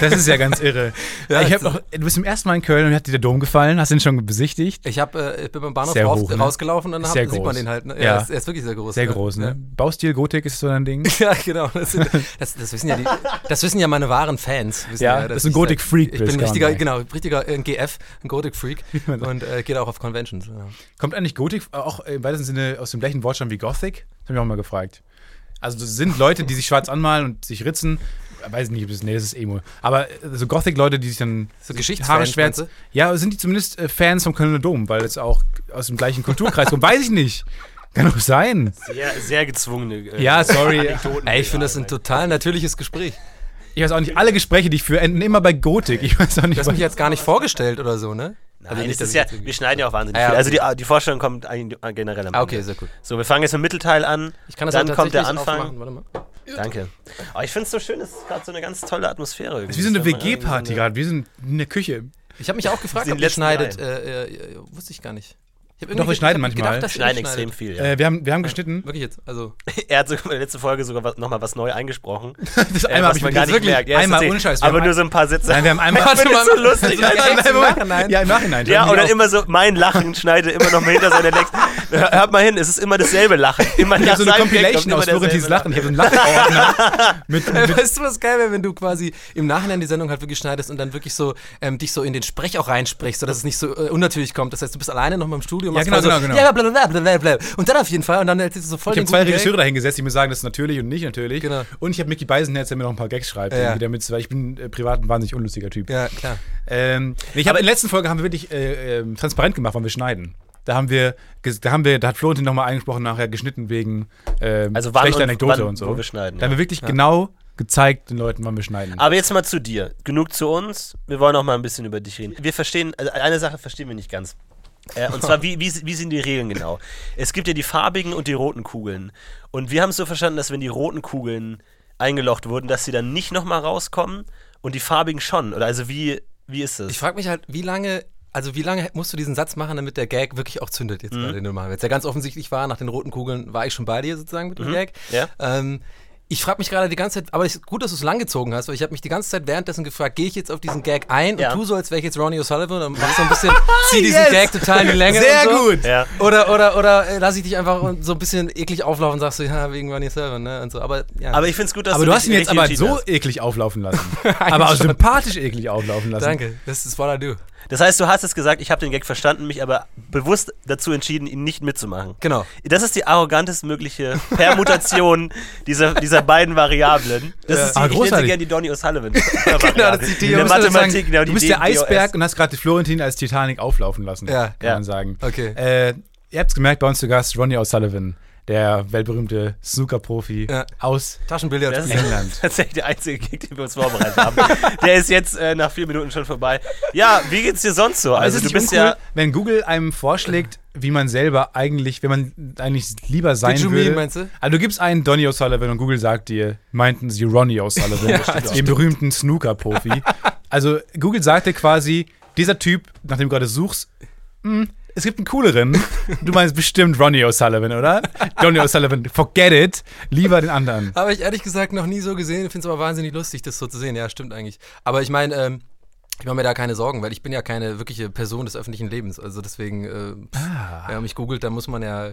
Das ist ja ganz irre. Ja, ich hab noch, du bist zum ersten Mal in Köln und hat dir der Dom gefallen? Hast du ihn schon besichtigt? Ich, hab, äh, ich bin beim Bahnhof Sehr raus, hoch, ne? rausgelaufen und dann hab, sieht man den halt. Ne? Ja, Ja. Er, ist, er ist wirklich sehr groß. Sehr ja. groß, ne? Ja. Baustil, Gotik ist so dein Ding. Ja, genau. Das, sind, das, das, wissen ja die, das wissen ja meine wahren Fans. Ja, dass das ist ein Gothic-Freak Ich bin ein richtiger, genau, richtiger äh, GF, ein sagt. und äh, geht auch auf Conventions. Ja. Kommt eigentlich Gotik auch im weitesten Sinne aus dem gleichen Wortstamm wie Gothic? Das habe ich auch mal gefragt. Also das sind Leute, die sich schwarz anmalen und sich ritzen. Weiß nicht, ob das, nee, das ist Emo. Aber äh, so Gothic-Leute, die sich dann So Haare Geschichtsfans, schwärzen. Ja, sind die zumindest äh, Fans vom Kölner Dom, weil es auch aus dem gleichen Kulturkreis kommt. Weiß ich nicht. Kann doch sein. Sehr, sehr gezwungene. äh, Ja, sorry. Ey, ich finde das ein total natürliches Gespräch. Ich weiß auch nicht, alle Gespräche, die ich führe, enden immer bei Gotik. Ich weiß auch nicht, Du hast mich jetzt gar nicht vorgestellt oder so, ne? Nein, nicht, das ja, wir schneiden ja auch wahnsinnig Ah, ja, viel. Also okay. die, die Vorstellung kommt eigentlich generell am Ah, okay, Ende. sehr gut. So, wir fangen jetzt mit Mittelteil an. Ich kann das dann auch kommt der Anfang. aufmachen. Warte mal. Danke. Oh, ich finde es so schön, es ist gerade so eine ganz tolle Atmosphäre. Das ist wie so eine WG-Party irgendwie gerade. Wir sind in der Küche. Ich habe mich auch gefragt, ob ihr schneidet. Äh, äh, wusste ich gar nicht. Ich hab Doch, wir schneiden manchmal. Gedacht, ihr schneiden schneidet. extrem viel, ja. Äh, wir, haben, wir haben geschnitten. Wirklich jetzt. Also, Er hat sogar in der letzten Folge sogar nochmal was neu eingesprochen. Das Äh, einmal was habe ich man mir gar nicht wirklich merkt. Ja, einmal ist ohne Scheiß. Wir Aber nur so ein paar Sätze. Nein, wir haben einmal. Ich finde das so lustig. Im Nachhinein. Ja, im Nachhinein. Ja, und dann immer so, mein Lachen schneide immer noch mal hinter seiner Lex. Hör- Hört mal hin, es ist immer dasselbe Lachen. Immer Ich habe so eine Compilation aus Florentins Lachen. Ich habe so einen mit weißt du, was geil wäre, wenn du quasi im Nachhinein die Sendung halt wirklich schneidest und dann wirklich so ähm, dich so in den Sprech auch reinsprichst, sodass es nicht so äh, unnatürlich kommt. Das heißt, du bist alleine noch mal im Studio und Ja, genau, so, genau, genau. Ja, bla, bla, bla, bla, bla. Und dann auf jeden Fall. Und dann du so voll Ich habe zwei. Regisseure dahingesetzt, die mir sagen, das ist natürlich und nicht natürlich. Genau. Und ich habe Mickey Beisenherz, der mir noch ein paar Gags schreibt, Ja, ja. damit, weil ich bin äh, privat ein wahnsinnig unlustiger Typ. Ja, klar. Ähm, ich habe in der letzten Folge haben wir wirklich äh, ähm, transparent gemacht, wann wir schneiden. Da haben wir, da haben wir, da hat Florentin nochmal eingesprochen, nachher geschnitten wegen ähm, Also wann schlechter und Anekdote wann, und so. wo wir schneiden, Da haben ja. wir wirklich genau gezeigt den Leuten, wann wir schneiden. Aber jetzt mal zu dir. Genug zu uns. Wir wollen auch mal ein bisschen über dich reden. Wir verstehen, also eine Sache verstehen wir nicht ganz. Äh, und zwar, wie, wie, wie sind die Regeln genau? Es gibt ja die farbigen und die roten Kugeln. Und wir haben es so verstanden, dass wenn die roten Kugeln eingelocht wurden, dass sie dann nicht nochmal rauskommen und die farbigen schon. Oder also wie, wie ist das? Ich frage mich halt, wie lange, also wie lange musst du diesen Satz machen, damit der Gag wirklich auch zündet jetzt gerade, den du machen willst? Der ganz offensichtlich war, nach den roten Kugeln war ich schon bei dir sozusagen mit dem Gag. Ja. Ähm, ich frage mich gerade die ganze Zeit, aber es ist gut, dass du es langgezogen hast, weil ich habe mich die ganze Zeit währenddessen gefragt, gehe ich jetzt auf diesen Gag ein Ja. und tu so, als wäre ich jetzt Ronnie O'Sullivan und mach so ein bisschen, zieh diesen Yes! Gag total in die Länge Sehr und so. gut. ja. Oder, oder, oder äh, lass ich dich einfach so ein bisschen eklig auflaufen und sagst du, ja, wegen Ronnie O'Sullivan, ne, und so. Aber, ja. Aber ich finde es gut, dass aber du dich hast ihn jetzt aber so hast. eklig auflaufen lassen. aber auch sympathisch eklig auflaufen lassen. Danke, das ist what I do. Das heißt, du hast es gesagt, ich habe den Gag verstanden, mich aber bewusst dazu entschieden, ihn nicht mitzumachen. Genau. Das ist die arrogantest mögliche Permutation dieser, dieser beiden Variablen. Das Ja. ist die, Ah, ich nenne gerne die Donny O'Sullivan. Genau, das ist die der Theorie. Mathematik, genau, du bist der DOS. Eisberg und hast gerade die Florentin als Titanic auflaufen lassen. Ja. kann Ja. man sagen. Okay. Äh, ihr habt es gemerkt, bei uns zu Gast Ronnie O'Sullivan, der weltberühmte Snooker-Profi Ja. aus Taschenbillard. Das ist England. tatsächlich der einzige Gig, den wir uns vorbereitet haben. Der ist jetzt äh, nach vier Minuten schon vorbei. Ja, wie geht's dir sonst so? Also es du ist bist uncool, ja. wenn Google einem vorschlägt, wie man selber eigentlich, wenn man eigentlich lieber sein Did you würde. mean, meinst du? Also du gibst einen Donny O'Sullivan und Google sagt dir, meinten sie Ronnie O'Sullivan, Ja, den berühmten Snooker-Profi. also Google sagt dir quasi, dieser Typ, nach dem du gerade suchst, hm, es gibt einen cooleren. Du meinst bestimmt Ronnie O'Sullivan, oder? Donny O'Sullivan, forget it. Lieber den anderen. Habe ich ehrlich gesagt noch nie so gesehen. Finde es aber wahnsinnig lustig, das so zu sehen. Ja, stimmt eigentlich. Aber ich meine, ähm, ich mache mir da keine Sorgen, weil ich bin ja keine wirkliche Person des öffentlichen Lebens. Also deswegen, äh, Ah. wenn man mich googelt, dann muss man ja,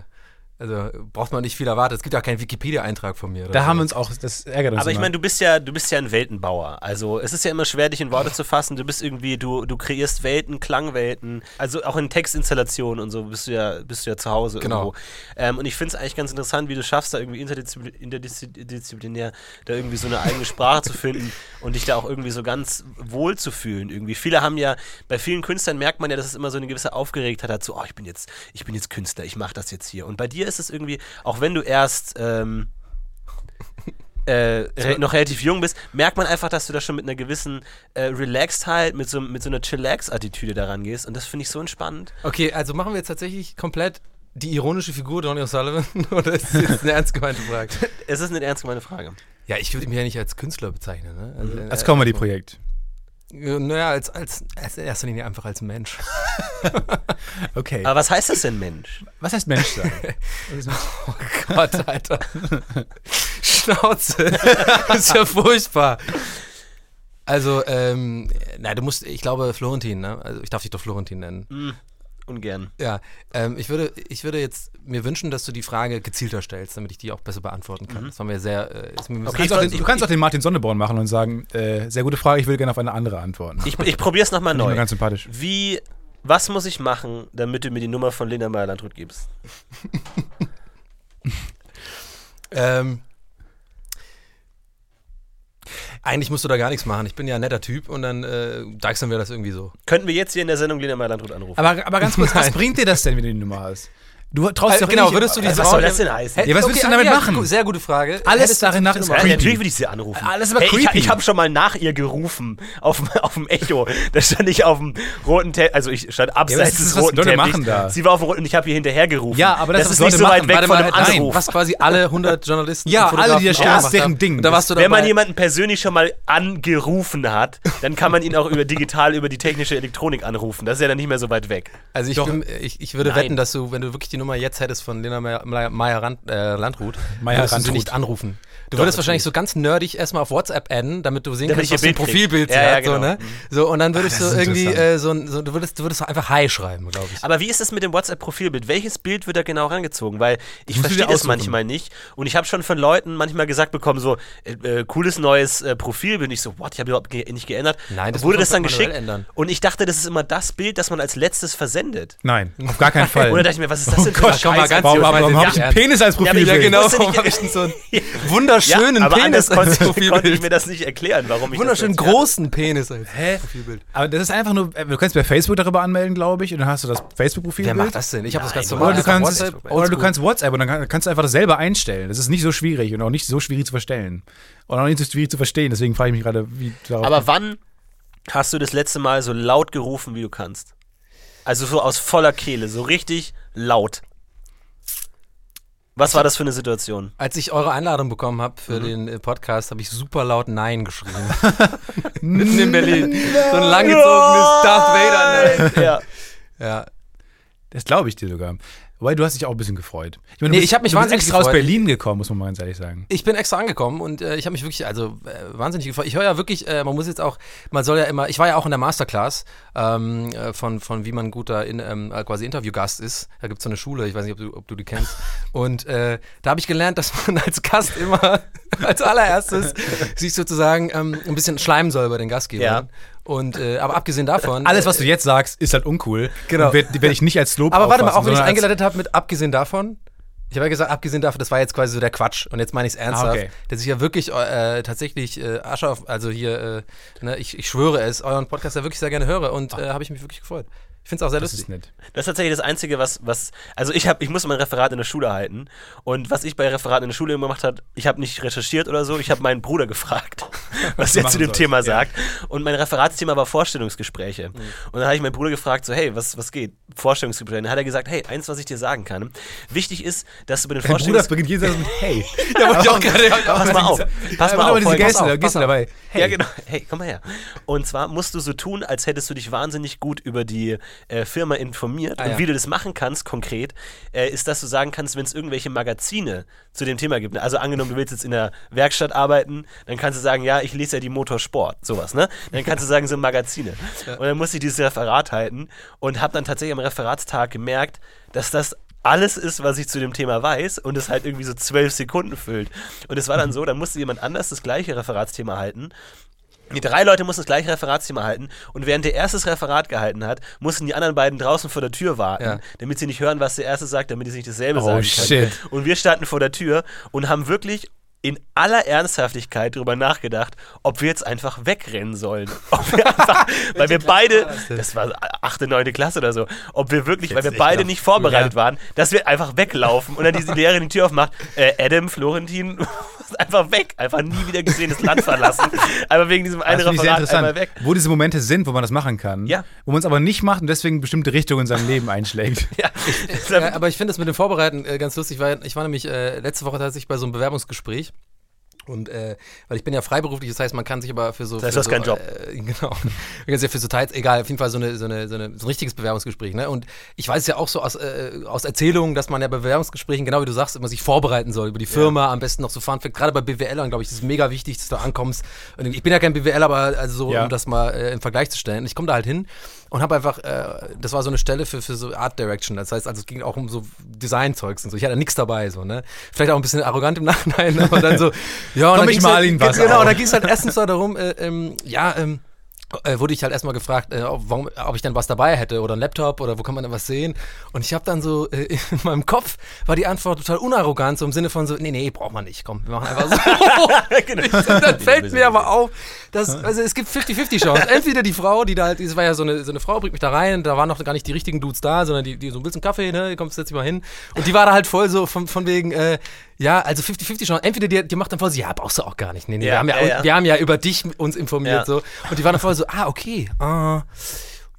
also braucht man nicht viel erwarten. Es gibt ja keinen Wikipedia-Eintrag von mir. Oder Da so. haben wir uns auch, das ärgert uns Aber ich meine, du bist ja, du bist ja ein Weltenbauer. Also es ist ja immer schwer, dich in Worte zu fassen. Du bist irgendwie, du, du kreierst Welten, Klangwelten. Also auch in Textinstallationen und so bist du ja, bist du ja zu Hause Genau. irgendwo. Ähm, und ich finde es eigentlich ganz interessant, wie du schaffst, da irgendwie interdiszi- interdisziplinär da irgendwie so eine eigene Sprache zu finden und dich da auch irgendwie so ganz wohl zu fühlen. Irgendwie. Viele haben ja, bei vielen Künstlern merkt man ja, dass es immer so eine gewisse Aufgeregtheit hat, so, oh, ich bin jetzt, ich bin jetzt Künstler, ich mache das jetzt hier. Und bei dir ist es irgendwie, auch wenn du erst ähm, äh, re noch relativ jung bist, merkt man einfach, dass du da schon mit einer gewissen äh, Relaxedheit, mit so, mit so einer Chillax-Attitüde daran gehst. Und das finde ich so entspannend. Okay, also machen wir jetzt tatsächlich komplett die ironische Figur Donny O'Sullivan oder ist das jetzt eine ernst gemeinte Frage? Es ist eine ernst gemeine Frage. Ja, ich würde mich ja nicht als Künstler bezeichnen. Ne? Also, äh, Als Comedy-Projekt. Naja, als, als, als in erster Linie einfach als Mensch. Okay. Aber was heißt das denn, Mensch? Was heißt Mensch sein? Oh Gott, Alter. Schnauze. das ist ja furchtbar. Also, ähm, na, du musst, ich glaube, Florentin, ne? Also, ich darf dich doch Florentin nennen. Hm, ungern. Ja, ähm, ich, würde, ich würde jetzt mir wünschen, dass du die Frage gezielter stellst, damit ich die auch besser beantworten kann. Das war mir sehr. Äh, ist mir Du Okay, ich den, du kannst auch den Martin Sonneborn machen und sagen, äh, sehr gute Frage, ich will gerne auf eine andere antworten. Ich, ich probier's nochmal Finde ich neu. mir ganz sympathisch. Wie, was muss ich machen, damit du mir die Nummer von Lena Meyer-Landrut gibst? Ähm, eigentlich musst du da gar nichts machen. Ich bin ja ein netter Typ und dann äh, deichseln wir das irgendwie so. Könnten wir jetzt hier in der Sendung Lena Meyer-Landrut anrufen? Aber, aber ganz kurz, was bringt dir das denn, wenn du die Nummer hast? Du traust Äh, dich doch genau, nicht- würdest du die was Frau- soll das denn heißen? Ja, was willst du denn damit ja, machen? Sehr gute Frage. Alles Hättest darin nach ist Ja, creepy. natürlich würde ich sie anrufen. Alles aber hey, ich, creepy. ich habe schon mal nach ihr gerufen auf, dem- auf dem Echo. Da stand ich auf dem roten Teppich, also ich stand abseits ist, des was roten Leute Teppichs. machen da. Sie war auf dem roten und ich habe hier hinterher gerufen. Ja, aber das das ist, was nicht so weit machen. weg Warte von mal, einem nein, Anruf. was quasi alle 100 Journalisten Ja, alle, die da stehen, ist deren. Ding. Und da warst du dabei. Wenn man jemanden persönlich schon mal angerufen hat, dann kann man ihn auch über digital über die technische Elektronik anrufen. Das ist ja dann nicht mehr so weit weg. Also ich, ich, ich würde wetten, dass du, wenn du wirklich die Nummer jetzt hättest von Lena Meyer- Meyer- Meyer-Rand- äh, Meyer Randrut. nicht anrufen. Du würdest wahrscheinlich so ganz nerdig erstmal auf WhatsApp adden, damit du sehen Damit kannst, ich was ein. Profilbild Ja, ja, hat. So, genau. ne? so, und dann würdest das du irgendwie äh, so, ein, so du, würdest, du würdest einfach Hi schreiben, glaube ich. Aber wie ist es mit dem WhatsApp-Profilbild? Welches Bild wird da genau rangezogen? Weil ich verstehe das manchmal nicht. Und ich habe schon von Leuten manchmal gesagt bekommen, so, äh, äh, cooles neues äh, Profilbild. Und ich so, what, ich habe überhaupt ge nicht geändert. Nein, das Wurde das dann geschickt? ändern. Und ich dachte, das ist immer das Bild, das man als letztes versendet. Nein, auf gar keinen Fall. Oder dachte ich mir, was ist das denn für Gott, eine komm mal Scheiße? ganz warum warum habe ich einen. Penis als Profilbild? ja, genau. Warum habe ich denn so einen wunderschönen aber Penis als konnte, konnte ich Profilbild? mir das nicht erklären, warum ich Wunderschön das jetzt- großen Penis als Hä? Profilbild. Aber das ist einfach nur, äh, du kannst bei Facebook darüber anmelden, glaube ich, und dann hast du das Facebook-Profil. Wer macht das denn? Ich habe das ganz normal. Oder du, kannst, WhatsApp, oder du kannst WhatsApp und dann kann- kannst du einfach das selber einstellen. Das ist nicht so schwierig und auch nicht so schwierig zu verstellen. Und auch nicht so schwierig zu verstehen. Deswegen frage ich mich gerade, wie darauf. Aber wann hast du das letzte Mal so laut gerufen, wie du kannst? Also so aus voller Kehle, so richtig laut. Was war das für eine Situation? Als ich eure Einladung bekommen habe Mhm. für den äh, Podcast, habe ich super laut Nein geschrien. Mitten in Berlin. So ein langgezogenes Darth Vader Nein. ja. Ja. das glaube ich dir sogar. Wobei, du hast dich auch ein bisschen gefreut. Ich, meine, Nee, bist- ich hab mich du bist wahnsinnig extra aus gefreut. Berlin gekommen, muss man mal ganz ehrlich sagen. Ich bin extra angekommen und äh, ich habe mich wirklich, also äh, wahnsinnig gefreut. Ich höre ja wirklich, äh, man muss jetzt auch, man soll ja immer, ich war ja auch in der Masterclass ähm, äh, von, von wie man ein guter in, ähm, äh, quasi Interviewgast ist. Da gibt es so eine Schule, ich weiß nicht, ob du, ob du die kennst. Und äh, da habe ich gelernt, dass man als Gast immer als allererstes sich sozusagen ähm, ein bisschen schleimen soll bei den Gastgebern. Ja. Und äh, aber abgesehen davon. Alles, was du jetzt sagst, ist halt uncool. Genau. Werde werd ich nicht als Lob Aber warte mal, auch wenn ich eingeleitet habe mit abgesehen davon. Ich habe ja gesagt, abgesehen davon, das war jetzt quasi so der Quatsch. Und jetzt meine ich es ernsthaft. okay. Dass ich ja wirklich äh, tatsächlich äh, Asche auf, also hier, äh, ne, ich, ich schwöre es, euren Podcast ja wirklich sehr gerne höre und äh, habe ich mich wirklich gefreut. Ich finde es auch sehr Das lustig. ist nett. Das ist tatsächlich das Einzige, was, was also ich habe, ich muss mein Referat in der Schule halten und was ich bei Referaten in der Schule immer gemacht habe, ich habe nicht recherchiert oder so, ich habe meinen Bruder gefragt, was er zu dem sollst, Thema ja. sagt und mein Referatsthema war Vorstellungsgespräche und dann habe ich meinen Bruder gefragt, so hey, was, was geht? Vorstellungsgespräche. Und dann hat er gesagt, hey, eins, was ich dir sagen kann, wichtig ist, dass du bei den Dein Bruder Vorstellungs beginnt jeden Satz mit Hey. Ja, wollte ich auch gerade. Pass mal auf, pass mal auf, pass auf, pass auf. dabei. Ja, genau. Hey, komm mal her. Und zwar musst du so tun, als hättest du dich wahnsinnig gut über die äh, Firma informiert. Ah, und ja. wie du das machen kannst, konkret, äh, ist, dass du sagen kannst, wenn es irgendwelche Magazine zu dem Thema gibt. Also angenommen, du willst jetzt in der Werkstatt arbeiten, dann kannst du sagen, ja, ich lese ja die Motorsport, sowas, ne? Dann kannst du sagen, so Magazine. Und dann musste ich dieses Referat halten und habe dann tatsächlich am Referatstag gemerkt, dass das alles ist, was ich zu dem Thema weiß und es halt irgendwie so zwölf Sekunden füllt. Und es war dann so, dann musste jemand anders das gleiche Referatsthema halten. Die drei Leute mussten das gleiche Referatsthema halten und während der erste das Referat gehalten hat, mussten die anderen beiden draußen vor der Tür warten, Ja. damit sie nicht hören, was der erste sagt, damit sie nicht dasselbe Oh, sagen shit. können. Und wir standen vor der Tür und haben wirklich in aller Ernsthaftigkeit darüber nachgedacht, ob wir jetzt einfach wegrennen sollen. Ob wir einfach, weil wir beide, das war achte, neunte Klasse oder so, ob wir wirklich, weil wir beide nicht vorbereitet Ja. waren, dass wir einfach weglaufen und dann diese Lehrerin die Tür aufmacht, äh, Adam, Florentin, einfach weg, einfach nie wieder gesehen, das Land verlassen, einfach wegen diesem einen sehr Referat einmal interessant, weg. wo diese Momente sind, wo man das machen kann, Ja. wo man es aber nicht macht und deswegen bestimmte Richtungen in seinem Leben einschlägt. Ja, Ja, aber ich finde das mit dem Vorbereiten äh, ganz lustig, weil ich war nämlich äh, letzte Woche tatsächlich bei so einem Bewerbungsgespräch. Und äh, weil ich bin ja freiberuflich, das heißt, man kann sich aber für so. Das heißt, du hast so, keinen Job. Äh, genau. Man kann sich ja für so Teils, egal, auf jeden Fall so, eine, so, eine, so, eine, so ein richtiges Bewerbungsgespräch. Ne? Und ich weiß ja auch so aus, äh, aus Erzählungen, dass man ja bei Bewerbungsgesprächen, genau wie du sagst, immer sich vorbereiten soll über die Firma, am besten noch so Funfact. Gerade bei BWLern, glaube ich, ist es mega wichtig, dass du da ankommst. Und ich bin ja kein BWL, aber also so, Ja. um das mal äh, im Vergleich zu stellen. Ich komme da halt hin und habe einfach, äh, das war so eine Stelle für, für so Art Direction. Das heißt, also es ging auch um so Designzeugs und so. Ich hatte nichts dabei, so, ne? Vielleicht auch ein bisschen arrogant im Nachhinein, aber dann so, ja, und Komm, dann ich mal halt, Ihnen was Genau, auf. und dann ging es halt erstens so darum, äh, ähm, ja, ähm, äh, wurde ich halt erstmal gefragt, äh, ob, warum, ob ich dann was dabei hätte oder ein Laptop oder wo kann man denn was sehen. Und ich habe dann so, äh, in meinem Kopf war die Antwort total unarrogant, so im Sinne von so, nee, nee, braucht man nicht, komm, wir machen einfach so. genau. Und dann fällt mir aber auf, dass, also es gibt 50-50 Chancen. Entweder die Frau, die da halt, das war ja so eine, so eine Frau, bringt mich da rein, da waren noch gar nicht die richtigen Dudes da, sondern die, die so, willst du einen Kaffee, ne, kommst jetzt mal hin. Und die war da halt voll so von, von wegen, äh, ja, also 50-50 Chancen. Entweder die, die macht dann voll so, ja, brauchst du auch gar nicht. Nee, nee, Ja, wir, haben ja, ja, wir haben ja über dich uns informiert so. Und die waren dann voll so, ah, okay, ah,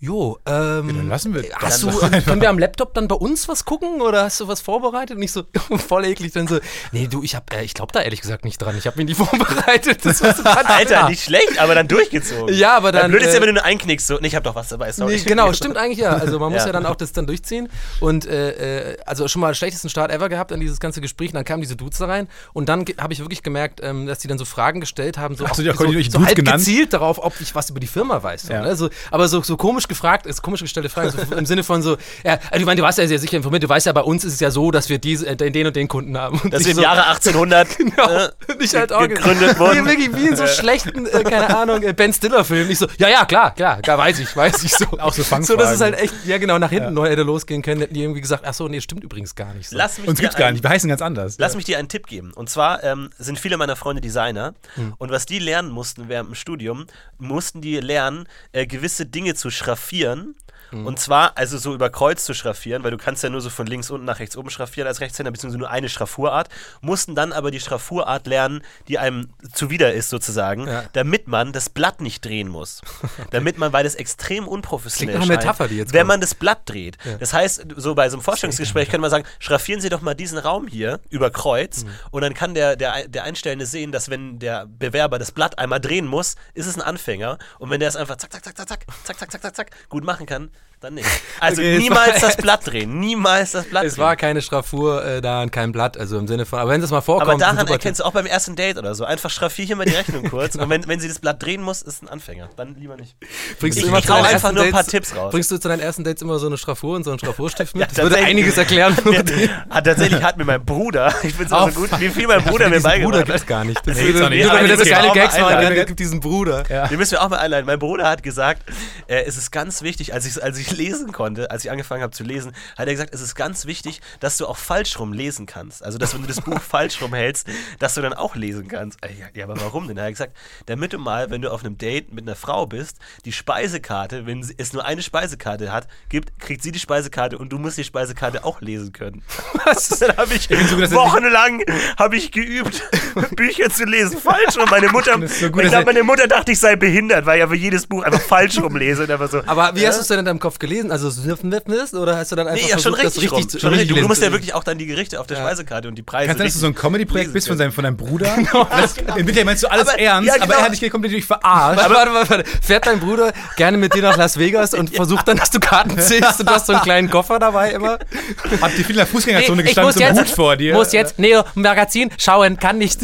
jo, ähm, dann lassen wir hast das du, können wir am Laptop dann bei uns was gucken oder hast du was vorbereitet? Und ich so, voll eklig, dann so, nee, du, ich hab, äh, ich glaube da ehrlich gesagt nicht dran, ich habe mir die vorbereitet. Das war so Alter, nicht schlecht, aber dann durchgezogen. Ja, aber dann, Blöd ist ja, äh, wenn du nur einknickst, so, nee, ich hab doch was dabei, sorry. Nee, genau, stimmt eigentlich ja. Also man muss Ja. ja. dann auch das dann durchziehen. Und äh, äh, also schon mal den schlechtesten Start ever gehabt an dieses ganze Gespräch. Und dann kamen diese Dudes da rein. Und dann habe ich wirklich gemerkt, ähm, dass die dann so Fragen gestellt haben, so, Hast du auch- die auch so, so halb genannt? gezielt darauf, ob ich was über die Firma weiß. So, Ja. ne? so, aber so, so komisch gefragt, ist komisch gestellte Fragen, so im Sinne von so, ja, also, ich meine, du warst ja sehr sicher informiert, du weißt ja, bei uns ist es ja so, dass wir diese, äh, den und den Kunden haben. Und Dass wir im so, Jahre 1800 Genau. äh, ich halt auch gegründet wurden. Nee, wirklich wie in so schlechten, äh, keine Ahnung, äh, Ben Stiller-Film. Ich so, ja, ja, klar, klar, klar, weiß ich, weiß ich so. Auch so So, das ist Fangfragen. halt echt, ja genau, nach hinten neu hätte losgehen können, hätten die irgendwie gesagt, ach so, nee, stimmt übrigens gar nicht so. lass mich Uns gibt's gar nicht. Wir heißen ganz anders. Lass mich dir einen Tipp geben. Und zwar ähm, sind viele meiner Freunde Designer. Hm. Und was die lernen mussten während dem Studium, mussten die lernen, äh, gewisse Dinge zu schraffieren fotografieren. Hm. Und zwar, also so über Kreuz zu schraffieren, weil du kannst ja nur so von links unten nach rechts oben schraffieren als Rechtshänder, beziehungsweise nur eine Schraffurart. Mussten dann aber die Schraffurart lernen, die einem zuwider ist sozusagen, Ja. damit man das Blatt nicht drehen muss. Damit man, weil das extrem unprofessionell erscheint, Metapher, die jetzt wenn kommt. man das Blatt dreht. Das heißt, so bei so einem Vorstellungsgespräch könnte man sagen, schraffieren Sie doch mal diesen Raum hier über Kreuz Mhm. und dann kann der, der, der Einstellende sehen, dass wenn der Bewerber das Blatt einmal drehen muss, ist es ein Anfänger und wenn der es einfach zack, zack, zack, zack, zack, zack, zack, zack, zack, zack, gut machen kann, dann nicht. Also Okay, es niemals das Blatt drehen, niemals das Blatt es drehen. war keine Schraffur äh, da und kein Blatt, also im Sinne von, aber wenn das mal vorkommt, aber daran erkennst du auch beim ersten Date oder so. Einfach schraffier hier mal die Rechnung kurz. Und wenn, wenn sie das Blatt drehen muss, ist ein Anfänger. Dann lieber nicht. Bringst Ich- du immer ich hau einfach nur ein paar Dates- Tipps raus. Bringst du zu deinen ersten Dates immer so eine Schraffur und so einen Schraffurstift mit? Ja, das würde einiges erklären. hat, tatsächlich hat mir mein Bruder, ich es Oh, so gut, wie viel mein Bruder mir Diesen Bruder beigebracht gibt's hat. gar nicht. Das Nee, würde, nur damit Aber das geile Gags machen es gibt diesen Bruder. Ja. Den müssen wir auch mal einleiten. Mein Bruder hat gesagt, äh, es ist ganz wichtig, als ich, als ich lesen konnte, als ich angefangen habe zu lesen, hat er gesagt, es ist ganz wichtig, dass du auch falsch rum lesen kannst. Also, dass wenn du das Buch falsch rum hältst, dass du dann auch lesen kannst. Äh, Ja, aber warum denn? Er hat gesagt, damit du mal, wenn du auf einem Date mit einer Frau bist, die Speisekarte, wenn es nur eine Speisekarte hat, gibt, kriegt sie die Speisekarte und du musst die Speisekarte auch lesen können. Was? Dann habe ich finde so gut, wochenlang habe ich geübt, Bücher zu lesen, falsch rum. Meine Mutter, so gut, ich glaube, meine Mutter dachte, ich sei behindert, weil ich aber jedes Buch einfach falsch rumlese und einfach so. Aber wie hast du es denn in deinem Kopf gelesen? Also Sniffen oder hast du dann einfach Nee, ja, schon versucht, das richtig, rum. richtig zu Schon richtig. Du musst ja wirklich auch dann die Gerichte auf der Speisekarte und die Preise. Kannst du, dass du so ein Comedy-Projekt bist von, seinem, von deinem Bruder? Das, Im Winter meinst du alles Aber- ernst, ja, aber genau. er hat dich komplett verarscht. Warte, warte, warte, warte. Fährt dein Bruder gerne mit dir nach Las Vegas und versucht dann, dass du Karten zählst und du hast so einen kleinen Koffer dabei immer? Habt ihr viel in der Fußgängerzone ich gestanden, muss so Hut vor dir? Muss jetzt Neo Magazin schauen, kann nicht.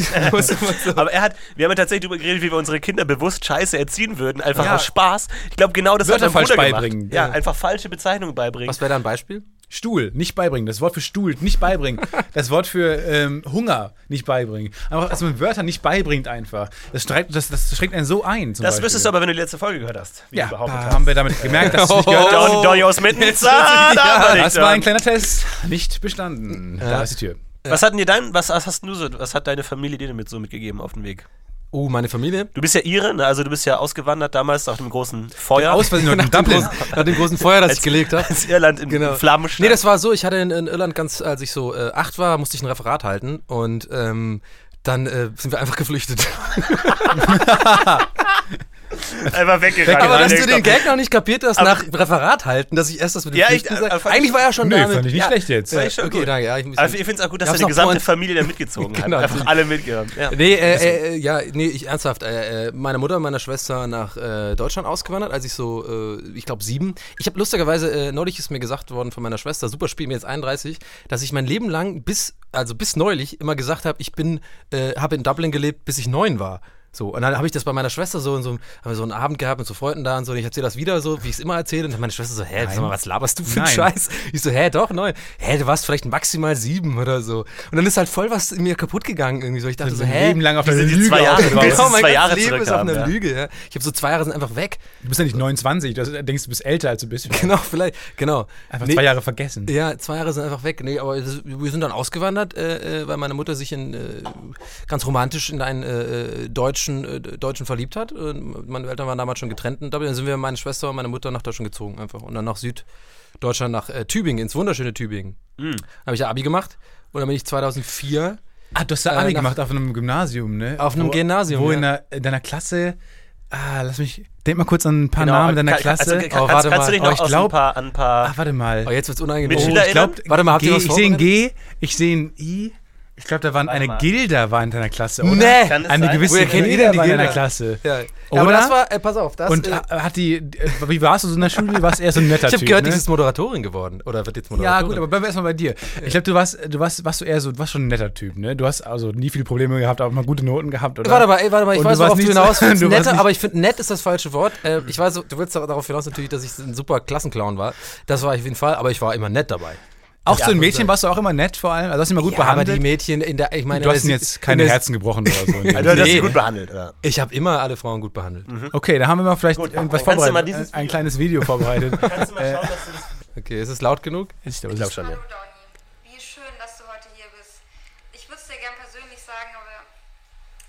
Aber er hat, wir haben ja tatsächlich darüber geredet, wie wir unsere Kinder bewusst scheiße erziehen würden, einfach Ja. aus Spaß. Ich glaube, genau das Wörter hat mein falsch Bruder beibringen. gemacht. Ja, Ja. einfach falsche Bezeichnungen beibringen. Was wäre da ein Beispiel? Stuhl, nicht beibringen. Das Wort für Stuhl, nicht beibringen. Das Wort für ähm, Hunger, nicht beibringen. Einfach, dass man Wörter nicht beibringt einfach. Das, streikt, das, das schränkt einen so ein. Das Beispiel. wüsstest du aber, wenn du die letzte Folge gehört hast, wie Ja, da hast. haben wir damit gemerkt, dass du nicht gehört hast. Don, Donny aus Mittens, da Ja, Das war ein kleiner Test. Nicht bestanden. Da ist die Tür. Was hat denn dir dein, was, hast du so, was hat deine Familie dir damit so mitgegeben auf den Weg? Oh, meine Familie? Du bist ja Ire, ne? also du bist ja ausgewandert damals nach dem großen Feuer. Aus Versehen Nach dem, großen, nach dem großen Feuer, das ich gelegt habe. als Irland in Genau. Flammen Nee, das war so, ich hatte in, in Irland ganz, als ich so äh, acht war, musste ich ein Referat halten und ähm, dann äh, sind wir einfach geflüchtet. Einfach weggerannt. Aber dass du den. Gag noch nicht kapiert hast nach Referat halten, dass ich erst das mit dem Ja, Pflichten ich- sage. äh, fand Eigentlich war ja schon Nö, damit. fand ich nicht ja. schlecht jetzt. Ja, okay, gut. danke. Ja, ich Aber ich finde es auch gut, dass deine gesamte Familie da mitgezogen hat. Genau. Einfach alle mitgenommen. Ja. Nee, äh, äh, ja, nee, ich ernsthaft. Äh, äh, meine Mutter und meine Schwester nach äh, Deutschland ausgewandert, als ich so, äh, ich glaube, sieben. Ich habe lustigerweise, äh, neulich ist mir gesagt worden von meiner Schwester, super Spiel, mir jetzt 31, dass ich mein Leben lang bis, also bis neulich immer gesagt habe, ich bin, äh, habe in Dublin gelebt, bis ich neun war. So, und dann habe ich das bei meiner Schwester so in so, einem- haben wir so einen Abend gehabt mit so Freunden da und so, und ich erzähle das wieder so, wie ich es immer erzähle, und meine Schwester so, hä, sag mal, was laberst du für einen. Scheiß? Ich so, hä, doch, neun. Hä, du warst vielleicht maximal sieben oder so. Und dann ist halt voll was in mir kaputt gegangen irgendwie so. Ich dachte so, hä? Leben lang auf Diese- Lüge zwei Jahre draus. Genau, mein zwei Jahre Leben ist auf einer ja. Lüge. Ja. Ich habe so zwei Jahre sind einfach weg. Du bist ja nicht 29, du denkst, du bist älter als du bist. Genau, vielleicht, genau. Einfach Nee, zwei Jahre vergessen. Ja, zwei Jahre sind einfach weg. Nee, aber es- wir sind dann ausgewandert, äh, äh, weil meine Mutter sich in, äh, ganz romantisch in einen äh, äh, Deutschen, äh, Deutschen verliebt hat. Und meine Eltern waren damals schon getrennt. Und dann sind wir, meine Schwester und meine Mutter, nach Deutschland gezogen einfach. Und dann nach Süddeutschland, nach äh, Tübingen, ins wunderschöne Tübingen. Mhm. Da habe ich ja Abi gemacht. Und dann bin ich 2004 Ah, du hast da Äh, Abi nach- gemacht auf einem Gymnasium, ne? Auf einem wo, Gymnasium, Wo ja. in, der, in deiner Klasse, ah, lass mich, denk mal kurz an ein paar Genau, Namen deiner kann- Klasse. Also, kann, Oh, kannst, warte kannst du dich mal. noch Oh, ich aus ein glaub- paar, an ein paar ah, warte mal. Oh, jetzt wird's unangenehm. Mit Oh, ich glaube, Warte mal, habt ihr was ich sehe ein? G, ich sehe ein I. Ich glaube, da waren eine. Gilda war in deiner Klasse, oder? Nee. Kann es Eine sein? gewisse Woher kennt ihr Gilda denn die war in deiner Gilda? Klasse. Ja. ja Oder? aber das war, äh, pass auf, das Und äh, hat die, äh, wie warst du so in der Schule? Du warst eher so ein netter ich habe Typ, gehört, ne? die ist Moderatorin geworden. Oder wird jetzt Ja, Moderatorin? gut, aber bleiben wir erstmal bei dir. Ich glaube, du warst, du warst, warst du eher so, du warst schon ein netter Typ, ne? Du hast also nie viele Probleme gehabt, aber mal gute Noten gehabt, oder? Warte mal, ey, warte mal, ich Und weiß, du warst worauf du nicht hinaus willst. du warst Netter, nicht- aber ich finde, nett ist das falsche Wort. Äh, ich weiß, du willst darauf hinaus natürlich, dass ich ein super Klassenclown war. Das war ich auf jeden Fall, aber ich war immer nett dabei. Auch ein muss Mädchen sein. warst du auch immer nett vor allem? Also hast du immer gut ja, aber behandelt? die Mädchen in der, ich meine, du hast ihnen jetzt keine Herzen gebrochen oder so. Also, du hast Nee. sie gut behandelt, oder? Ich habe immer alle Frauen gut behandelt. Okay, da haben wir mal vielleicht Gut, irgendwas dann kannst du mal vorbereitet. dieses ein, kleines Video vorbereitet. Kannst du mal schauen, dass du das. Okay, ist es laut genug? ich glaube, Ich glaube schon, ja. Wie schön, dass du heute hier bist. Ich würde es dir gern persönlich sagen, aber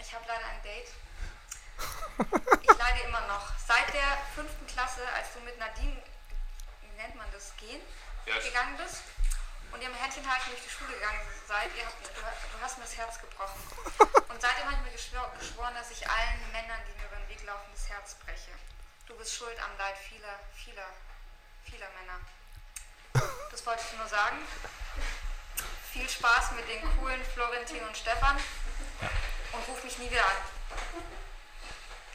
ich habe leider ein Date. Ich leide immer noch. Seit der fünften Klasse, als du mit Nadine, wie nennt man das, gehen, gegangen bist Händchenhalten durch die Schule gegangen seid, ihr habt, du, du hast mir das Herz gebrochen. Und seitdem habe ich mir geschwor, geschworen, dass ich allen Männern, die mir über den Weg laufen, das Herz breche. Du bist schuld am Leid vieler, vieler, vieler Männer. Das wollte ich nur sagen. Viel Spaß mit den coolen Florentin und Stefan. Und ruf mich nie wieder an.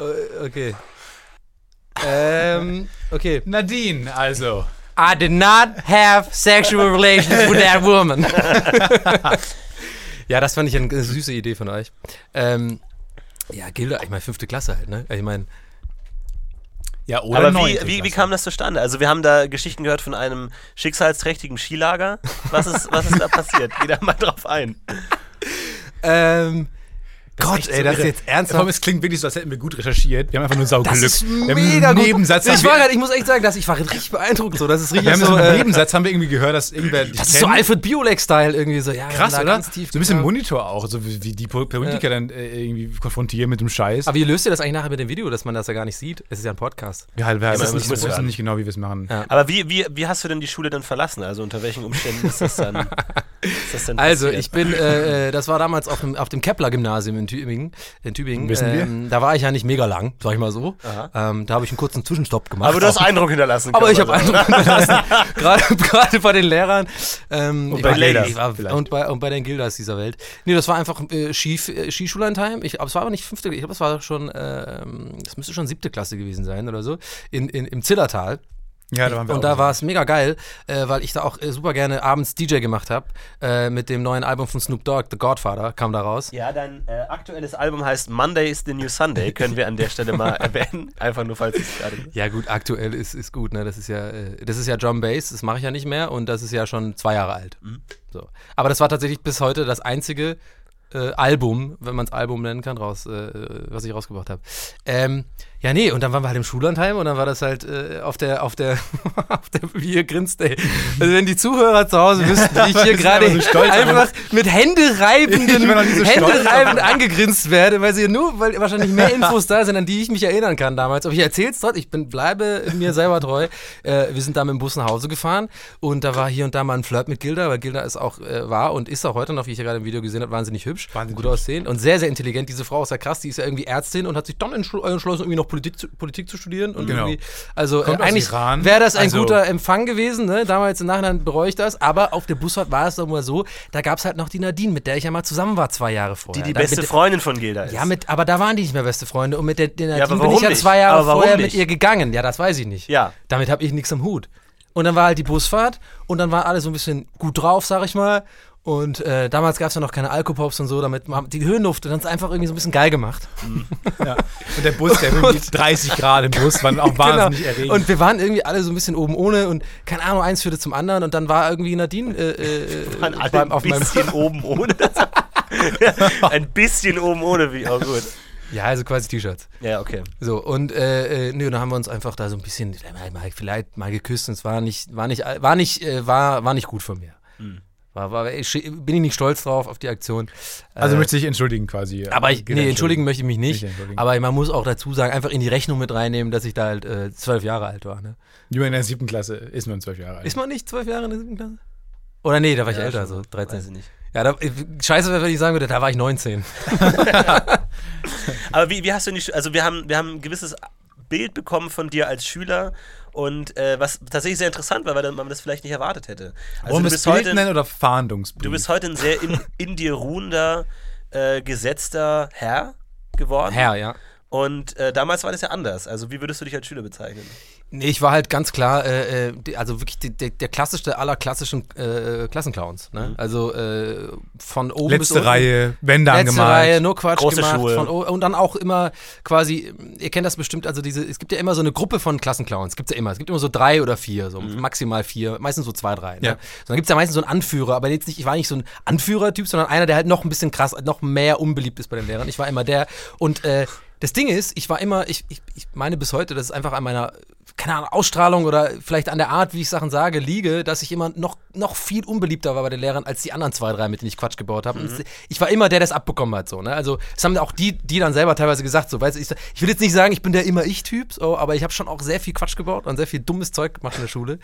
Äh, Okay. Ähm, okay. Nadine, also. I did not have sexual relations with that woman. ja, das fand ich eine süße Idee von euch. Ähm, ja, Gilda, ich meine, fünfte Klasse halt, ne? Ich meine, Ja, oder Aber wie, wie, wie kam das zustande? Also wir haben da Geschichten gehört von einem schicksalsträchtigen Skilager. Was ist, was ist da passiert? Geh da mal drauf ein. ähm, Gott, ey, so das ist jetzt ernsthaft. es klingt wirklich so, als hätten wir gut recherchiert. Wir haben einfach nur Sauglück. Das ist mega gut. Nebensatz. Ich, war grad, ich muss echt sagen, dass ich war richtig beeindruckt. So, das ist richtig wir haben so, so einen äh, Nebensatz haben wir irgendwie gehört, dass irgendwer das ist so kennt. Alfred Biolek-Style irgendwie so. Ja, Krass, oder? Ganz tief so ein bisschen. Monitor auch, so wie, wie die Po- Politiker dann äh, irgendwie konfrontieren mit dem Scheiß. Aber wie löst ihr das eigentlich nachher mit dem Video, dass man das ja gar nicht sieht? Es ist ja ein Podcast. wir halt, wir nicht, wir wissen nicht genau, wie wir es machen. Ja. Aber wie, wie, wie hast du denn die Schule dann verlassen? Also unter welchen Umständen ist das dann, ist das denn Also, ich bin, äh, äh, das war damals auf dem, auf dem Kepler-Gymnasium in Tübingen. In Tübingen. Wissen wir. ähm, Da war ich ja nicht mega lang, sag ich mal so. Ähm, da habe ich einen kurzen Zwischenstopp gemacht. Aber du hast Eindruck hinterlassen. aber ich habe. Eindruck hinterlassen, gerade, gerade bei den Lehrern. Ähm, ich bei Ladies war, und, bei, und bei den Gildas dieser Welt. Nee, das war einfach äh, Ski, äh, Skischullandheim. Ich, aber es war aber nicht fünfte, ich glaube, es war schon, das müsste schon siebte Klasse gewesen sein oder so. In, in, Im Zillertal. Ja, da waren wir Und auch da war es mega geil, äh, weil ich da auch äh, super gerne abends DJ gemacht habe. Äh, mit dem neuen Album von Snoop Dogg, The Godfather, kam da raus. Ja, dein äh, aktuelles Album heißt Monday is the New Sunday, können wir an der Stelle mal erwähnen. Einfach nur, falls es gerade. Ja gut, aktuell ist, ist gut, ne? Das ist ja, äh, das ist ja Drum Bass, das mache ich ja nicht mehr und das ist ja schon zwei Jahre alt. So. Aber das war tatsächlich bis heute das einzige äh, Album, wenn man es Album nennen kann, raus, äh, was ich rausgebracht habe. Ähm, ja, nee, und dann waren wir halt im Schullandheim und dann war das halt äh, auf der, auf der, auf der, wie ihr grinst, ey. Also wenn die Zuhörer zu Hause wüssten, wie ich hier gerade so einfach mit händereibenden, so händereibend angegrinst werde, weil sie nur, weil wahrscheinlich mehr Infos da sind, an die ich mich erinnern kann damals. Aber ich erzähl's trotzdem, ich bin, bleibe mir selber treu. Äh, wir sind da mit dem Bus nach Hause gefahren und da war hier und da mal ein Flirt mit Gilda, weil Gilda ist auch, äh, war und ist auch heute noch, wie ich ja gerade im Video gesehen habe, wahnsinnig hübsch, Wahnsinnig gut aussehen und sehr, sehr intelligent. Diese Frau ist ja krass, die ist ja irgendwie Ärztin und hat sich dann entschl- entschlossen, irgendwie noch Politik zu, Politik zu studieren und Genau. irgendwie, also äh, eigentlich wäre das ein Also- guter Empfang gewesen, ne? Damals im Nachhinein bereue ich das, aber auf der Busfahrt war es doch mal so, da gab es halt noch die Nadine, mit der ich ja mal zusammen war zwei Jahre Die vorher. die Da beste mit, Freundin von Gilda ist. Ja, mit, aber da waren die nicht mehr beste Freunde und mit der, der Nadine aber bin warum ich ja nicht? zwei Jahre vorher nicht? mit ihr gegangen. Ja, das weiß ich nicht. Ja. Damit habe ich nichts am Hut. Und dann war halt die Busfahrt und dann waren alle so ein bisschen gut drauf, sag ich mal. Und äh, damals gab es ja noch keine Alkopops und so, damit man die Höhenluft und dann ist einfach irgendwie so ein bisschen geil gemacht. Ja. Und der Bus, der irgendwie 30 Grad im Bus, war auch wahnsinnig erregend. Genau. Und wir waren irgendwie alle so ein bisschen oben ohne und keine Ahnung, eins führte zum anderen und dann war irgendwie Nadine äh, äh, Waren alle beim, ein auf meinem bisschen oben ohne. ein bisschen oben ohne, wie auch gut. Ja, also quasi T-Shirts. Ja, okay. So, und äh, äh, nö, dann haben wir uns einfach da so ein bisschen äh, mal, vielleicht mal geküsst und es war nicht, war nicht, war nicht, äh, war, war nicht gut von mir. Hm. War, war, ich, bin ich nicht stolz drauf auf die Aktion. also äh, möchte ich entschuldigen quasi. aber ich, nee, entschuldigen möchte ich mich nicht. Nicht. Aber man muss auch dazu sagen, einfach in die Rechnung mit reinnehmen, dass ich da halt äh, zwölf Jahre alt war. Ne? Jungen in der siebten Klasse ist man zwölf Jahre alt. Ist man nicht zwölf Jahre in der siebten Klasse? Oder nee, da war ich Ja, älter, schon. so 13. Weiß ich nicht. Ja, da, scheiße wenn ich sagen würde, da war ich 19. Aber wie, wie hast du nicht, also wir haben, wir haben ein gewisses Bild bekommen von dir als Schüler und äh, was tatsächlich sehr interessant war, weil man das vielleicht nicht erwartet hätte. Also Wollen du wir es heute, nennen oder Fahndungsbrief? du bist heute ein sehr in, in dir ruhender, äh, gesetzter Herr geworden. Herr, ja. Und äh, damals war das ja anders. Also wie würdest du dich als Schüler bezeichnen? Nee, ich war halt ganz klar, äh, äh, also wirklich der, der klassischste aller klassischen äh, Klassenclowns. Ne? Also äh, von oben bis Letzte unten. Reihe, Wände Letzte angemalt. Reihe, nur Quatsch Große gemacht. Schuhe. Von, und dann auch immer quasi, ihr kennt das bestimmt, also diese, es gibt ja immer so eine Gruppe von Klassenclowns, gibt's ja immer. Es gibt immer so drei oder vier, so maximal vier, meistens so zwei, drei. Ne? Ja. So, dann gibt's ja meistens so einen Anführer, aber jetzt nicht, ich war nicht so ein Anführertyp, sondern einer, der halt noch ein bisschen krass, noch mehr unbeliebt ist bei den Lehrern. Ich war immer der. Und äh, das Ding ist, ich war immer, ich, ich, ich meine bis heute, dass es einfach an meiner, keine Ahnung, Ausstrahlung oder vielleicht an der Art, wie ich Sachen sage, liege, dass ich immer noch, noch viel unbeliebter war bei den Lehrern als die anderen zwei, drei, mit denen ich Quatsch gebaut habe. Es- Ich war immer der, der es abbekommen hat, so, ne? Also, das haben auch die, die dann selber teilweise gesagt, so, weißt du, ich, ich will jetzt nicht sagen, ich bin der immer ich-Typ, so, aber ich habe schon auch sehr viel Quatsch gebaut und sehr viel dummes Zeug gemacht in der Schule.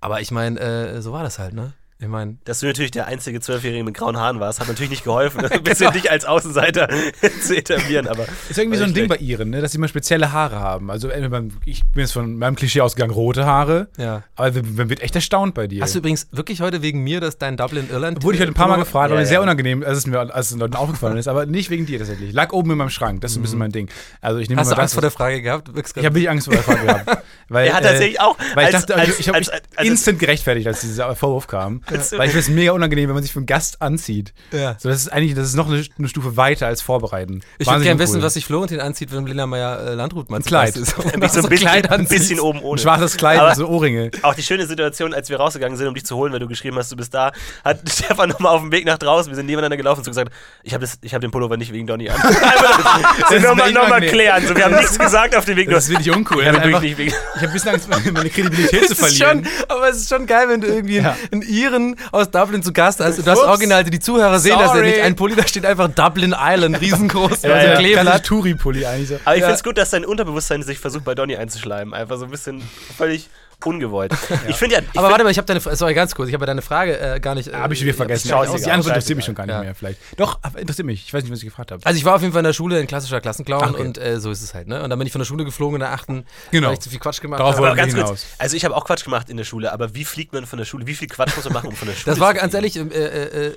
Aber ich meine, äh, so war das halt, ne? Ich meine, Dass du natürlich der einzige Zwölfjährige mit grauen Haaren warst, hat natürlich nicht geholfen, ein Genau. bisschen dich als Außenseiter zu etablieren. Aber Ist irgendwie so ein Ding bei. Iren, ne, dass sie immer spezielle Haare haben. Also beim, ich bin jetzt von meinem Klischee ausgegangen, rote Haare. Ja. Aber man wird echt erstaunt bei dir. Hast du übrigens wirklich heute wegen mir, dass dein Dublin Irland. Wurde ich heute ein paar Mal gefragt, Ja, aber ja. sehr unangenehm, als es mir als es den Leuten aufgefallen ist, aber nicht wegen dir tatsächlich. Lag oben in meinem Schrank, das ist ein bisschen mein Ding. Also ich nehme Hast immer du Angst vor der Frage gehabt? Ich habe wirklich Angst vor der Frage gehabt. Weil, Er hat tatsächlich auch Weil ich als- dachte, also als- ich habe als- mich als- als- instant gerechtfertigt, als dieser Vorwurf kam. Als- weil ich finde es mega unangenehm, wenn man sich für einen Gast anzieht. Ja. So, das ist eigentlich, das ist noch eine, eine Stufe weiter als vorbereiten. Ich würde gerne wissen, uncool. was sich Florentin anzieht, wenn Lena Meyer äh, Landrut mal Kleid. Ist. Ein bisschen, Kleid ein bisschen oben ohne. Ein schwarzes Kleid Aber- und so Ohrringe. Auch die schöne Situation, als wir rausgegangen sind, um dich zu holen, weil du geschrieben hast, du bist da, hat Stefan nochmal auf dem Weg nach draußen, wir sind nebeneinander gelaufen und so gesagt, ich habe hab den Pullover nicht wegen Donny an. Das so ist nochmal noch klären. So, wir haben nichts gesagt auf dem Weg. Das ist wirklich uncool. Ich habe Also einfach, wirklich nicht wegen. Ich habe ein bisschen Angst, meine Kredibilität zu verlieren. schon, aber es ist schon geil, wenn du irgendwie Ja. einen Iren aus Dublin zu Gast hast und du hast original, die Zuhörer sehen das ja Sorry. nicht. Ein Pulli, da steht einfach Dublin Island, riesengroß, Ja, ja, so ja. Kleeblatt. Touri-Pulli eigentlich so. Aber ich Ja. finde es gut, dass dein Unterbewusstsein sich versucht, bei Donny einzuschleimen. Einfach so ein bisschen völlig ungewollt. Ich finde ja. Ich Aber find, warte mal, ich habe deine, sorry, ganz kurz, ich habe deine Frage äh, gar nicht. Äh, Habe ich schon wieder vergessen. scheißegal. Die Antwort interessiert mich schon gar nicht Ja. mehr vielleicht. Doch, aber interessiert mich. Ich weiß nicht, was ich gefragt habe. Also ich war auf jeden Fall in der Schule ein klassischer Klassenclown okay. und äh, so ist es halt, ne? Und dann bin ich von der Schule geflogen in der achten, Genau. weil ich zu viel Quatsch gemacht habe. ganz kurz, hinaus. also ich habe auch Quatsch gemacht in der Schule, aber wie fliegt man von der Schule? Wie viel Quatsch muss man machen, um von der Schule Das war ganz ehrlich, äh, äh, äh,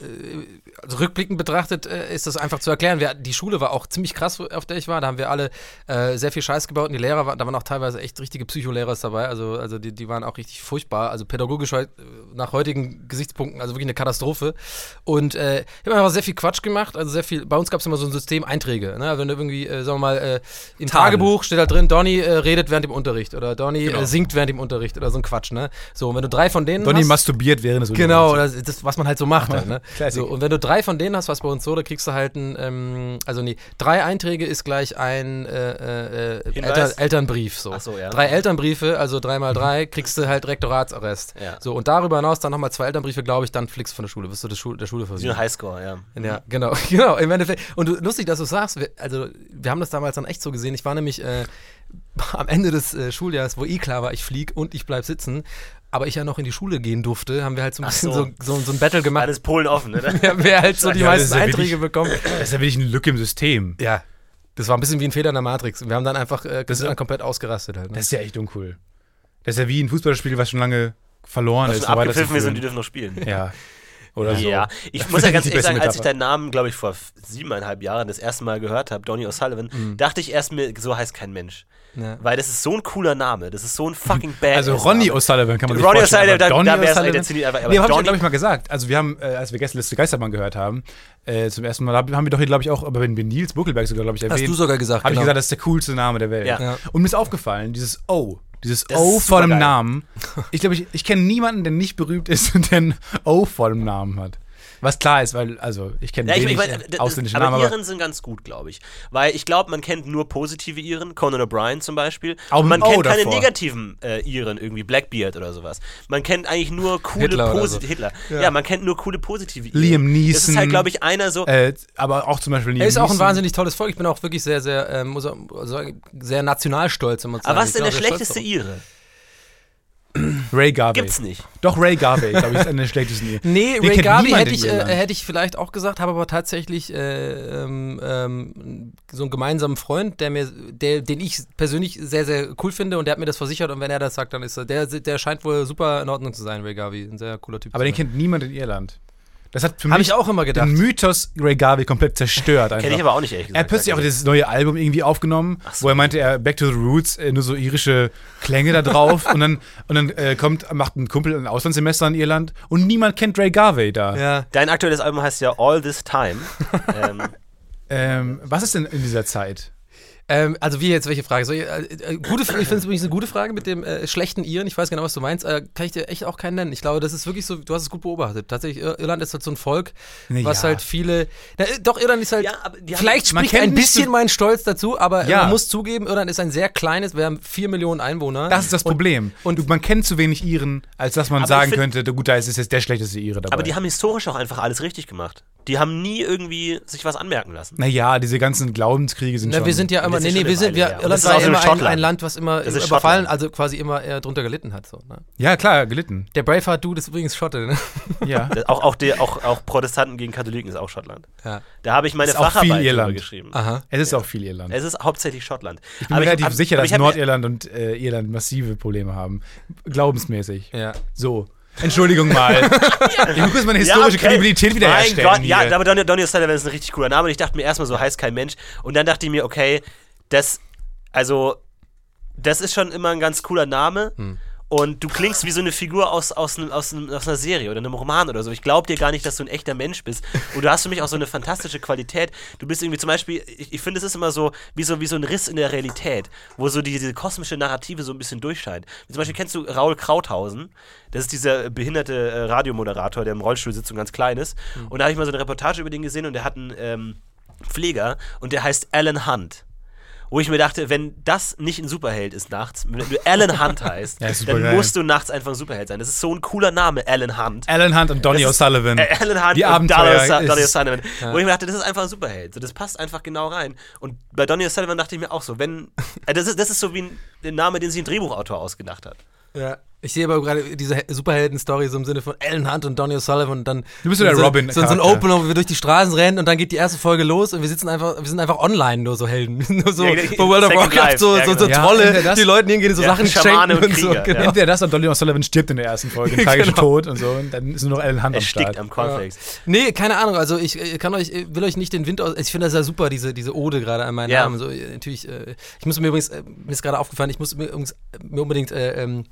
also rückblickend betrachtet, äh, ist das einfach zu erklären. Wir, die Schule war auch ziemlich krass, auf der ich war. Da haben wir alle äh, sehr viel Scheiß gebaut und die Lehrer, waren, da waren auch teilweise echt richtige Psycholehrer dabei. Also, also die, die waren auch richtig furchtbar. Also pädagogisch nach heutigen Gesichtspunkten, also wirklich eine Katastrophe. Und äh, ich habe einfach sehr viel Quatsch gemacht. Also sehr viel, bei uns gab es immer so ein System Einträge. Ne? Wenn du irgendwie, äh, sagen wir mal, äh, im Tadel. Tagebuch steht halt drin, Donny äh, redet während dem Unterricht oder Donny Genau. äh, singt während dem Unterricht oder so ein Quatsch. Ne? So, und wenn du drei von denen Donny hast, masturbiert während des Genau, Unterrichts. das, das, was man halt so macht. Halt, ne? So, und wenn du drei von denen hast, was bei uns so, da kriegst du halt ein, ähm, also nee, drei Einträge ist gleich ein äh, äh? Eltern, Elternbrief. So. So, ja. Drei Elternbriefe, also drei mal drei, kriegst du halt Rektoratsarrest. Ja. So, und darüber hinaus dann nochmal zwei Elternbriefe, glaube ich, dann fliegst du von der Schule, wirst du der, Schule der Schule Wie ein verwiesen. Highscore, ja. Ja, genau, genau, im Endeffekt. Und du, lustig, dass du sagst, wir, also wir haben das damals dann echt so gesehen. Ich war nämlich äh, am Ende des äh, Schuljahres, wo eh klar war, ich flieg und ich bleib sitzen, aber ich ja noch in die Schule gehen durfte, haben wir halt so ein Ach bisschen so. so, so, so ein Battle gemacht. Alles Polen offen, ne? Ja, wer halt so die Ja, meisten ist ja Einträge wirklich- bekommt. Das ist ja wirklich eine Lücke im System. Ja. Das war ein bisschen wie ein Fehler in der Matrix. Wir haben dann einfach äh, das dann komplett ausgerastet halt. Ne? Das ist ja echt uncool. Das ist ja wie ein Fußballspiel, was schon lange verloren Was ist. schon abgepfiffen ist und die dürfen noch spielen. Ja. Oder so. Ja, ich muss ja ganz ehrlich sagen, als ich deinen Namen, glaube ich, vor siebeneinhalb Jahren das erste Mal gehört habe, Donny O'Sullivan, Mhm. dachte ich erst mir, so heißt kein Mensch. Ja. Weil das ist so ein cooler Name. Das ist so ein fucking bad. Also Ronny O'Sullivan kann man sich Ronny vorstellen. O'Sullivan, da- Donny da O'Sullivan- aber- aber Nee, hab ich, Donny- glaube ich, mal gesagt. Also wir haben, äh, als wir Gästeliste Geisterbahn gehört haben, äh, zum ersten Mal, hab- haben wir doch hier, glaube ich, auch, aber wenn wir Nils Buckelberg sogar, glaube ich, erwähnt. Hast du sogar gesagt, Habe ich genau. gesagt, das ist der coolste Name der Welt. Ja. Ja. Und mir ist aufgefallen, dieses O, dieses Das O vor dem supergeil. Namen. Ich glaube, ich, ich kenne niemanden, der nicht berühmt ist und der ein O vor dem Namen hat. Was klar ist, weil, also, ich kenne Ja, wenig ich mein, äh, ausländische aber Namen, aber Iren sind ganz gut, glaube ich. Weil ich glaube, man kennt nur positive Iren, Conan O'Brien zum Beispiel. Auch man mit O kennt keine davor. negativen äh, Iren, irgendwie Blackbeard oder sowas. Man kennt eigentlich nur coole Hitler so. Hitler. Ja. man kennt nur coole positive Iren. Liam Das ist Neeson. halt, glaube ich, einer so. äh, aber auch zum Beispiel Er ist auch ein Neeson. wahnsinnig tolles Volk. Ich bin auch wirklich sehr, sehr, ähm, muss auch sagen, sehr nationalstolz. wenn man aber was ist denn der schlechteste stolz Ire? Ray Garvey. Gibt's nicht. Doch, Ray Garvey, glaube ich, ist einer der schlechtesten hier. Nee, Den Ray Garvey hätte ich, äh, hätte ich vielleicht auch gesagt, habe aber tatsächlich äh, ähm, ähm, so einen gemeinsamen Freund, der mir, der, den ich persönlich sehr, sehr cool finde und der hat mir das versichert und wenn er das sagt, dann ist er, der, der scheint wohl super in Ordnung zu sein, Ray Garvey. Ein sehr cooler Typ. Aber den kennt niemand in Irland. Das hat für Habe mich ich auch immer gedacht. den Mythos Ray Garvey komplett zerstört. Einfach. Kenn ich aber auch nicht, ehrlich Er gesagt. hat plötzlich auch dieses neue Album irgendwie aufgenommen, so. wo er meinte, er Back to the Roots, äh, nur so irische Klänge da drauf und dann, und dann äh, kommt, macht ein Kumpel ein Auslandssemester in Irland und niemand kennt Ray Garvey da. Ja. Dein aktuelles Album heißt ja All This Time. ähm, Ähm, was ist denn in dieser Zeit? Ähm, also wie jetzt, welche Frage? Ich, äh, äh, gute, ich finde es übrigens eine gute Frage mit dem äh, schlechten Iren. Ich weiß genau, was du meinst. Äh, kann ich dir echt auch keinen nennen. Ich glaube, das ist wirklich so, du hast es gut beobachtet. Tatsächlich, Ir Irland ist halt so ein Volk, Na was ja. halt viele. Na, äh, doch, Irland ist halt. Ja, haben- vielleicht Man spricht ein bisschen so- mein Stolz dazu, aber Ja. man muss zugeben, Irland ist ein sehr kleines, wir haben vier Millionen Einwohner. Das ist das Problem. Und, und- man kennt zu wenig Iren, als dass man sagen find- könnte, gut, da ist jetzt der schlechteste Ire dabei. aber die haben historisch auch einfach alles richtig gemacht. Die haben nie irgendwie sich was anmerken lassen. naja, diese ganzen Glaubenskriege sind Na, schon... wir sind ja immer, Das nee, nee, schon wir sind, wir, Irland das ist war so immer ein, Schottland. ein Land, was immer überfallen, Schottland. also quasi immer eher drunter gelitten hat. So, ne? ja, klar, gelitten. Der Braveheart-Dude ist übrigens Schotte, ne? Ja. Das- Auch, auch, die, auch, auch Protestanten gegen Katholiken ist auch Schottland. Ja. Da habe ich meine Ist auch viel Facharbeit Irland. geschrieben. Aha. Es ist auch viel Irland. Es ist hauptsächlich Schottland. Ich bin mir relativ hab- sicher, aber dass ich Nordirland und äh, Irland massive Probleme haben. Glaubensmäßig. Ja. So. Entschuldigung mal. Ich muss kurz meine historische okay. Kredibilität wiederherstellen. Mein Gott, ja, hier. aber Donny, Donny O'Sullivan ist ein richtig cooler Name. Und ich dachte mir erstmal so, heißt kein Mensch. Und dann dachte ich mir, okay, das, also, das ist schon immer ein ganz cooler Name. Hm. Und du klingst wie so eine Figur aus, aus, aus, aus einer Serie oder einem Roman oder so. Ich glaube dir gar nicht, dass du ein echter Mensch bist. Und du hast für mich auch so eine fantastische Qualität. Du bist irgendwie zum Beispiel, ich, ich finde, es ist immer so wie, so wie so ein Riss in der Realität, wo so die, diese kosmische Narrative so ein bisschen durchscheint. Wie zum Beispiel kennst du Raul Krauthausen? Das ist dieser behinderte äh, Radiomoderator, der im Rollstuhl sitzt und ganz klein ist. Und da habe ich mal so eine Reportage über den gesehen und der hat einen ähm, Pfleger und der heißt Alan Hunt. Wo ich mir dachte, wenn das nicht ein Superheld ist nachts, wenn du Alan Hunt heißt, Ja, dann supergeil. musst du nachts einfach ein Superheld sein. Das ist so ein cooler Name, Alan Hunt. Alan Hunt und Donny O'Sullivan. Äh, Alan Hunt Die und Donny O'Sullivan. Wo ich mir dachte, das ist einfach ein Superheld. So, das passt einfach genau rein. Und bei Donny O'Sullivan dachte ich mir auch so, wenn. Äh, das, ist, das ist so wie ein, ein Name, den sich ein Drehbuchautor ausgedacht hat. Ja. Ich sehe aber gerade diese He- Superhelden-Story so im Sinne von Alan Hunt und Donny O'Sullivan und dann. Du bist so der so, Robin- So, so ein. Opener, wo wir durch die Straßen rennen und dann geht die erste Folge los und wir sitzen einfach, wir sind einfach online nur so Helden. nur so Ja, bei World of Warcraft, Life, so, ja, so, so genau. Ja, Trolle, das- die Leuten hingehen, so Ja, Sachen Schamane schenken und und so. Krieger, Genau. ja. Entweder das und Donny O'Sullivan stirbt in der ersten Folge, tragisch Genau. tot und so. Und dann ist nur noch Alan Hunt Er am Start. am Cornflakes. Nee, keine Ahnung. Also ich äh, kann euch, äh, will euch nicht den Wind aus. Ich finde das ja super, diese, diese Ode gerade an meinen Ja. Namen. So, äh, natürlich, ich muss mir übrigens, mir ist gerade aufgefallen, ich muss mir, mir unbedingt äh, ähm,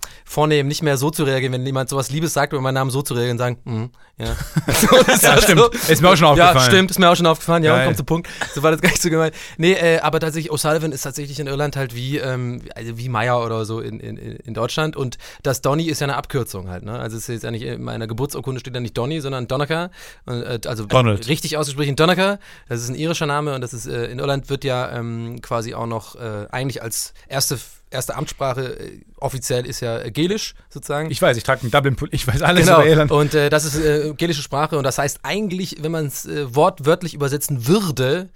vornehmen, nicht mehr so zu reagieren, wenn jemand sowas Liebes sagt über meinen Namen so zu reagieren und sagen, mhm, ja. so, Ja, halt stimmt. so. Ist mir auch schon aufgefallen. Ja, stimmt, ist mir auch schon aufgefallen. Ja, Geil. kommt zum Punkt. So war das gar nicht so gemeint. Nee, äh, aber tatsächlich, O'Sullivan ist tatsächlich in Irland halt wie, ähm, also wie Meyer oder so in, in, in Deutschland. Und das Donny ist ja eine Abkürzung halt. Ne? Also es ist jetzt ja nicht in meiner Geburtsurkunde steht da nicht Donny, sondern. Und, äh, also Donald. richtig ausgesprochen Donecker. Das ist ein irischer Name und das ist äh, in Irland wird ja ähm, quasi auch noch äh, eigentlich als erste erste Amtssprache äh, offiziell ist ja äh, Gälisch sozusagen. Ich weiß, ich trage einen Dublin, ich weiß alles Genau, über Irland. und äh, das ist äh, gälische Sprache und das heißt eigentlich, wenn man es äh, wortwörtlich übersetzen würde,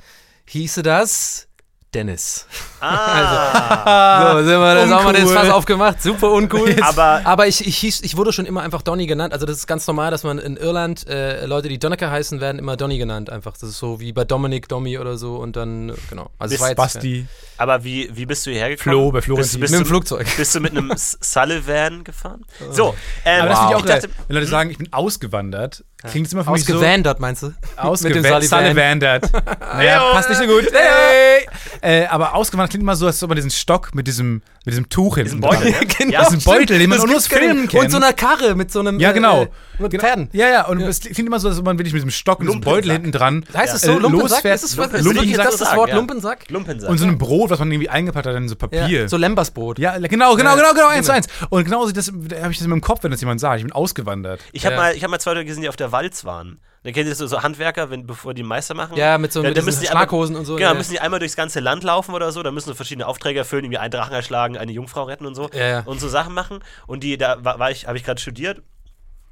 hieße das Dennis. Ah, so, sind wir, das haben wir das uncool. Fass aufgemacht. Super uncool. aber Aber ich, ich, hieß, ich wurde schon immer einfach Donny genannt. Also das ist ganz normal, dass man in Irland äh, Leute, die Donnecker heißen, werden immer Donny genannt. Einfach. Das ist so wie bei Dominic, Domi oder so. Und dann, äh, genau. Also Bis es war jetzt, Basti. Aber wie, wie bist du hierher gekommen? Flo, bei bist, Florentin. bist, Mit dem du, Flugzeug. bist du mit einem Sullivan gefahren? So, ähm, Aber das finde ich auch ich dachte, Wenn Leute sagen, ich bin ausgewandert, klingt es immer für mich so Ausgewandert, meinst du? ausgewandert. Sullivandert. naja, passt nicht so gut. Hey. Äh, aber ausgewandert klingt immer so, als ob man diesen Stock mit diesem, mit diesem Tuch hinten diesen Beutel, ne? Genau, Ja, diesen Beutel, den man nur aus Filmen kennt. Und so einer Karre mit so einem. Ja, genau. Äh, mit Genau. Pferden. Ja, ja, und es klingt immer so, als ob man wirklich mit diesem Stock und diesem Lumpensack. Beutel hinten dran Heißt es äh, so? Lumpensack? losfährt. Ist das, was, ist Lumpensack. das das Wort Ja. Lumpensack? Lumpensack. Und so einem Brot, was man irgendwie eingepackt hat in so Papier. Ja, so Lembersbrot. Ja, genau, genau, Ja, genau, genau, eins zu genau. eins. Und genau so das habe ich das in meinem Kopf, wenn das jemand sagt. Ich bin ausgewandert. Ich habe Ja. mal, ich hab mal zwei Leute gesehen, die auf der Walz waren. Da kennt ihr das so, so Handwerker, wenn, bevor die Meister machen? Ja, mit so Ja, mit da diesen müssen einmal- Schlaghosen und so. Genau, ja. müssen die einmal durchs ganze Land laufen oder so, da müssen sie verschiedene Aufträge erfüllen, irgendwie einen Drachen erschlagen, eine Jungfrau retten und so Ja, ja. und so Sachen machen. Und die, da war, war ich, habe ich gerade studiert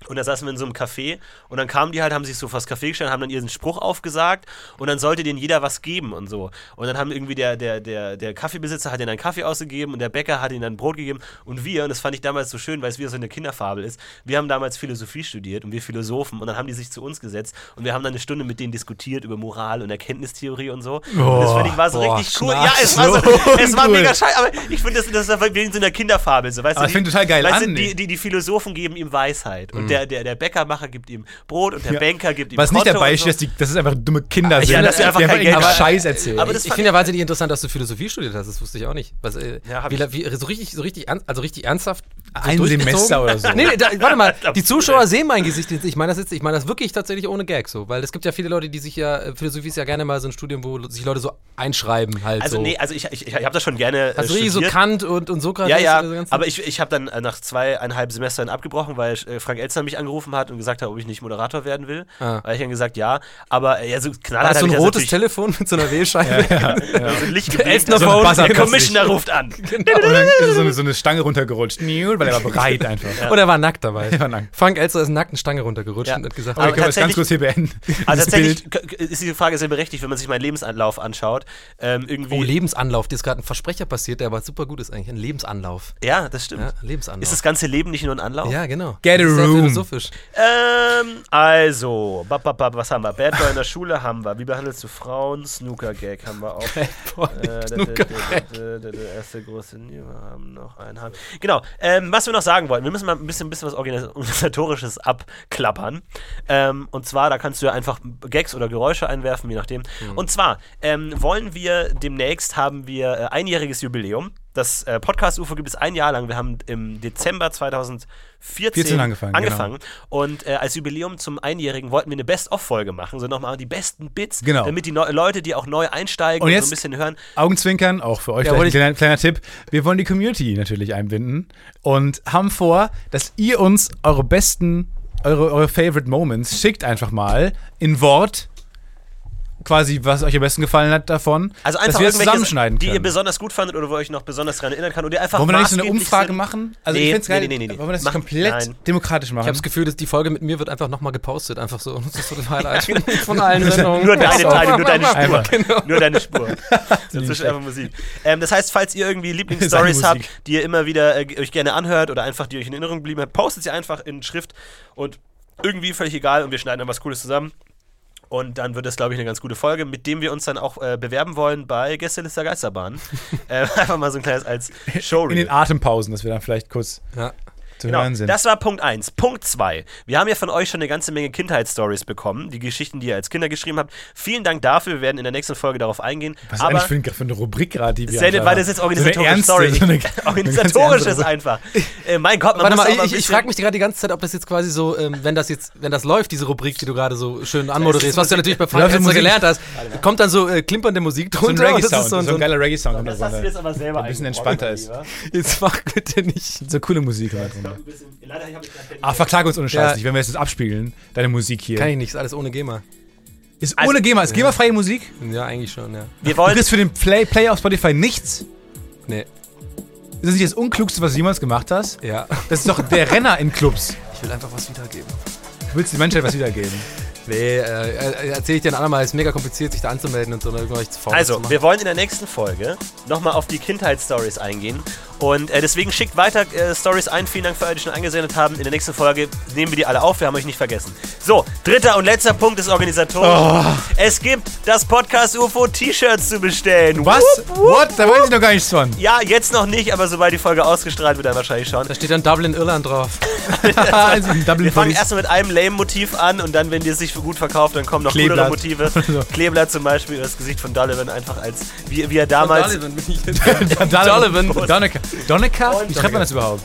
und da saßen wir in so einem Café und dann kamen die halt, haben sich so vors Café gestellt, haben dann ihren Spruch aufgesagt und dann sollte denen jeder was geben und so. Und dann haben irgendwie der, der, der, der Kaffeebesitzer hat ihnen einen Kaffee ausgegeben und der Bäcker hat ihnen dann Brot gegeben und wir, und das fand ich damals so schön, weil es wieder so eine Kinderfabel ist, wir haben damals Philosophie studiert und wir Philosophen und dann haben die sich zu uns gesetzt und wir haben dann eine Stunde mit denen diskutiert über Moral und Erkenntnistheorie und so. und das fand ich war so boah, richtig cool. Ja, es war, so, es war mega scheiße, aber ich finde, das, das ist wie in so einer Kinderfabel. So, weißt Aber du, ich find total geil weißt du, an, die, nee. die, die Philosophen geben ihm Weisheit und der, der, der Bäckermacher gibt ihm Brot und der Ja. Banker gibt ihm Was nicht Konto dabei und ist, so. die, dass es einfach dumme Kinder Ja, sind, dass sie einfach die kein haben. Scheiß erzählen. Aber das Ich finde ja wahnsinnig interessant, dass du Philosophie studiert hast. Das wusste ich auch nicht. Was, äh, Ja, hab wie, ich. wie, so richtig, so richtig, ernst- also richtig ernsthaft. so Ein? Semester oder so. Nee, nee, da, warte mal. Die. Zuschauer sehen mein Gesicht. jetzt. Ich meine das jetzt, ich meine das wirklich tatsächlich ohne Gag so, weil es gibt ja viele Leute, die sich ja äh, Philosophie ist ja gerne mal so ein Studium, wo sich Leute so einschreiben halt Also so. nee, also ich, ich, ich habe das schon gerne also richtig so. Kant und und Sokrates. ja, ja, aber ich, ich habe dann äh, nach zweieinhalb Semestern abgebrochen, weil Frank Elzner mich angerufen hat und gesagt hat, ob ich nicht Moderator werden will. Ah. Da habe ich dann gesagt, ja, aber äh, ja, so war knallhart das so ein rotes Telefon mit so einer Wählscheibe? so ein Licht geblinkt. Elstner So ein Der Genau. Commissioner ruft an. und dann ist so eine, so eine Stange runtergerutscht, weil er war bereit einfach. Und er war nackt dabei. Er war nackt. Frank Elster ist nackt eine Stange runtergerutscht Ja. und hat gesagt, Aber Aber können wir das ganz tatsächlich- kurz hier beenden. Also tatsächlich Bild. ist die Frage sehr berechtigt, wenn man sich meinen Lebensanlauf anschaut. Ähm, irgendwie, oh, Lebensanlauf, dir ist gerade ein Versprecher passiert, der aber super gut ist eigentlich. Ein Lebensanlauf. ja, das stimmt. Ja, Lebensanlauf. Ist das ganze Leben nicht nur ein Anlauf? ja, genau. Get a sehr room. Philosophisch. Ähm, also, bap, bap, bap, was haben wir? Bad Boy in der Schule haben wir. Wie behandelst du Frauen? Snooker-Gag haben wir auch. Boah, Äh, der, der, Snooker. der, erste große Wir haben noch einen haben. Genau. Ähm, was wir noch sagen wollten, wir müssen mal ein bisschen, ein bisschen was Organisatorisches abklappern. Ähm, und zwar, da kannst du ja einfach Gags oder Geräusche einwerfen, je nachdem. Und zwar ähm, wollen wir demnächst haben wir äh, einjähriges Jubiläum. Das äh, Podcast UFO gibt es ein Jahr lang. Wir haben im Dezember 2014 14 angefangen, angefangen. Und äh, als Jubiläum zum Einjährigen wollten wir eine Best-of-Folge machen. So nochmal die besten Bits, Genau. damit die Neu Leute, die auch neu einsteigen Und und, jetzt- so ein bisschen hören, Augenzwinkern, auch für euch Ja, ein kleiner, kleiner Tipp. Wir wollen die Community natürlich einbinden und haben vor, dass ihr uns eure besten, eure, eure Favorite Moments schickt einfach mal in Wort quasi, was euch am besten gefallen hat davon, Also dass einfach wir es irgendwelche, zusammenschneiden die ihr können. besonders gut fandet oder wo ihr euch noch besonders daran erinnern kann ihr einfach Wollen wir nicht so eine Umfrage sind. machen? Also Nee, ich finde es geil. nee, nee, nee, nee. Wollen wir das Mach- komplett nein. demokratisch machen? Ich habe das Gefühl, dass die Folge mit mir wird einfach nochmal gepostet. Einfach so. Das ist so das Highlight von allen Sendungen. Nur deine. Teile, nur deine Spur. Genau. Nur deine Spur. Dazwischen einfach Musik. Ähm, das heißt, falls ihr irgendwie Lieblingsstories habt, die ihr immer wieder äh, euch gerne anhört oder einfach die euch in Erinnerung geblieben habt, postet sie einfach in Schrift und irgendwie völlig egal und wir schneiden dann was Cooles zusammen. Und dann wird es, glaube ich, eine ganz gute Folge, mit dem wir uns dann auch äh, bewerben wollen bei Gästeliste Geisterbahn. äh, einfach mal so ein kleines als Show. in den Atempausen, dass wir dann vielleicht kurz Ja. Genau, das war Punkt 1. Punkt 2. Wir haben ja von euch schon eine ganze Menge Kindheitsstories bekommen, die Geschichten, die ihr als Kinder geschrieben habt. Vielen Dank dafür, wir werden in der nächsten Folge darauf eingehen. was ist aber eigentlich für, ein, für eine Rubrik gerade, die wir am weil das jetzt organisatorisch, so ernste, sorry. So organisatorisch ist einfach. Äh, mein Gott, man Warte muss mal, ein ich, ich frage mich gerade die ganze Zeit, ob das jetzt quasi so, ähm, wenn das jetzt, wenn das läuft, diese Rubrik, die du gerade so schön anmoderierst, was du natürlich bei Frank Musik? gelernt hast, kommt dann so äh, klimpernde Musik so ein drunter. das Reggae-Sound, ist so, so, so ein ein, geiler Reggae-Sound. Das da hast du drunter. jetzt aber selber Ein bisschen entspannter ist. Jetzt mach bitte nicht. So coole Musik. Halt bisschen- Leider habe ich grad Ah, verklag uns ohne Scheiß Ja. nicht, wenn wir jetzt das abspielen, deine Musik hier. Kann ich nicht, ist alles ohne GEMA. Ist Also- ohne GEMA, ist GEMA-freie Musik? Ja, eigentlich schon, ja. Wir Du wollen, kriegst für den Play, Play auf Spotify nichts? Nee, Ist das nicht das Unklugste, was du jemals gemacht hast? ja. Das ist doch der Renner in Clubs. Ich will einfach was wiedergeben. Du willst die Menschheit was wiedergeben. Nee, äh, erzähle ich dir ein andermal. Ist mega kompliziert, sich da anzumelden und so. Oder irgendwas zu faul Also, wir wollen in der nächsten Folge nochmal auf die Kindheitsstories eingehen. Und äh, deswegen schickt weiter äh, Stories ein. Vielen Dank für alle, die schon eingesendet haben. In der nächsten Folge nehmen wir die alle auf. Wir haben euch nicht vergessen. So, dritter und letzter Punkt des Organisatoren. Es gibt das Podcast UFO T-Shirts zu bestellen. Was? Wupp, wupp. What? Da weiß ich noch gar nichts von. Ja, jetzt noch nicht, aber sobald die Folge ausgestrahlt wird, dann wahrscheinlich schon. da steht dann Dublin, Irland drauf. also Dublin Wir fangen erstmal mit einem Lame-Motiv an und dann, wenn die es sich für gut verkauft, dann kommen noch Kleeblatt. coolere Motive. So. Kleeblatt zum Beispiel, das Gesicht von Donovan einfach als, wie, wie er damals... bin ich jetzt. Donovan. Donnecker. Und Wie schreibt man das überhaupt?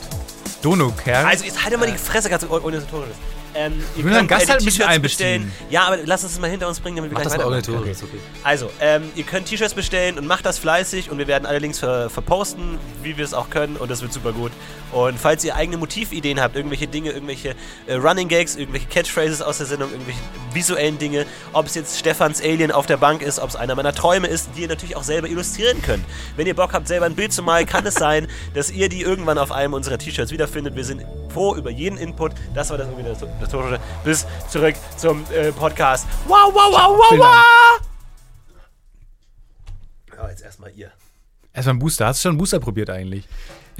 Donnecker? Also jetzt halt mal die Fresse, ganz organisatorisch. Ähm, deinen könnt Gast äh, halt ein bisschen T-Shirts einbeziehen. bestellen. Ja, aber lass uns das mal hinter uns bringen, damit wir Mach gleich weitermachen. okay. Also, ähm, ihr könnt T-Shirts bestellen und macht das fleißig und wir werden alle Links ver verposten, wie wir es auch können und das wird super gut. Und falls ihr eigene Motivideen habt, irgendwelche Dinge, irgendwelche äh, Running Gags, irgendwelche Catchphrases aus der Sendung, irgendwelche visuellen Dinge, ob es jetzt Stefans Alien auf der Bank ist, ob es einer meiner Träume ist, die ihr natürlich auch selber illustrieren könnt. Wenn ihr Bock habt, selber ein Bild zu malen, kann es sein, dass ihr die irgendwann auf einem unserer T-Shirts wiederfindet. Wir sind froh über jeden Input. Das war das das, Tote. Bis zurück zum äh, Podcast. Wow, wow, wow, wow, wow! Ja, jetzt erstmal ihr. Erstmal ein Booster. Hast du schon einen Booster probiert eigentlich?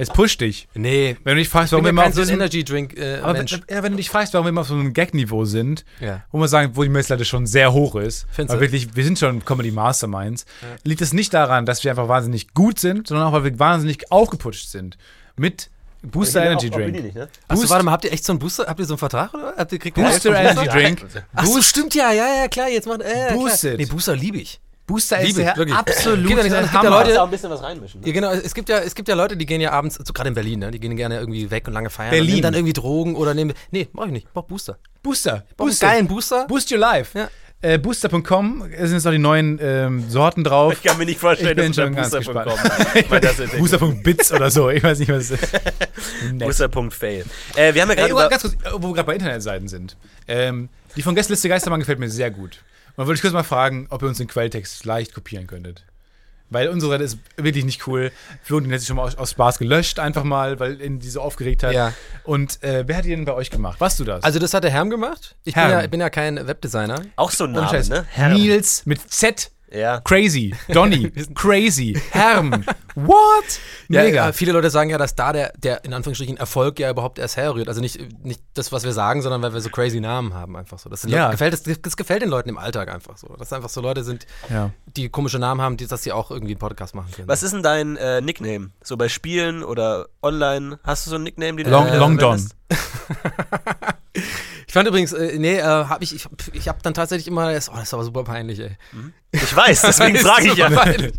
Es pusht dich. Nee. Wenn du dich fragst, warum wir ja immer auf so ein diesem, Energy Drink äh, aber wenn, Mensch. ja, wenn du dich fragst, warum wir immer auf so einem Gag-Niveau sind, Ja. wo man sagen, wo die Messlatte schon sehr hoch ist, Findest weil wirklich, wir sind schon Comedy Masterminds, liegt es nicht daran, dass wir einfach wahnsinnig gut sind, sondern auch, weil wir wahnsinnig aufgeputscht sind mit Booster Energy Drink. Nicht, ne? Achso, warte mal, habt ihr echt so einen Booster? Habt ihr so einen Vertrag oder? Habt ihr, kriegt Booster einen Energy Drink. Achso, stimmt ja, ja, ja, klar, jetzt macht, äh, Boost klar. it. Nee, Booster liebe ich. Booster ist Liebe ich, der wirklich. absolute Geht ja nicht. Es gibt ja. Leute- auch ein bisschen was reinmischen. Ne? Ja, genau, es gibt ja, es gibt ja Leute, die gehen ja abends, so gerade in Berlin, ne, die gehen gerne irgendwie weg und lange feiern. Berlin. Und nehmen dann irgendwie Drogen oder nehmen, nee, mach ich nicht, ich brauch Booster. Booster. Ich brauch einen geilen Booster. Boost Your Life. Ja. Äh, Booster.com sind jetzt noch die neuen ähm, Sorten drauf. Ich kann mir nicht vorstellen, dass unter Booster gespannt. kommt. Ich meine, das ist Booster.bits oder so. Ich weiß nicht, was es ist. Booster.fail. Äh, wir haben ja gerade ganz kurz, wo wir gerade bei Internetseiten sind. Ähm, die von Gästeliste Geistermann gefällt mir sehr gut. Und wollte ich kurz mal fragen, ob ihr uns den Quelltext leicht kopieren könntet. Weil unsere Seite ist wirklich nicht cool. Florentin hat sich schon mal aus, aus Spaß gelöscht, einfach mal, weil ihn die so aufgeregt hat. Ja. Und äh, wer hat die denn bei euch gemacht? Warst du das? Also das hat der Herm gemacht. Ich bin Herm. ja, ich bin ja kein Webdesigner. Auch so ein Name, Scheiß. ne? Herm. Nils mit Z. Ja. Crazy. Donny. Crazy. Herm. What? Ja, Mega. viele Leute sagen ja, dass da der, der in Anführungsstrichen Erfolg ja überhaupt erst herrührt. Also nicht, nicht das, was wir sagen, sondern weil wir so crazy Namen haben einfach so. Das, sind Ja. Leute, gefällt, das, das gefällt den Leuten im Alltag einfach so. Dass einfach so Leute sind, Ja. die komische Namen haben, die, dass sie auch irgendwie einen Podcast machen können. Was ist denn dein äh, Nickname? So bei Spielen oder online? Hast du so ein Nickname, den du Long, äh, Long Don. Ich fand übrigens, äh, nee, äh, hab ich, ich, hab- ich habe dann tatsächlich immer, das, oh, das ist aber super peinlich, ey. Ich weiß, deswegen frage ich ja. peinlich.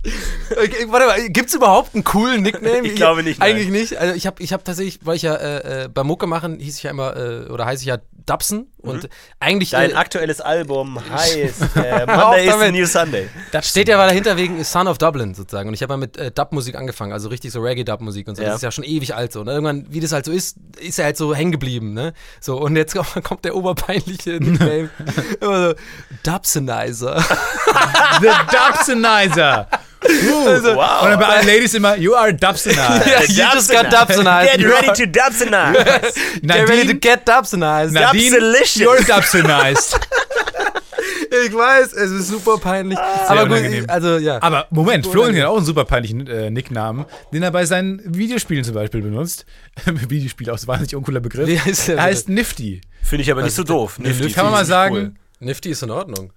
Warte mal, gibt's überhaupt einen coolen Nickname? Ich glaube nicht, nein. Eigentlich nicht. Also ich habe ich hab tatsächlich, weil ich ja äh, äh, bei Mucke machen, hieß ich ja immer, äh, oder heiße ich ja Dubson und eigentlich Dein äh, aktuelles Album heißt äh, Monday is the. New Sunday. Das steht ja dahinter wegen Son of Dublin sozusagen. Und ich habe ja mit äh, Dub-Musik angefangen, also richtig so Reggae-Dub-Musik und so. Ja. Das ist ja schon ewig alt so. Und irgendwann, wie das halt so ist, ist er halt so hängen geblieben, ne? So, und jetzt kommt der oberpeinliche Nickname. Immer so, Dubsonizer. The Dubsonizer. Uh, Wow. Und dann bei allen Ladies immer, you are. Ja, you just got Dubsonized. Get ready to Dubsonize. Get ready to get Dubsonized. Nadine, Dubsolicious. you're Dubsonized. Ich weiß, es ist super peinlich. Sehr aber gut, unangenehm. also ja. Aber Moment, Florian hat auch einen super peinlichen äh, Nicknamen, den er bei seinen Videospielen zum Beispiel benutzt. Videospiel, auch so wahnsinnig uncooler Begriff. Wie heißt der er heißt Nifty. Finde ich aber nicht so doof. Nifty Kann man mal sagen, cool. Nifty ist in Ordnung.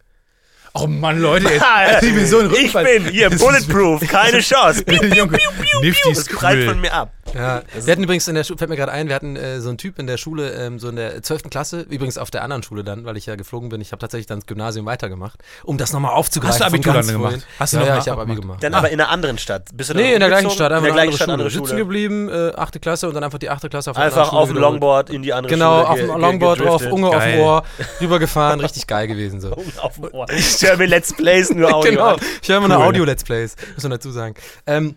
Oh Mann, Leute, jetzt, also ich bin so ein Ich bin hier bulletproof, keine Chance. Junge, Nifty Das ist prallt von mir ab. Ja, wir hatten übrigens in der Schule, fällt mir gerade ein, wir hatten äh, so einen Typ in der Schule, ähm, so in der 12. Klasse, übrigens auf der anderen Schule dann, weil ich ja geflogen bin. Ich habe tatsächlich dann das Gymnasium weitergemacht, um das nochmal aufzugreifen. Hast du Abitur dann gemacht? vorhin. Hast du ja, noch ja, ich habe Abi gemacht? Dann aber in einer anderen Stadt. Bist du dann Nee, in der gleichen? Stadt, einfach in der eine gleichen andere Stadt, Schule. andere Sitzen Schule. geblieben, äh, achte Klasse und dann einfach die achte Klasse auf der Einfach anderen auf dem. Longboard in die andere Genau, Schule. auf ge- dem Longboard gedriftet. Unge auf dem. Ohr, rübergefahren, richtig geil gewesen so. auf dem Ohr. Ich höre mir Let's Plays nur Audio genau, an. ich höre immer nur. Audio-Let's Plays, muss man dazu sagen. Ähm,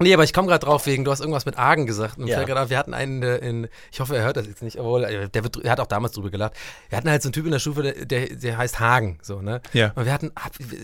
Nee, aber ich komme gerade drauf wegen, du hast irgendwas mit Argen gesagt. Und Ja. grad wir hatten einen äh, in, ich hoffe, er hört das jetzt nicht, obwohl, äh, der, wird, er hat auch damals drüber gelacht. Wir hatten halt so einen Typ in der Stufe, der, der, der heißt Hagen, so, ne? Ja. Und wir hatten,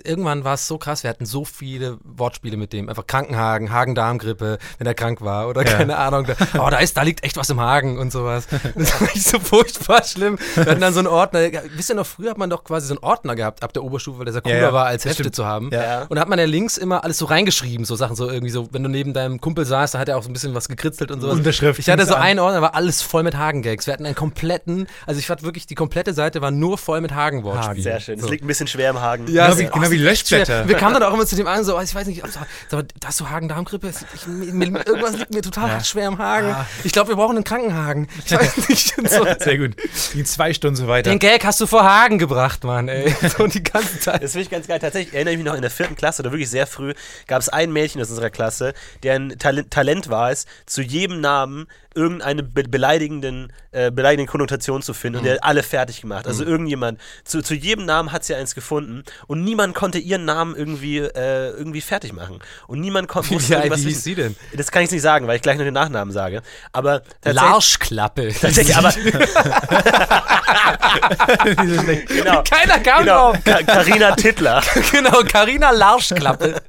irgendwann war es so krass, wir hatten so viele Wortspiele mit dem. Einfach Krankenhagen, Hagen-Darmgrippe, wenn er krank war oder Ja. keine Ahnung. Da, oh, da ist, da liegt echt was im Hagen und sowas. Das war echt so furchtbar schlimm. Wir hatten dann so einen Ordner, wisst ihr noch, früher hat man doch quasi so einen Ordner gehabt ab der Oberstufe, weil der sehr cooler Ja, war, als Hefte stimmt. zu haben. Und da hat man ja links immer alles so reingeschrieben, so Sachen, so irgendwie so, wenn du neben deinem Kumpel saßt, da hat er auch so ein bisschen was gekritzelt und sowas. Unterschrift Ich hatte so einen Ordner, da war alles voll mit Hagen-Gags. Wir hatten einen kompletten, also ich fand wirklich, die komplette Seite war nur voll mit Hagen-Wortspielen. Hagen. Sehr schön. Es So. liegt ein bisschen schwer im Hagen. Ja, Genau wie- oh, genau wie echt schwer. Löschblätter. Wir kamen dann auch immer zu dem einen so, ich weiß nicht, sag, da hast du Hagen-Darmgrippe? Irgendwas liegt mir total schwer im Hagen. Ich glaube, wir brauchen einen Krankenhagen. Ich weiß nicht. So. Sehr gut. Ging zwei Stunden so weiter. Den Gag hast du vor Hagen gebracht, Mann, ey. So die ganze Zeit. Das finde ich ganz geil. Tatsächlich erinnere ich mich noch in der vierten Klasse oder wirklich sehr früh gab es ein Mädchen aus unserer Klasse, der ein Talent, Talent war es, zu jedem Namen irgendeine be beleidigenden, äh, beleidigende Konnotation zu finden und der hat alle fertig gemacht. Also irgendjemand, zu, zu jedem Namen hat sie eins gefunden und niemand konnte ihren Namen irgendwie, äh, irgendwie fertig machen. Und niemand konnte Wie, wie hieß sie denn? Das kann ich nicht sagen, weil ich gleich noch den Nachnamen sage. Aber tatsächlich, Larschklappe. tatsächlich aber genau, Keiner kam genau, drauf. Ka- Carina Tittler. Genau, Carina Larschklappe.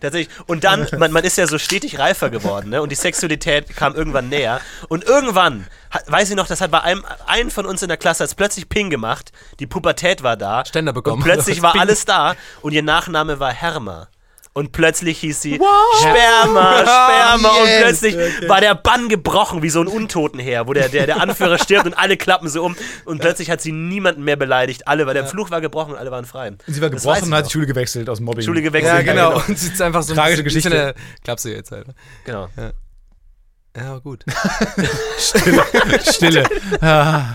Tatsächlich. Und dann, man, man ist ja so stetig reifer geworden, ne? Und die Sexualität kam irgendwann näher. Und irgendwann, weiß ich noch, das hat bei einem, einem von uns in der Klasse hat's plötzlich Ping gemacht. Die Pubertät war da. Ständer bekommen. Und plötzlich war Ping. alles da. Und ihr Nachname war Hermer. Und plötzlich hieß sie Sperma, Sperma. Und Yes. plötzlich war der Bann gebrochen, wie so ein Untotenheer, wo der, der, der Anführer stirbt und alle klappen so um. Und plötzlich hat sie niemanden mehr beleidigt. Alle, weil der Fluch war gebrochen und alle waren frei. Und sie war Das gebrochen und hat die Schule gewechselt aus Mobbing. Schule gewechselt. Ja, genau. Und sie ist einfach so ein Tragische bisschen- Geschichte. Klapse jetzt halt. ne? genau. Ja, gut. Stille. Ah.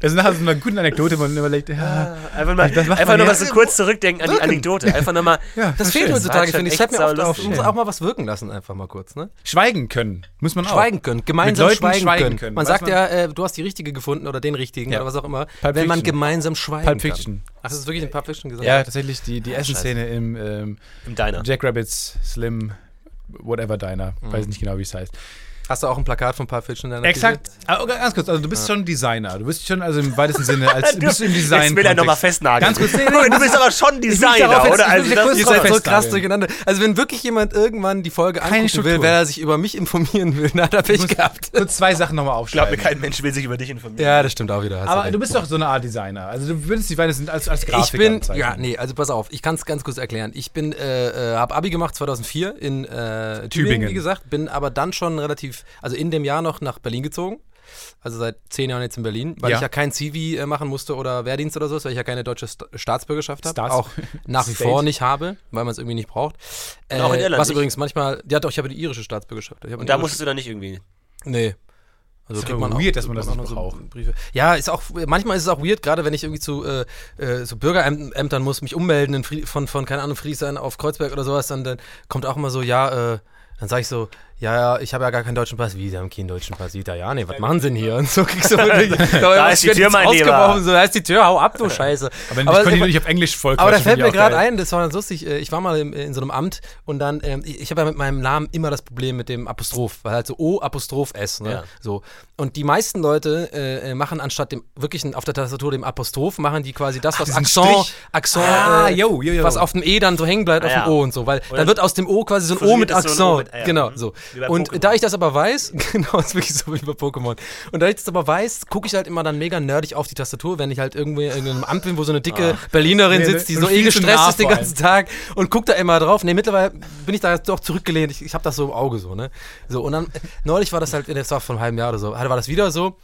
Das ist nachher so eine gute Anekdote, man überlegt, ja, Einfach, mal, einfach man nur mal so kurz zurückdenken an die Anekdote. Einfach nochmal. ja Das fehlt heutzutage, finde ich. Schreibt mir oft auf. Man muss auch mal was wirken lassen, einfach mal kurz, ne? Schweigen können, muss man auch. Schweigen können, gemeinsam schweigen, schweigen können. können. Man Weiß sagt man- ja, äh, du hast die richtige gefunden oder den richtigen Ja. oder was auch immer, Pulp wenn man Fiction. gemeinsam schweigen Pulp kann. Fiction. Ach, das ist wirklich in Pulp Fiction gesagt? Ja, tatsächlich die, die Essenszene im ähm, Im Diner. Jack Rabbits Slim Whatever Diner. Weiß nicht genau, wie es heißt. Hast du auch ein Plakat von Pulp Fiction? in deiner Exakt. Aber ganz kurz, also du bist schon Designer. Du bist schon also im weitesten Sinne als du bist im Design. Jetzt will er nochmal festnageln. Ganz kurz, nee, du bist aber schon Ich Designer, darauf jetzt- oder? ich Also das ist ja so krass durcheinander. Also wenn wirklich jemand irgendwann die Folge Keine angucken will, wer sich über mich informieren will, na, da hab ich gehabt. Kurz zwei Sachen nochmal Ich glaube, aufschreiben. kein Mensch will sich über dich informieren. Ja, das stimmt auch wieder. Aber recht. du bist doch so eine Art Designer. Also du würdest dich weitesten als, als Grafiker Ich bin, ja, nee, also pass auf, ich kann es ganz kurz erklären. Ich bin, äh, äh, habe Abi gemacht 2004 in äh, Tübingen, Tübingen. wie gesagt, bin aber dann schon relativ, also in dem Jahr noch nach Berlin gezogen. Also seit zehn Jahren jetzt in Berlin, weil Ja. ich ja kein CV äh, machen musste oder Wehrdienst oder so, weil ich ja keine deutsche Sta Staatsbürgerschaft habe. Auch nach wie vor nicht habe, weil man es irgendwie nicht braucht. Äh, auch in Irland was nicht? übrigens manchmal, ja doch, ich habe die irische Staatsbürgerschaft. Und da musstest du dann nicht irgendwie. Nee. Also Ist kriegt aber man weird, auch, dass man das kriegt nicht auch noch braucht. Briefe. Ja, ist auch, manchmal ist es auch weird, gerade wenn ich irgendwie zu äh, äh, so Bürgerämtern muss, mich ummelden von, von, keine Ahnung, Friesland auf Kreuzberg oder sowas, dann, dann kommt auch immer so, ja, äh, dann sage ich so, ja, ja, ich habe ja gar keinen deutschen Pass. Wie, Sie haben keinen deutschen Pass? Wieder, ja, nee, was machen Sie denn hier? Und so kriegst du da ist die Tür, mein Lieber. So, da ist die Tür, hau ab, du Scheiße. Aber ich konnte nicht auf Englisch voll Aber da fällt mir gerade ein, das war ganz lustig, äh, ich war mal im, in so einem Amt und dann, ähm, ich, ich habe ja mit meinem Namen immer das Problem mit dem Apostroph, weil halt so O, Apostroph S, ne? Ja. So. Und die meisten Leute äh, äh, machen anstatt dem wirklichen auf der Tastatur dem Apostroph, machen die quasi das, was diesen Akzent. Akzent, Ah, äh, jo, jo, jo. was auf dem E dann so hängen bleibt Ah, auf ja. dem O und so, weil dann dann wird aus dem O quasi so ein O mit Akzent. so ein O mit- ah, ja. Genau, Mhm. so. Und Pokémon. da ich das aber weiß, genau, ist wirklich so wie bei Pokémon. Und da ich das aber weiß, gucke ich halt immer dann mega nerdig auf die Tastatur, wenn ich halt irgendwie in irgendeinem Amt bin, wo so eine dicke Berlinerin Nee, sitzt, die so eh gestresst ist den ganzen Tag und guckt da immer drauf. Nee, mittlerweile bin ich da jetzt doch zurückgelehnt. Ich, ich habe das so im Auge so, ne? So, und dann, äh, neulich war das halt, das war vor einem halben Jahr oder so, war das wieder so.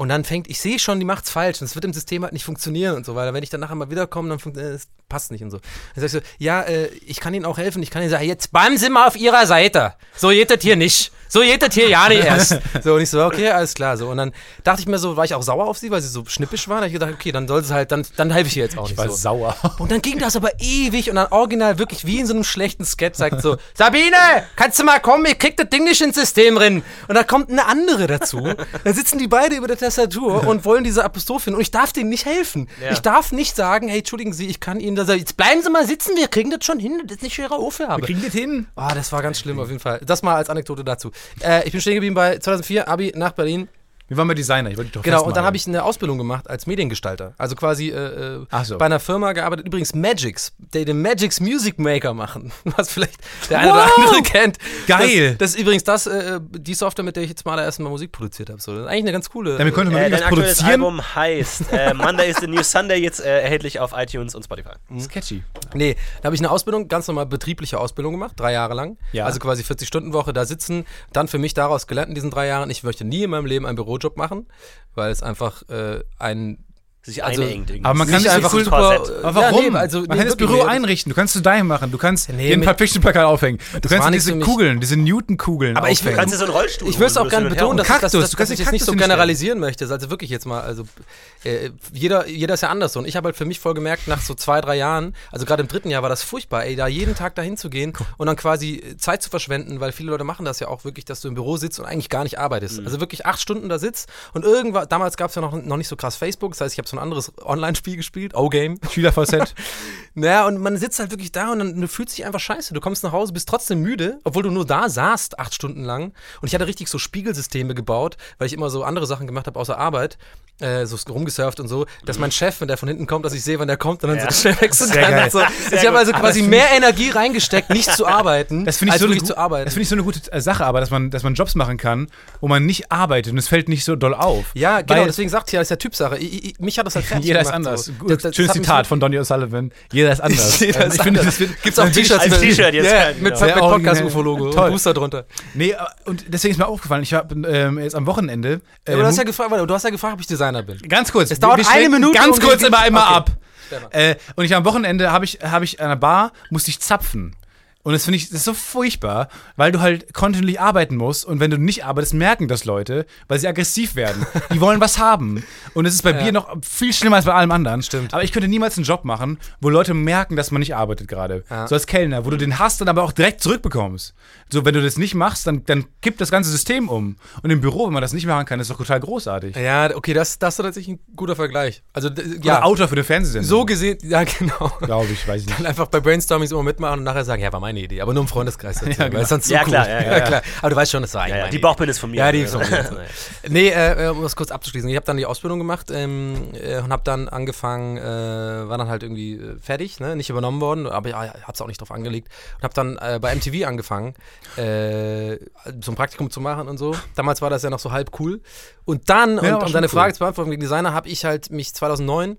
Und dann fängt, ich sehe schon, die macht's falsch und es wird im System halt nicht funktionieren und so, weil wenn ich dann nachher mal wiederkomme, dann funkt- äh, es passt nicht und so. Dann sag ich so, ja, äh, ich kann Ihnen auch helfen, ich kann Ihnen sagen, jetzt bleiben Sie mal auf Ihrer Seite. So geht das hier nicht. So das hier ja nicht erst. So, und ich so, okay, alles klar. So, und dann dachte ich mir so, war ich auch sauer auf sie, weil sie so schnippisch war. Da ich gedacht, okay, dann soll es halt, dann, dann helfe ich ihr jetzt auch nicht. war so. sauer. Und dann ging das aber ewig und dann original wirklich wie in so einem schlechten Sketch sagt so, Sabine, kannst du mal kommen, ich krieg das Ding nicht ins System drin. Und dann kommt eine andere dazu. Dann sitzen die beide über der Tastatur und wollen diese Apostrophe finden und ich darf denen nicht helfen. Ja. Ich darf nicht sagen, hey, entschuldigen Sie, ich kann Ihnen dann so, jetzt bleiben Sie mal sitzen, wir kriegen das schon hin, das ist nicht Ihre Aufgabe. Kriegen das hin? Oh, das war ganz schlimm auf jeden Fall. Das mal als Anekdote dazu. Äh, ich bin stehen geblieben bei 2004, Abi nach Berlin. Wir waren bei Designer, ich wollte doch Genau, und dann habe ich eine Ausbildung gemacht als Mediengestalter. Also quasi äh, äh, so. bei einer Firma gearbeitet, übrigens Magix, die den Magix Music Maker machen, was vielleicht der eine oder andere kennt. Geil. Das, das ist übrigens das, äh, die Software, mit der ich jetzt mal allererst mal Musik produziert habe. So, das ist eigentlich eine ganz coole. Damit könnte man Äh, irgendwas dein aktuelles produzieren. Album heißt äh, Monday is the New Sunday, jetzt äh, erhältlich auf iTunes und Spotify. Sketchy. Nee, da habe ich eine Ausbildung, ganz normal betriebliche Ausbildung gemacht, drei Jahre lang. Ja. Also quasi 40-Stunden-Woche da sitzen. Dann für mich daraus gelernt in diesen drei Jahren, ich möchte nie in meinem Leben einen Bürojob machen, weil es einfach äh, ein. Sich Also- einengt irgendwie. aber man kann sich nicht einfach so super-. Aber Ja, warum? nee, also, man nee, kann das Büro nee. einrichten, du kannst zu deinem machen, du kannst Nee, den Verpflichtungsplakat aufhängen. Du kannst diese. Kugeln, diese Newton-Kugeln Aber ich aufhängen. kannst dir so einen Rollstuhl Ich würde es auch gerne betonen, dass, Kaktus, dass, dass, du dass kannst ich jetzt nicht so generalisieren möchte. Also wirklich jetzt mal, also äh, jeder, jeder ist ja anders so. Und ich habe halt für mich voll gemerkt, nach so zwei, drei Jahren, also gerade im dritten Jahr war das furchtbar, ey, da jeden Tag dahin zu gehen und dann quasi äh, Zeit zu verschwenden, weil viele Leute machen das ja auch wirklich, dass du im Büro sitzt und eigentlich gar nicht arbeitest. Also wirklich acht Stunden da sitzt und irgendwann, damals gab es ja noch, noch nicht so krass Facebook, das heißt, ich habe so ein anderes Online-Spiel gespielt, O-Game. SchülerVZ. Naja, und man sitzt halt wirklich da und dann du fühlst dich einfach scheiße. Du kommst nach Hause, bist trotzdem müde, obwohl du nur da saßt, acht Stunden lang. Und ich hatte richtig so Spiegelsysteme gebaut, weil ich immer so andere Sachen gemacht habe außer Arbeit, äh, so rumgesurft und so, dass mein Chef, wenn der von hinten kommt, dass ich sehe, wann der kommt und dann Ja. so schnell wechseln kann. geil. So. Ich habe also quasi mehr Energie reingesteckt, nicht zu arbeiten, Das finde ich, als so eine, wirklich zu arbeiten. das find ich so eine gute äh, Sache, aber dass man, dass man Jobs machen kann, wo man nicht arbeitet und es fällt nicht so doll auf. ja, genau, Weil deswegen sagt ja, das ist ja Typsache. Ich, ich, mich hat das halt fertig Jeder ist anders. So. Das- das Schönes Zitat so- von Donny O'Sullivan. Jeder ist anders. Jeder Also ich finde, das wird, Gibt's auch T-Shirts als mit- T-Shirt jetzt. Ja, Ja, mit, genau. mit Podcast-UFO-Logo und. Booster drunter. Nee, aber- und deswegen ist mir aufgefallen, ich habe ähm, jetzt am Wochenende. Du hast ja ähm, gefragt, warte, du hast ja gefragt, ob ich Designer bin. Ganz kurz. Es dauert eine Minute Ganz und kurz immer einmal Okay. ab. Äh, und ich am Wochenende habe ich, hab ich an einer Bar, musste ich zapfen. Und das finde ich, das ist so furchtbar, weil du halt kontinuierlich arbeiten musst und wenn du nicht arbeitest, merken das Leute, weil sie aggressiv werden. Die wollen was haben. Und es ist bei Ja. Bier noch viel schlimmer als bei allem anderen. Stimmt. Aber ich könnte niemals einen Job machen, wo Leute merken, dass man nicht arbeitet gerade. Ja. So als Kellner, wo du den hast, dann aber auch direkt zurückbekommst. So, wenn du das nicht machst, dann, dann kippt das ganze System um. Und im Büro, wenn man das nicht machen kann, ist doch total großartig. Ja, okay, das, das ist tatsächlich ein guter Vergleich. Also, Ja. ja, Autor für eine Fernsehsendung. so gesehen, ja, genau. glaube ich, weiß ich nicht. Dann einfach bei Brainstormings immer mitmachen und nachher sagen, ja, war meine Idee, aber nur im Freundeskreis dazu, Ja, genau. sonst so Ja, cool. klar, ja, ja, ja. klar. Aber du weißt schon, das war eigentlich Ja, die Idee. Bauchbinde ist von mir. Ja, die ist von mir. Nee, äh, um das kurz abzuschließen. Ich habe dann die Ausbildung gemacht ähm, äh, und habe dann angefangen, äh, war dann halt irgendwie äh, fertig, ne? nicht übernommen worden, aber ja, habe es auch nicht drauf angelegt und habe dann äh, bei MTV angefangen, äh, so ein Praktikum zu machen und so. Damals war das ja noch so halb cool. Und dann, Ja, und, um deine cool. Frage zu beantworten wegen Designer, habe ich halt mich 2009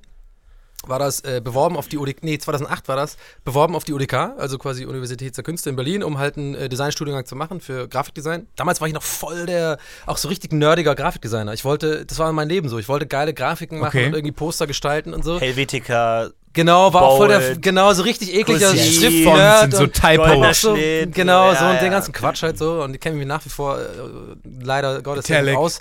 war das äh, beworben auf die UDK, nee, 2008 war das, beworben auf die UDK, also quasi Universität der Künste in Berlin, um halt einen äh, Designstudiengang zu machen für Grafikdesign. Damals war ich noch voll der, auch so richtig nerdiger Grafikdesigner. Ich wollte, das war mein Leben so, ich wollte geile Grafiken machen Okay. und irgendwie Poster gestalten und so. Helvetica, Genau, war auch voll der, Bold, genau, so richtig ekliger Schriftfont so. Goldener auch so, genau, ja, so und ja. den ganzen Quatsch halt so. Und die kennen mich nach wie vor äh, leider Gottes aus.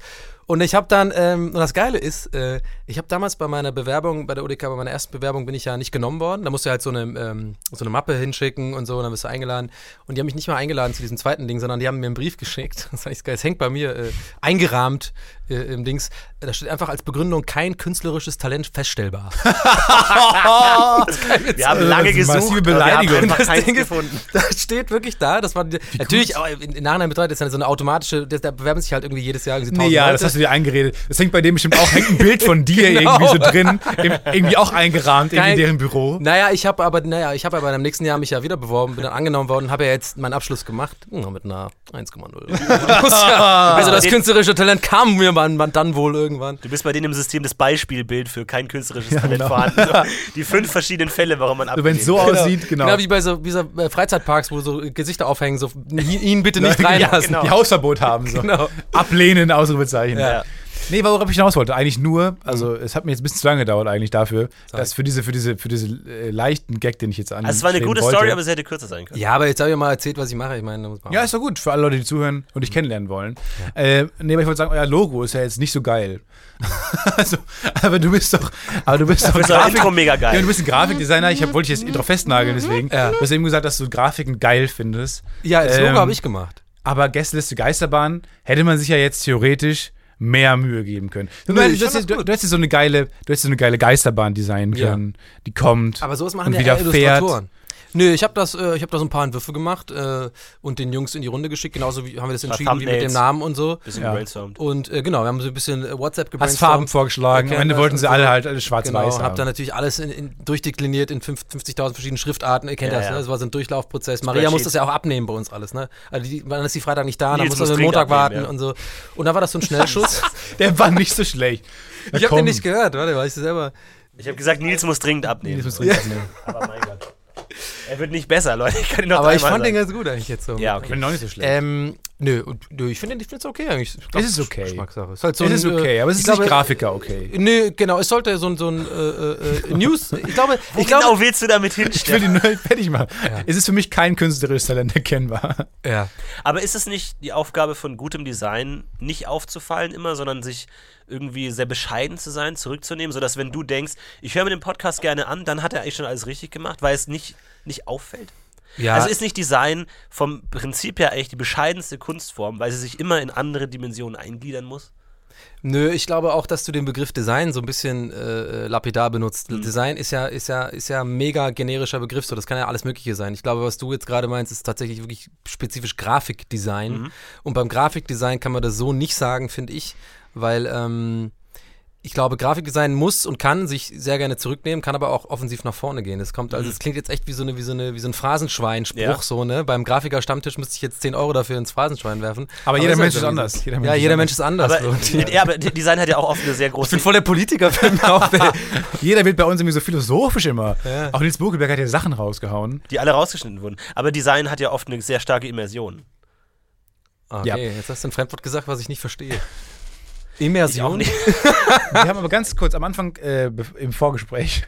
Und ich habe dann, ähm, und das Geile ist, äh, ich habe damals bei meiner Bewerbung, bei der UDK, bei meiner ersten Bewerbung bin ich ja nicht genommen worden. Da musst du halt so eine, ähm, so eine Mappe hinschicken und so, und dann bist du eingeladen. Und die haben mich nicht mal eingeladen zu diesem zweiten Ding, sondern die haben mir einen Brief geschickt. Das war echt geil. Es hängt bei mir äh, eingerahmt äh, im Dings. Da steht einfach als Begründung kein künstlerisches Talent feststellbar. Wir haben Das lange ist eine massive gesucht, aber wir Beleidigung. haben Das Ding gefunden. das steht wirklich da. Das war die, natürlich auch im, im Nachhinein betreut ist ja so eine automatische. Das, da bewerben sich halt irgendwie jedes Jahr irgendwie Nee, 1000 ja, Leute. das hast du dir eingeredet. Das hängt bei dem bestimmt auch, hängt ein Bild von dir Genau. irgendwie so drin, im, irgendwie auch eingerahmt irgendwie in deren Büro. Naja, ich habe aber, naja, ich habe aber im nächsten Jahr mich ja wieder beworben, bin dann angenommen worden, habe ja jetzt meinen Abschluss gemacht hm, mit einer 1,0. Muss ja- also das künstlerische Talent kam mir man, man dann wohl irgendwann. Du bist bei denen im System das Beispielbild für kein künstlerisches Talent genau. vorhanden. So, die fünf verschiedenen Fälle, warum man So, wenn es so abgelehnt aussieht, genau. Genau wie bei so, wie so äh, Freizeitparks, wo so Gesichter aufhängen, so ihn bitte nicht Ja, reinlassen. genau. Die Hausverbot haben. So. Genau. Ablehnen, Ausrufezeichen. Ja. Nee, worauf ich hinaus wollte, eigentlich nur, also es hat mir jetzt ein bisschen zu lange gedauert eigentlich dafür, dass für diese, für diese, für diese äh, leichten Gag, den ich jetzt an. Also es war eine gute wollte. Story, aber sie hätte kürzer sein können. Ja, aber jetzt habe ich mal erzählt, was ich mache. Ich meine, da muss man Ja, ist doch gut für alle Leute, die zuhören und dich kennenlernen wollen. Äh, nee, aber ich wollte sagen, euer Logo ist ja jetzt nicht so geil. also, aber du bist doch, aber du bist doch euer Intro mega geil. Ja, du bist ein Grafikdesigner. Ich hab, wollte dich jetzt drauf festnageln, deswegen. Ja. Du hast eben gesagt, dass du Grafiken geil findest. ja, das Logo Ähm, habe ich gemacht. Aber Gästeliste Geisterbahn hätte man sich ja jetzt theoretisch mehr Mühe geben können. Du, Nö, du, ich du, du, hättest so eine geile, du hättest so eine geile Geisterbahn designen Ja. können, die kommt Aber sowas machen und ja wieder eher fährt. Nö, ich habe das, äh, ich habe da so ein paar Entwürfe gemacht äh, und den Jungs in die Runde geschickt. Genauso wie haben wir das entschieden, wie mit dem. Namen und so. Bisschen Ja. gebrainstormt. Und äh, genau, wir haben so ein bisschen äh, WhatsApp Hast gebrainstormt. Farben vorgeschlagen, am Ende wollten sie alle halt alle schwarz-weiß Genau, hab haben. dann natürlich alles in, in, durchdekliniert in fünf- 50.000 verschiedenen Schriftarten. Ihr kennt Ja, das, ja. ne? Das war so ein Durchlaufprozess. Maria muss das ja auch abnehmen bei uns alles, ne? Also die, dann ist die Freitag nicht da, dann Nils muss dringend Montag warten abnehmen, ja. und so. Und dann war das so ein Schnellschuss. Der war nicht so schlecht. ich habe den nicht gehört, warte, weil ich selber. Ich habe gesagt, Nils muss dringend abnehmen. Nils muss dringend abnehmen. Aber mein Gott. Er wird nicht besser, Leute. Ich kann ihn noch Aber ich fand den sagen. ganz gut eigentlich jetzt so. Ja, Ich okay. bin noch nicht so schlecht. Ähm, nö, und, nö, ich finde ich find's okay eigentlich. Ich glaub, Es ist okay. Geschmackssache. Ist halt so es ein, ist okay, äh, aber es ist glaube, nicht Grafiker okay. Nö, genau, es sollte so ein, so ein äh, äh, News. Ich glaube, ich glaube. genau willst du damit Ich will hinstellen? nur fertig machen. Es ist für mich kein künstlerisches Talent erkennbar. ja. Aber ist es nicht die Aufgabe von gutem Design, nicht aufzufallen immer, sondern sich irgendwie sehr bescheiden zu sein, zurückzunehmen, sodass wenn du denkst, ich höre mir den Podcast gerne an, dann hat er eigentlich schon alles richtig gemacht, weil es nicht, nicht auffällt? Ja. Also ist nicht Design vom Prinzip her eigentlich die bescheidenste Kunstform, weil sie sich immer in andere Dimensionen eingliedern muss? Nö, ich glaube auch, dass du den Begriff Design so ein bisschen äh, lapidar benutzt. Mhm. Design ist ja, ist ja, ist ja ein mega generischer Begriff, so das kann ja alles Mögliche sein. Ich glaube, was du jetzt gerade meinst, ist tatsächlich wirklich spezifisch Grafikdesign. Mhm. Und beim Grafikdesign kann man das so nicht sagen, finde ich, weil ähm, ich glaube, Grafikdesign muss und kann sich sehr gerne zurücknehmen, kann aber auch offensiv nach vorne gehen. Es kommt, also es klingt jetzt echt wie so eine, wie so eine, wie so ein Phrasenschwein-Spruch, Mhm. Ja. so, ne? Beim Grafiker-Stammtisch müsste ich jetzt 10 Euro dafür ins Phrasenschwein werfen. Aber jeder ist Mensch ist anders. so. Jeder Mensch ja, ist jeder anders. Mensch ist anders. Aber, Florentin. ja, aber Design hat ja auch oft eine sehr große. Ich bin voll der Politiker für mich auch. Jeder wird bei uns irgendwie so philosophisch immer. Ja. Auch Nils Buckelberg hat ja Sachen rausgehauen. die alle rausgeschnitten wurden. Aber Design hat ja oft eine sehr starke Immersion. Okay, Ja. jetzt hast du ein Fremdwort gesagt, was ich nicht verstehe. Immersion? nicht. Wir haben aber ganz kurz am Anfang äh, im Vorgespräch,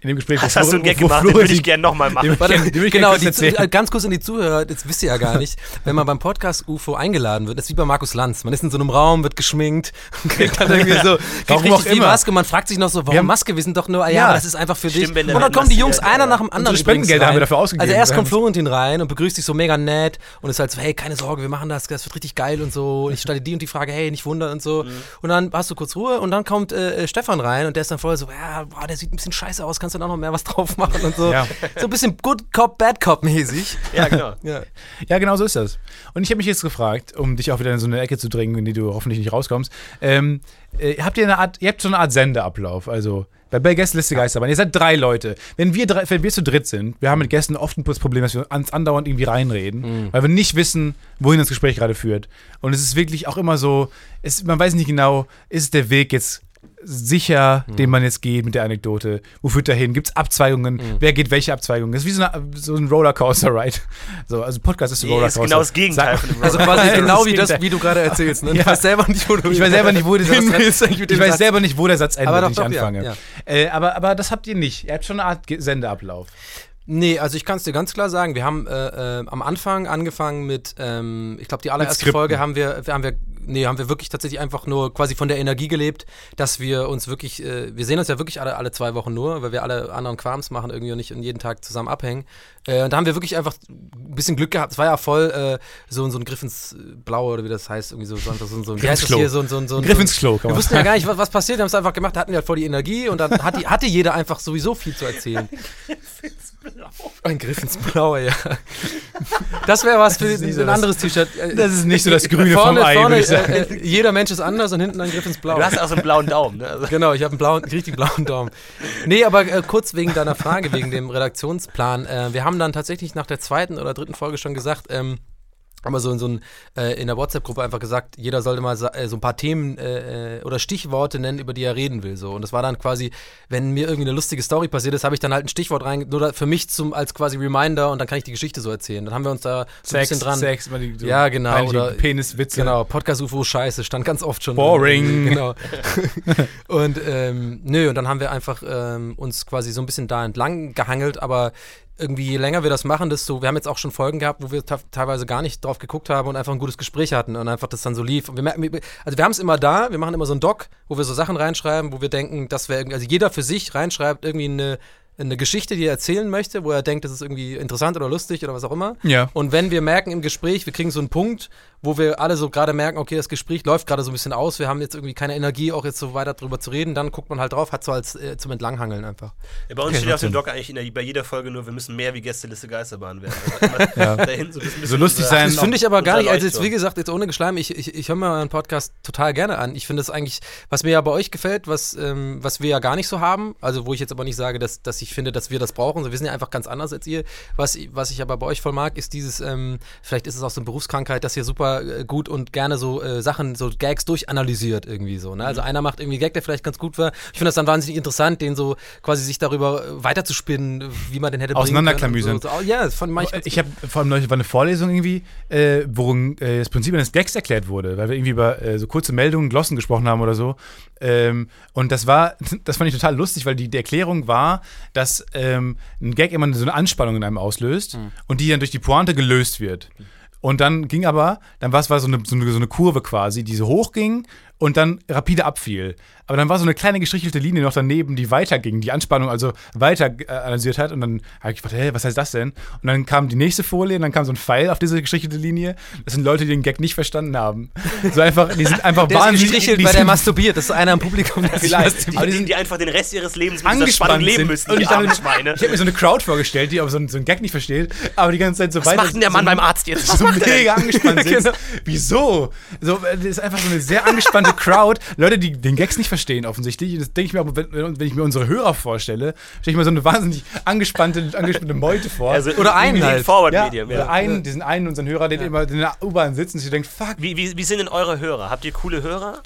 in dem Gespräch, Das wo hast du einen Gag gemacht, den Flo würde ich die- gerne nochmal machen. den- Warte, Den genau, die, äh, ganz kurz an die Zuhörer, das wisst ihr ja gar nicht. Wenn man beim Podcast UFO eingeladen wird, ist wie bei Markus Lanz. Man ist in so einem Raum, wird geschminkt und kriegt dann irgendwie so, kriegt Warum richtig auch immer. Maske. Man fragt sich noch so, warum Maske? Wir sind doch nur, ah, ja, Ja. das ist einfach für dich. Und dann kommen die Jungs maskiert, einer ja. nach dem anderen. Spendengelder haben wir dafür ausgegeben. Also erst kommt Florentin rein und begrüßt dich so mega nett und ist halt so, hey, keine Sorge, wir machen das, das wird richtig geil und so. Und ich stelle die und die Frage, hey, nicht wundern und so. Und dann hast du kurz Ruhe und dann kommt äh, Stefan rein und der ist dann vorher so, ja, boah, der sieht ein bisschen scheiße aus, kannst du da noch mehr was drauf machen und so. Ja. So ein bisschen Good Cop, Bad Cop mäßig. Ja, genau. Ja. Ja, genau so ist das. Und ich habe mich jetzt gefragt, um dich auch wieder in so eine Ecke zu drängen, in die du hoffentlich nicht rauskommst. Ähm, äh, habt ihr eine Art, ihr habt so eine Art Sendeablauf, also bei, bei Gästeliste Geisterbahn. Ihr seid drei Leute. Wenn wir, drei, wenn wir zu dritt sind, wir haben mit Gästen oft ein das Problem, dass wir uns andauernd irgendwie reinreden, weil wir nicht wissen, wohin das Gespräch gerade führt. Und es ist wirklich auch immer so, es, man weiß nicht genau, ist der Weg jetzt sicher, den man jetzt geht mit der Anekdote. Wo führt er hin? Gibt es Abzweigungen? Wer geht welche Abzweigungen? Das ist wie so, eine, so ein Rollercoaster-Ride. So, also Podcast ist ein Nee, ist Rollercoaster. genau das Gegenteil Sag- von dem Also Rollercoaster. quasi Das ist genau das wie das, wie du gerade erzählst. Ne? Du Ja. weißt selber nicht, wo du Ich weiß selber nicht, wo der Satz, dem ich weiß Satz. selber nicht, wo der Satz endet, wenn ich doch, ja, anfange. ja. Äh, aber, aber das habt ihr nicht. Ihr habt schon eine Art Sendeablauf. Nee, also ich kann es dir ganz klar sagen, wir haben äh, äh, am Anfang angefangen mit, ähm, ich glaube, die allererste. Folge haben wir, haben wir, nee, haben wir wirklich tatsächlich einfach nur quasi von der Energie gelebt, dass wir uns wirklich, äh, wir sehen uns ja wirklich alle, alle zwei Wochen nur, weil wir alle anderen Quams machen irgendwie und nicht jeden Tag zusammen abhängen. Äh, und da haben wir wirklich einfach ein bisschen Glück gehabt. Es war ja voll äh, so, so ein Griff ins Blaue oder wie das heißt, irgendwie so, so, so, so, so wie heißt das Klo. hier, so, so, so, Griff ins Klo, Wir wussten ja gar nicht, was, was passiert, wir haben es einfach gemacht, hatten ja voll die Energie und dann hat die, hatte jeder einfach sowieso viel zu erzählen. Ein Griff ins Blaue, ja. Das wäre was für ein das- anderes T-Shirt. Äh, Das ist nicht so das Grüne vorne, vom Ei, vorne, würde ich sagen. äh, äh, jeder Mensch ist anders und hinten ein Griff ins Blaue. Du hast auch so einen blauen Daumen. Ne? Also, Genau, ich habe einen blauen, richtig blauen Daumen. Nee, aber äh, kurz wegen deiner Frage, wegen dem Redaktionsplan. Äh, wir haben dann tatsächlich nach der zweiten oder dritten Folge schon gesagt, ähm, haben wir so in so ein, äh, in der WhatsApp-Gruppe einfach gesagt, jeder sollte mal äh, so ein paar Themen äh, äh, oder Stichworte nennen, über die er reden will. So. Und das war dann quasi, wenn mir irgendwie eine lustige Story passiert ist, habe ich dann halt ein Stichwort rein, nur für mich zum, als quasi Reminder und dann kann ich die Geschichte so erzählen. Dann haben wir uns da so ein bisschen dran. Sex, die, so Ja, genau, oder- Peniswitze. Genau, Podcast-UFO scheiße, stand ganz oft schon. Boring. Genau. und ähm, nö, und dann haben wir einfach ähm, uns quasi so ein bisschen da entlang gehangelt, aber irgendwie je länger wir das machen, desto, wir haben jetzt auch schon Folgen gehabt, wo wir teilweise gar nicht drauf geguckt haben und einfach ein gutes Gespräch hatten und einfach das dann so lief. Und wir, also wir haben es immer da, wir machen immer so ein Doc, wo wir so Sachen reinschreiben, wo wir denken, dass wir irgendwie, also jeder für sich reinschreibt irgendwie eine eine Geschichte, die er erzählen möchte, wo er denkt, das ist irgendwie interessant oder lustig oder was auch immer. Ja. Und wenn wir merken im Gespräch, wir kriegen so einen Punkt, wo wir alle so gerade merken, okay, das Gespräch läuft gerade so ein bisschen aus, wir haben jetzt irgendwie keine Energie, auch jetzt so weiter drüber zu reden, dann guckt man halt drauf, hat so als äh, zum Entlanghangeln einfach. Ja, bei uns Okay, steht auf dem Doc eigentlich in der, bei jeder Folge nur, wir müssen mehr wie Gästeliste Geisterbahn werden. Also immer dahin so, ein bisschen So lustig sein. Das finde ich aber gar nicht, also jetzt wie gesagt, jetzt ohne Geschleim, ich, ich, ich höre mir euren Podcast total gerne an. Ich finde das eigentlich, was mir ja bei euch gefällt, was, ähm, was wir ja gar nicht so haben, also wo ich jetzt aber nicht sage, dass, dass ich finde, dass wir das brauchen, so, wir sind ja einfach ganz anders als ihr. Was, was ich aber bei euch voll mag, ist dieses, ähm, vielleicht ist es auch so eine Berufskrankheit, dass ihr super äh, gut und gerne so äh, Sachen, so Gags durchanalysiert irgendwie so. Ne? Also Mhm. einer macht irgendwie einen Gag, der vielleicht ganz gut war. Ich finde das dann wahnsinnig interessant, den so quasi sich darüber äh, weiterzuspinnen, wie man den hätte. Auseinanderklamüsern. So, so, oh, ja, von manchen. Ich habe vor allem neulich war eine Vorlesung irgendwie, äh, worin äh, das Prinzip eines Gags erklärt wurde, weil wir irgendwie über äh, so kurze Meldungen, Glossen gesprochen haben oder so. Ähm, und das war, das fand ich total lustig, weil die, die Erklärung war, dass ähm, ein Gag immer so eine Anspannung in einem auslöst und die dann durch die Pointe gelöst wird. Und dann ging aber, dann war es war so eine, so, eine, so eine Kurve quasi, die so hoch ging und dann rapide abfiel. Aber dann war so eine kleine gestrichelte Linie noch daneben, die weiterging, die Anspannung also weiter äh, analysiert hat. Und dann habe ich gedacht, hey, was heißt das denn? Und dann kam die nächste Folie und dann kam so ein Pfeil auf diese gestrichelte Linie. Das sind Leute, die den Gag nicht verstanden haben. So einfach, die sind einfach Der ist wahnsinnig. gestrichelt, die weil der masturbiert. Das ist einer im Publikum, der Vielleicht. die die, sind die einfach den Rest ihres Lebens mit dieser Spannung angespannt leben sind. müssen, Und die ich, dachte, ich habe mir so eine Crowd vorgestellt, die aber so, einen- so einen Gag nicht versteht, aber die ganze Zeit so Was weiter. macht denn der Mann so, beim Arzt jetzt? Was so macht mega angespannt sind. Genau. Wieso? So, das ist einfach so eine sehr angespannte Crowd. Leute, die den Gags nicht verstehen, offensichtlich. Das denke ich mir aber, wenn, wenn ich mir unsere Hörer vorstelle, stelle ich mir so eine wahnsinnig angespannte, angespannte Meute vor. Also Oder einen halt. Forward ja, Medium, oder ja. einen, diesen einen unseren Hörer, den immer in der U-Bahn sitzen und sich denkt, fuck, Wie, wie, wie sind denn eure Hörer? Habt ihr coole Hörer?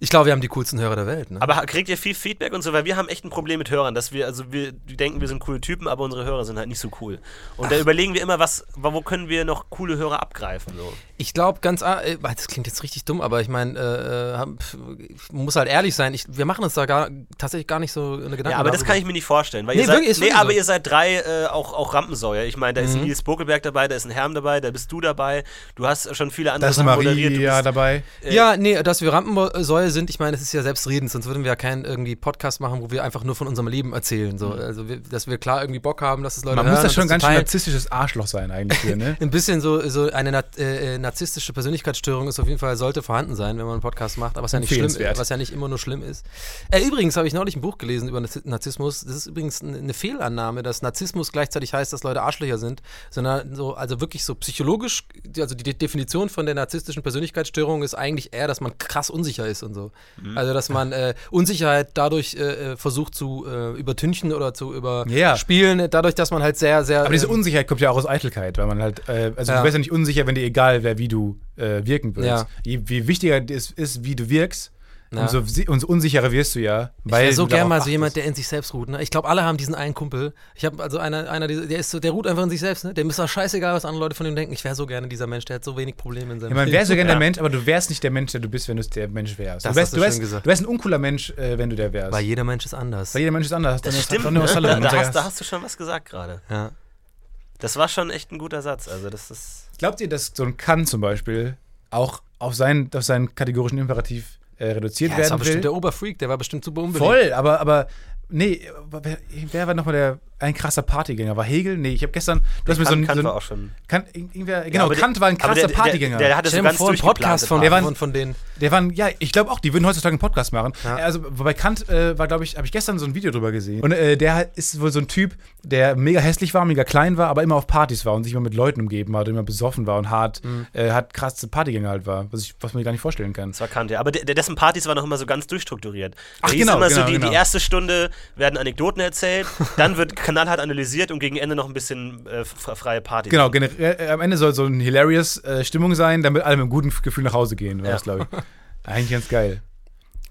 Ich glaube, wir haben die coolsten Hörer der Welt. Ne? Aber kriegt ihr viel Feedback und so? Weil wir haben echt ein Problem mit Hörern, dass wir, also wir die denken, wir sind coole Typen, aber unsere Hörer sind halt nicht so cool. Und da überlegen wir immer, was, wo können wir noch coole Hörer abgreifen? So. Ich glaube ganz, äh, das klingt jetzt richtig dumm, aber ich meine, äh, ich muss halt ehrlich sein, ich, wir machen uns da gar, tatsächlich gar nicht so eine Gedanken Ja, aber das kann ich mir nicht vorstellen. Weil Nee, ihr seid, wirklich, ist nee, wirklich aber so. ihr seid drei äh, auch, auch Rampensäuer. Ich meine, da ist ein Nils Bokelberg dabei, da ist ein Herm dabei, da bist du dabei. Du hast schon viele da andere ist eine Sachen moderiert. Maria bist- dabei. Ja, nee, dass wir Rampensäue sind, ich meine, das ist ja selbstredend, sonst würden wir ja keinen irgendwie Podcast machen, wo wir einfach nur von unserem Leben erzählen. So. Also, wir, dass wir klar irgendwie Bock haben, dass es Leute Man hören muss da und schon das ganz schön narzisstisches Arschloch sein eigentlich hier, ne? Ein bisschen so, so eine äh, äh, narzisstische Persönlichkeitsstörung ist auf jeden Fall, sollte vorhanden sein, wenn man einen Podcast macht, aber was ja nicht schlimm was ja nicht immer nur schlimm ist. Äh, übrigens habe ich neulich ein Buch gelesen über Narzi- Narzissmus. Das ist übrigens eine Fehlannahme, dass Narzissmus gleichzeitig heißt, dass Leute Arschlöcher sind, sondern so, also wirklich so psychologisch, also die De Definition von der narzisstischen Persönlichkeitsstörung ist eigentlich eher, dass man krass unsicher ist und so. Mhm. Also, dass man äh, Unsicherheit dadurch äh, äh, versucht zu äh, übertünchen oder zu Ja. überspielen, dadurch, dass man halt sehr, sehr. Aber diese ähm, Unsicherheit kommt ja auch aus Eitelkeit, weil man halt, äh, also Ja. du wärst ja nicht unsicher, wenn dir egal wäre, wie du äh, wirken willst. Ja. Je, wie wichtiger es ist, wie du wirkst, Ja. umso, umso unsicherer wirst du ja. Ich Weil wäre so du gern darauf mal so jemand, der in sich selbst ruht. Ne? Ich glaube, alle haben diesen einen Kumpel. Ich habe also einer, einer der ist so, der ruht einfach in sich selbst. Ne? Dem ist doch scheißegal, was andere Leute von ihm denken. Ich wäre so gerne dieser Mensch, der hat so wenig Probleme in seinem Ja, man Leben. wärst so gerne der Mensch, aber du wärst nicht der Mensch, der du bist, wenn du der Mensch wärst. Das du, wärst, hast du du, wärst, gesagt. du wärst ein uncooler Mensch, äh, wenn du der wärst. Weil jeder Mensch ist anders. Weil jeder Mensch ist anders. Das Dann stimmt, ne? da, da, hast, da hast du schon was gesagt gerade. Ja. Das war schon echt ein guter Satz. Also das ist... Glaubt ihr, dass so ein Kann zum Beispiel auch auf seinen, auf seinen kategorischen Imperativ äh, reduziert Ja, das war werden bestimmt will? der Oberfreak, der war bestimmt super unbedingt. Voll, aber, aber nee, wer, wer war nochmal der ein krasser Partygänger? War Hegel? Nee, ich habe gestern, du hast mir so ein, Kant, Kant so war auch schon... Kant, irgendwer, genau, aber der- Kant war ein krasser der- Partygänger. Der, der hatte so ganz vor, einen Podcast von, Der war- von, von denen. Der waren, ja, ich glaube auch, die würden heutzutage einen Podcast machen. Ja. Also, wobei Kant äh, war, glaube ich, habe ich gestern so ein Video drüber gesehen. Und äh, der ist wohl so ein Typ, der mega hässlich war, mega klein war, aber immer auf Partys war und sich immer mit Leuten umgeben hat, immer besoffen war und hart, Mhm. äh, hat krasse Partygänger halt war, was, ich, was man sich gar nicht vorstellen kann. Das war Kant, ja. Aber dessen Partys waren noch immer so ganz durchstrukturiert. Ach, genau, immer so, genau, die, genau. die erste Stunde werden Anekdoten erzählt, dann wird knallhart analysiert und gegen Ende noch ein bisschen äh, freie Party. Genau, generell, äh, am Ende soll so eine hilarious äh, Stimmung sein, damit alle mit einem guten Gefühl nach Hause gehen, war Ja. das, glaube ich. Eigentlich ganz geil.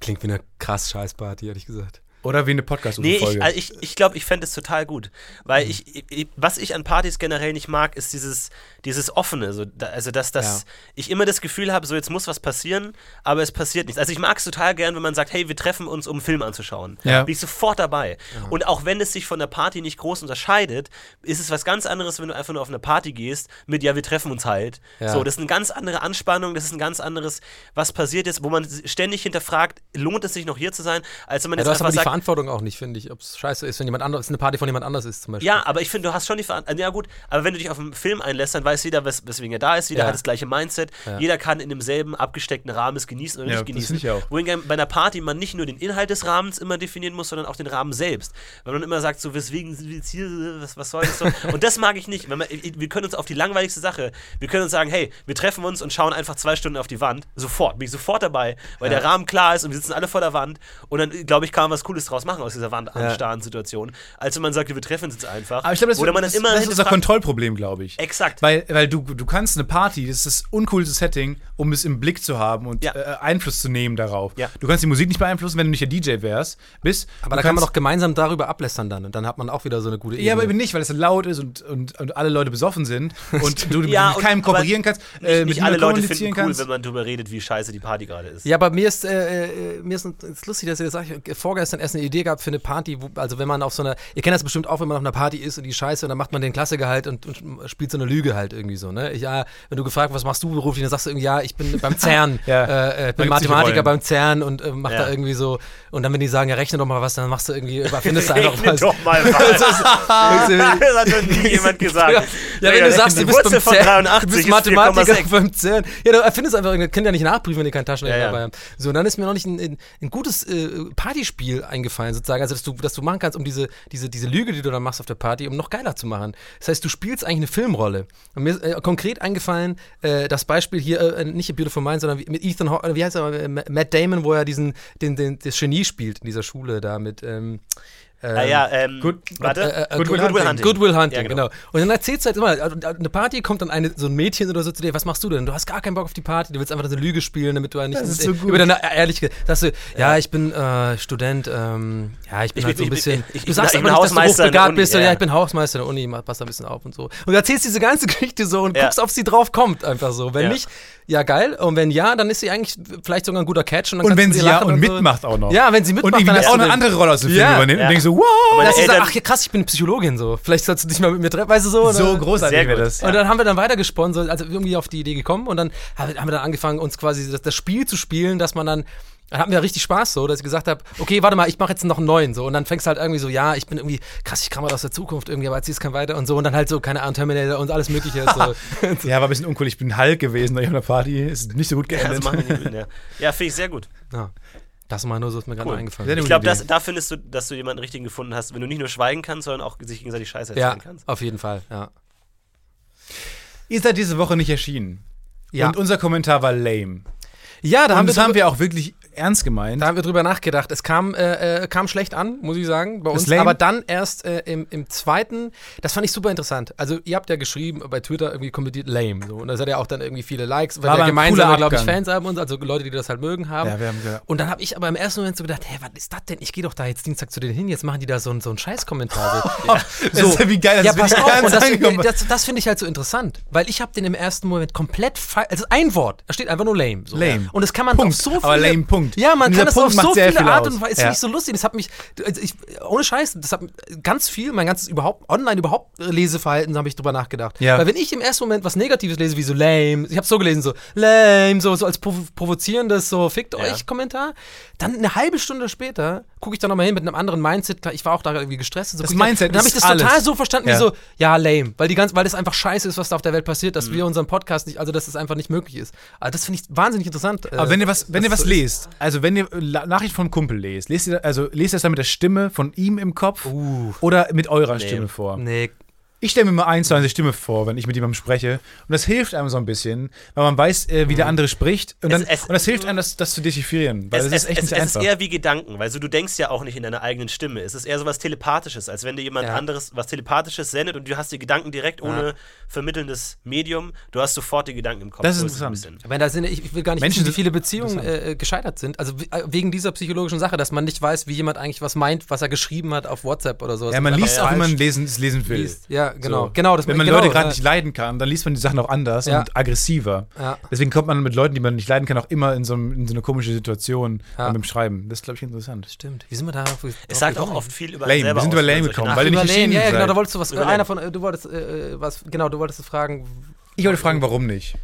Klingt wie eine krass scheiß Party, ehrlich gesagt. Oder wie eine podcast Nee, ich, folge also ich, ich glaube, ich fände es total gut. Weil ich, ich, was ich an Partys generell nicht mag, ist dieses, dieses Offene. So, da, also, dass, dass Ja. ich immer das Gefühl habe, so jetzt muss was passieren, aber es passiert nichts. Also, ich mag es total gern, wenn man sagt, hey, wir treffen uns, um einen Film anzuschauen. Ja. Bin ich sofort dabei. Und auch wenn es sich von der Party nicht groß unterscheidet, ist es was ganz anderes, wenn du einfach nur auf eine Party gehst mit, ja, wir treffen uns halt. Ja. So, das ist eine ganz andere Anspannung, das ist ein ganz anderes, was passiert jetzt, wo man ständig hinterfragt, lohnt es sich noch hier zu sein, als wenn man Ja, jetzt einfach sagt, Verantwortung auch nicht, finde ich, ob es scheiße ist, wenn jemand anderes, eine Party von jemand anders ist zum Beispiel. Ja, aber ich finde, du hast schon die Verantwortung. Ja, gut, aber wenn du dich auf einen Film einlässt, dann weiß jeder, wes weswegen er da ist. Jeder Ja. hat das gleiche Mindset. Ja. Jeder kann in demselben abgesteckten Rahmen es genießen oder Ja, nicht das genießen. ich auch. Wohingegen bei einer Party man nicht nur den Inhalt des Rahmens immer definieren muss, sondern auch den Rahmen selbst. Weil man immer sagt, so, weswegen sind wir jetzt hier, was, was soll das so? Und das mag ich nicht. Wenn man, wir können uns auf die langweiligste Sache, wir können uns sagen, hey, wir treffen uns und schauen einfach zwei Stunden auf die Wand. Sofort, bin ich sofort dabei, weil der Rahmen klar ist und wir sitzen alle vor der Wand. Und dann, glaube ich, kann man was Cooles draus machen aus dieser Wand anstarren Situation. Als wenn man sagt, wir treffen uns jetzt einfach. Aber ich glaube, das, Oder man das, dann immer das ist unser Kontrollproblem, glaube ich. Exakt. Weil, weil du, du kannst eine Party, das ist das uncoolste Setting, um es im Blick zu haben und Ja. äh, Einfluss zu nehmen darauf. Ja. Du kannst die Musik nicht beeinflussen, wenn du nicht der DJ wärst. Bist. aber da kann man doch gemeinsam darüber ablästern dann und dann hat man auch wieder so eine gute Ebene. Ja, aber eben nicht, weil es dann laut ist und, und, und alle Leute besoffen sind und du Ja, mit und- keinem kooperieren kannst, Nicht, äh, mit nicht alle Leute kommunizieren finden cool, kannst. wenn man darüber redet, wie scheiße die Party gerade ist. Ja, aber mir ist, äh, äh, mir ist, ist lustig, dass ihr das sagt. Vorgestern erst eine Idee gehabt für eine Party, wo, also wenn man auf so einer, ihr kennt das bestimmt auch, wenn man auf einer Party ist und die Scheiße, und dann macht man den Klassiker halt und, und spielt so eine Lüge halt irgendwie so, ne? Ich, ja, wenn du gefragt, was machst du beruflich, dann sagst du irgendwie, ja, ich bin beim CERN, Ja. äh, äh, ich bin Mathematiker beim CERN und äh, mach Ja. da irgendwie so, und dann wenn die sagen, ja, rechne doch mal was, dann machst du irgendwie, findest du einfach was. doch mal was. das hat noch nie jemand gesagt. Ja, ja, wenn du sagst, du bist beim CERN, 83 du bist ist Mathematiker 4,6. beim CERN. Ja, du findest einfach, ihr könnt ja nicht nachprüfen, wenn ihr keinen Taschenrechner dabei habt. So, und dann ist mir noch nicht ein, ein, ein gutes äh, Partyspiel eingefallen, sozusagen, also dass du, dass du machen kannst, um diese, diese, diese Lüge, die du dann machst auf der Party, um noch geiler zu machen. Das heißt, du spielst eigentlich eine Filmrolle. Und mir ist äh, konkret eingefallen, äh, das Beispiel hier, äh, nicht A Beautiful Mind, sondern mit Ethan, Haw- äh, wie heißt er, äh, Matt Damon, wo er diesen, den, den, das Genie spielt in dieser Schule da mit, ähm, Ah ja, ähm, Gut. warte. äh, äh, Goodwill Goodwill Hunting. Hunting. Goodwill Hunting, Ja, genau. genau. Und dann erzählst du halt immer, also eine Party kommt dann eine, so ein Mädchen oder so zu dir, was machst du denn? Du hast gar keinen Bock auf die Party, du willst einfach eine Lüge spielen, damit du nicht Das ist so gut. über deine ehrliche, sagst du, ja, ich bin äh, Student, ähm, ja, ich bin Ich halt so ein ich- bisschen, ich- ich- du ich sagst bin aber nicht, dass du hochbegabt bist, ja. ja, ich bin Hausmeister der Uni, pass da ein bisschen auf und so. Und du erzählst diese ganze Geschichte so und Ja. guckst, ob sie drauf kommt, einfach so. Wenn Ja. nicht, ja, geil. Und wenn ja, dann ist sie eigentlich vielleicht sogar ein guter Catch. Und, dann Und wenn sie ja und so. mitmacht auch noch. Ja, wenn sie Und mitmacht, irgendwie dann auch eine den- andere Rolle aus dem Film Ja. übernimmt Ja. und denkst so, wow, Meine dass sie sagt, ach ja, krass, ich bin Psychologin so. Vielleicht sollst du dich mal mit mir treffen, weißt du so? so oder? großartig Sehr wäre gut. das. Und dann haben wir dann weiter gesponsert, also irgendwie auf die Idee gekommen und dann haben wir dann angefangen, uns quasi das, das Spiel zu spielen, dass man dann, dann hatten wir richtig Spaß so, dass ich gesagt habe, okay, warte mal, ich mache jetzt noch einen neuen so und dann fängst du halt irgendwie so, ja, ich bin irgendwie, krass, ich kam mal aus der Zukunft irgendwie, aber erzähl's kein weiter und so und dann halt so, keine Ahnung, Terminator und alles mögliche. so. Ja, war ein bisschen uncool. Ich bin Hulk gewesen auf einer Party. Ist nicht so gut Ja, geendet. nicht. Ja, ja finde ich sehr gut. ja. Das mal nur so ist mir gerade Cool. eingefallen. Ich glaube, da findest du, dass du jemanden richtigen gefunden hast, wenn du nicht nur schweigen kannst, sondern auch sich gegenseitig Scheiße Ja, erzählen kannst. auf jeden Fall, ja. Ihr seid diese Woche nicht erschienen. Ja, Und unser Kommentar war lame. ja da, Und haben wir das haben wir auch wirklich ernst gemeint. da haben wir drüber nachgedacht. Es kam, äh, äh, kam schlecht an, muss ich sagen, bei uns. Aber dann erst äh, im, im zweiten, das fand ich super interessant. Also, ihr habt ja geschrieben, bei Twitter irgendwie kommentiert lame. So. Und da seid ja auch dann irgendwie viele Likes, weil wir cooler glaube ich. Fans haben und also Leute, die das halt mögen haben. ja, wir haben gesagt, Und dann habe ich aber im ersten Moment so gedacht, hä, was ist das denn? Ich gehe doch da jetzt Dienstag zu denen hin, jetzt machen die da so, einen- so einen Scheißkommentar. So. das ist ja wie geil, Ja, das pass ist auf, und das, das, das finde ich halt so interessant, weil ich habe den im ersten Moment komplett also ein Wort, da steht einfach nur lame. So. Lame. Und das kann man Punkt. so viele, Aber lame, Punkt. Ja, man kann das auf Punkt so viele viel Art und Weise, ist Ja. nicht so lustig, das hat mich, also ich, ohne Scheiß, das hat ganz viel, mein ganzes überhaupt, online überhaupt Leseverhalten, habe ich drüber nachgedacht. Ja. Weil wenn ich im ersten Moment was Negatives lese, wie so lame, ich habe so gelesen, so lame, so, so als provo provozierendes, so fickt euch Kommentar, dann eine halbe Stunde später gucke ich da nochmal hin mit einem anderen Mindset, ich war auch da irgendwie gestresst. So Das ich da- Mindset dann habe ich das total alles. so verstanden, wie so, ja, lame, weil die ganz, weil das einfach scheiße ist, was da auf der Welt passiert, Mhm. dass wir unseren Podcast nicht, also dass es einfach nicht möglich ist. Aber das finde ich wahnsinnig interessant. Aber äh, wenn ihr was, wenn ihr was so lest, also wenn ihr Nachricht vom Kumpel lest, lest ihr, also lest ihr das dann mit der Stimme von ihm im Kopf Uh. oder mit eurer Stimme vor? Nee, Ich stelle mir mal eins zu eins die Stimme vor, wenn ich mit jemandem spreche. Und das hilft einem so ein bisschen, weil man weiß, äh, wie der andere spricht. Und, dann, Es- es- und das hilft einem, das, das zu dechiffrieren. Weil Es, das es, ist echt es, nicht es einfach. ist eher wie Gedanken, weil so, du denkst ja auch nicht in deiner eigenen Stimme. Es ist eher so was Telepathisches, als wenn dir jemand Ja. anderes was Telepathisches sendet und du hast die Gedanken direkt ohne vermittelndes Medium. Du hast sofort die Gedanken im Kopf. Das ist So es ein interessant. bisschen. Wenn da sind, ich will gar nicht Menschen wissen, wie viele Beziehungen äh, gescheitert sind. Also we- äh, wegen dieser psychologischen Sache, dass man nicht weiß, wie jemand eigentlich was meint, was er geschrieben hat auf WhatsApp oder sowas. ja, man liest auch, wenn man lesen, es lesen will. liest. Ja, genau. So. genau das Wenn man genau, Leute gerade ja. nicht leiden kann, dann liest man die Sachen auch anders Ja. und aggressiver. Ja. Deswegen kommt man mit Leuten, die man nicht leiden kann, auch immer in so, in so eine komische Situation Ja. beim Schreiben. Das ist, glaube ich, interessant. Stimmt. Wie sind wir da? drauf Es sagt auch oft viel über Lame. Wir sind über lame solche gekommen, weil ihr nicht Über Lane, erschienen ja, ja, genau, da wolltest du was, Über einer von, äh, du wolltest, äh, was, genau, du wolltest fragen, Ich wollte fragen, warum nicht?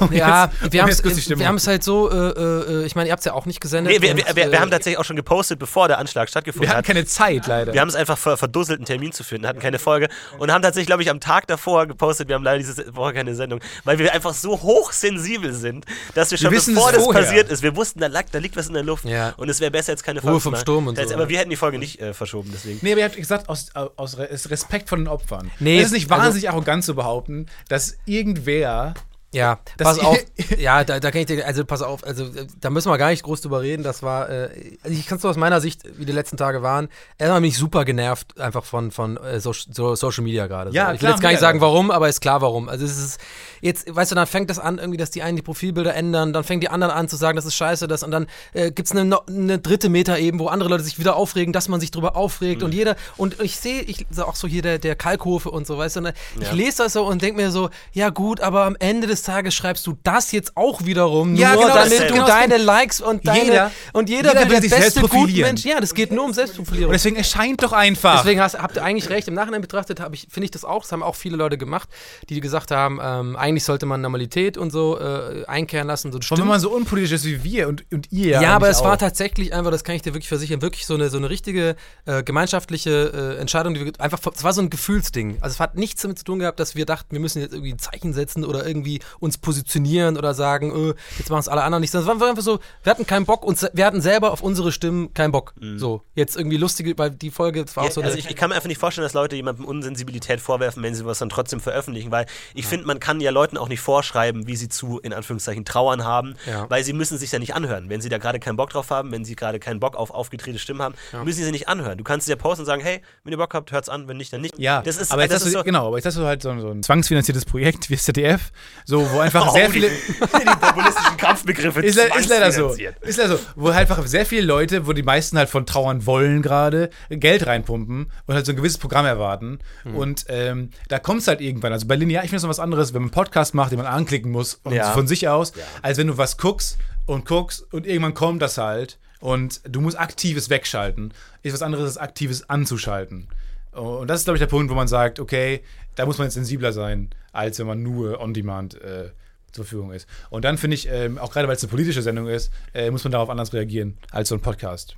Um Ja, jetzt- wir um haben es Stimmung- halt so, äh, äh, ich meine, ihr habt es ja auch nicht gesendet. Nee, wir, und, wir, wir, wir äh, haben tatsächlich auch schon gepostet, bevor der Anschlag stattgefunden Wir hatten hat. keine Zeit, leider. Wir haben es einfach ver verdusselt, einen Termin zu finden, hatten keine Folge und haben tatsächlich, glaube ich, am Tag davor gepostet, wir haben leider diese Woche keine Sendung, weil wir einfach so hochsensibel sind, dass wir schon wissen bevor das vorher. passiert ist, wir wussten, da, lag, da liegt was in der Luft Ja. und es wäre besser jetzt keine Ruhe Folge vom zu machen. Sturm und Das heißt, so, Aber ja. wir hätten die Folge nicht äh, verschoben, deswegen. Nee, aber ihr habt gesagt, aus, aus Re- Respekt vor den Opfern. Nee, es ist nicht also- wahnsinnig arrogant zu behaupten, dass irgendwer. Ja, pass auf. ja, da, da kann ich dir, also pass auf, also äh, da müssen wir gar nicht groß drüber reden. Das war, äh, also ich kann es nur aus meiner Sicht, wie die letzten Tage waren. Erstmal bin ich super genervt einfach von, von äh, so, so Social Media gerade. So. Ja, ich will klar, jetzt gar nicht sagen, warum, aber ist klar, warum. Also es ist jetzt, weißt du, dann fängt das an, irgendwie, dass die einen die Profilbilder ändern, dann fängen die anderen an zu sagen, das ist scheiße, das und dann äh, gibt es eine, eine dritte Meta-Eben, wo andere Leute sich wieder aufregen, dass man sich drüber aufregt Mhm. und jeder, und ich sehe, ich so auch so hier der, der Kalkhofe und so, weißt du, ne? ich Ja. lese das so und denke mir so, ja gut, aber am Ende des Tages schreibst du das jetzt auch wiederum, Ja, nur genau damit du Genau deine. Likes und deine, Jeder- und jeder, jeder will der sich beste selbst gute profilieren. Mensch. Ja, das geht nur um Selbstprofilierung. Und deswegen erscheint doch einfach. Deswegen hast, habt ihr eigentlich recht. Im Nachhinein betrachtet ich, finde ich das auch. Das haben auch viele Leute gemacht, die gesagt haben, ähm, eigentlich sollte man Normalität und so äh, einkehren lassen. So, Und wenn man so unpolitisch ist wie wir und, und ihr. Ja, aber eigentlich es war auch. tatsächlich einfach, das kann ich dir wirklich versichern, wirklich so eine, so eine richtige äh, gemeinschaftliche äh, Entscheidung, die wir einfach, es war so ein Gefühlsding. Also es hat nichts damit zu tun gehabt, dass wir dachten, wir müssen jetzt irgendwie ein Zeichen setzen oder irgendwie uns positionieren oder sagen, äh, jetzt machen es alle anderen nicht. Es war einfach so, wir hatten keinen Bock und wir hatten selber auf unsere Stimmen keinen Bock. So, jetzt irgendwie lustige, weil die Folge, das war auch Ja, so also ich, ich kann mir einfach nicht vorstellen, dass Leute jemandem Unsensibilität vorwerfen, wenn sie was dann trotzdem veröffentlichen, weil ich finde, man kann ja Leuten auch nicht vorschreiben, wie sie zu, in Anführungszeichen, trauern haben, Ja. weil sie müssen sich ja nicht anhören. Wenn sie da gerade keinen Bock drauf haben, wenn sie gerade keinen Bock auf aufgedrehte Stimmen haben, müssen sie sie nicht anhören. Du kannst es ja posten und sagen, hey, wenn ihr Bock habt, hört's an, wenn nicht, dann nicht. Ja, das ist, aber jetzt das hast ist du, so, genau, aber jetzt hast du halt so, so ein zwangsfinanziertes Projekt wie das ZDF, so, wo einfach Oh, sehr die- viele. die populistischen Kampfbegriffe Ist, ist leider so. Ist leider so. Wo halt einfach sehr viele Leute, wo die meisten halt von Trauern wollen gerade, Geld reinpumpen und halt so ein gewisses Programm erwarten. Hm. Und ähm, da kommt es halt irgendwann. Also bei Linear, ich finde es noch was anderes, wenn man einen Podcast macht, den man anklicken muss Ja. von sich aus, als wenn du was guckst und guckst und irgendwann kommt das halt und du musst aktives wegschalten. Ist was anderes als aktives anzuschalten. Und das ist, glaube ich, der Punkt, wo man sagt, okay, da muss man jetzt sensibler sein, als wenn man nur on-demand äh, zur Verfügung ist. Und dann finde ich, ähm, auch gerade weil es eine politische Sendung ist, äh, muss man darauf anders reagieren als so ein Podcast,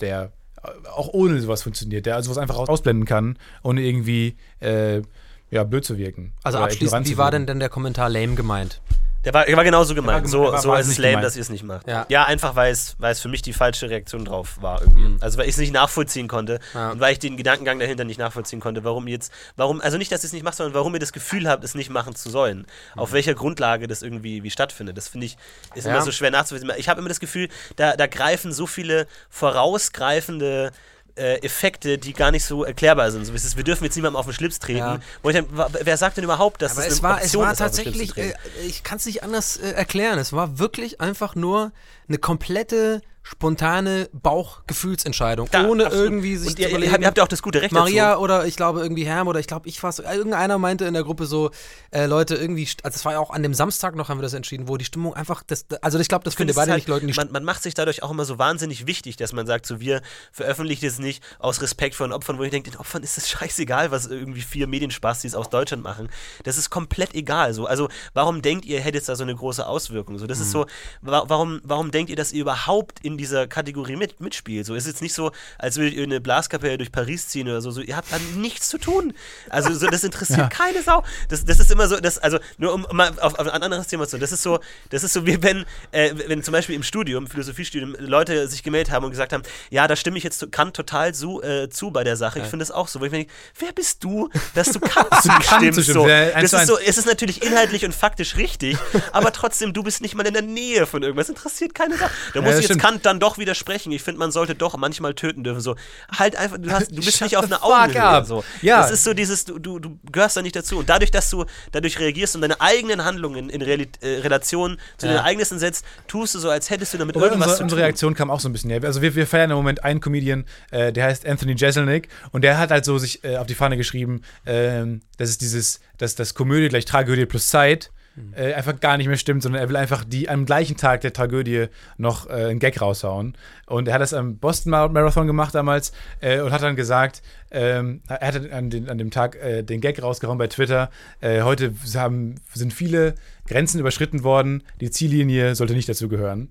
der äh, auch ohne sowas funktioniert, der also was einfach aus- ausblenden kann, ohne irgendwie äh, ja, blöd zu wirken. also abschließend, wie war denn denn der Kommentar lame gemeint? Der war, der war genauso gemeint. gem- so so ist es lame, gemeint. dass ihr es nicht macht. Ja. einfach weil es, weil es für mich die falsche Reaktion drauf war irgendwie. Also weil ich es nicht nachvollziehen konnte Ja. und weil ich den Gedankengang dahinter nicht nachvollziehen konnte, warum ihr jetzt, warum, also nicht, dass ihr es nicht macht, sondern warum ihr das Gefühl habt, es nicht machen zu sollen. Auf welcher Grundlage das irgendwie wie stattfindet. Das finde ich, ist Ja. immer so schwer nachzuvollziehen. Ich habe immer das Gefühl, da, da greifen so viele vorausgreifende äh, Effekte, die gar nicht so erklärbar sind. So, es wir dürfen jetzt niemandem auf den Schlips treten. Ja. Dann, wer sagt denn überhaupt, dass Aber das es eine war, es Option war ist, tatsächlich, äh, ich kann es nicht anders äh, erklären. Es war wirklich einfach nur eine komplette, spontane Bauchgefühlsentscheidung, Ja, ohne absolut. irgendwie sich Und zu ihr, ihr, überlegen. habt, ihr habt ja auch das gute Recht Maria dazu. oder ich glaube irgendwie Herm oder ich glaube ich war irgendeiner meinte in der Gruppe so äh, Leute irgendwie also es war ja auch an dem Samstag noch haben wir das entschieden wo die Stimmung einfach das also ich glaube das findet beide es nicht Leuten die halt, man, man macht sich dadurch auch immer so wahnsinnig wichtig, dass man sagt, so wir veröffentlichen es nicht aus Respekt vor den Opfern, wo ich denke, den Opfern ist es scheißegal, was irgendwie vier Medienspastis aus Deutschland machen. Das ist komplett egal. So. Also warum denkt ihr, hättet da so eine große Auswirkung? So, das ist so, wa warum, warum denkt ihr, dass ihr überhaupt in dieser Kategorie mit, mitspielt? So ist jetzt nicht so, als würdet ihr eine Blaskapelle durch Paris ziehen oder so. so ihr habt da nichts zu tun. Also so, das interessiert keine Sau. Das, das ist immer so, das, also nur um mal auf, auf ein anderes Thema zu, das ist so, das ist so wie wenn, äh, wenn zum Beispiel im Studium, im Philosophiestudium, Leute sich gemeldet haben und gesagt haben, ja, da stimme ich jetzt zu, kann total zu, äh, zu bei der Sache. Ich finde das auch so, wo ich mir denke, wer bist du, dass du Kant zustimmst? zustimmen. So. Ja, Das zu ist so, es ist natürlich inhaltlich und faktisch richtig, aber trotzdem, du bist nicht mal in der Nähe von irgendwas. Interessiert keine Sache. Da muss das ich jetzt stimmt. Kant dann doch widersprechen. Ich finde, man sollte doch manchmal töten dürfen. So, halt einfach, du, hast, du bist nicht auf einer Augenhöhe. So. Ja. Das ist so dieses, du, du, du gehörst da nicht dazu. Und dadurch, dass du dadurch reagierst und deine eigenen Handlungen in Reali äh, Relation zu Ja. den Ereignissen setzt, tust du so, als hättest du damit Aber irgendwas unsere, zu unsere tun. Reaktion kam auch so ein bisschen her. Also wir, wir feiern im Moment einen Comedian, äh, der heißt Anthony Jeselnik und der hat halt so sich äh, auf die Fahne geschrieben, ähm, dass es dieses, dass das Komödie gleich Tragödie plus Zeit äh, einfach gar nicht mehr stimmt, sondern er will einfach die am gleichen Tag der Tragödie noch äh, einen Gag raushauen. Und er hat das am Boston Mar- Marathon gemacht damals äh, und hat dann gesagt, ähm, er hat an, den, an dem Tag äh, den Gag rausgehauen bei Twitter. Äh, heute haben, sind viele Grenzen überschritten worden, die Ziellinie sollte nicht dazu gehören.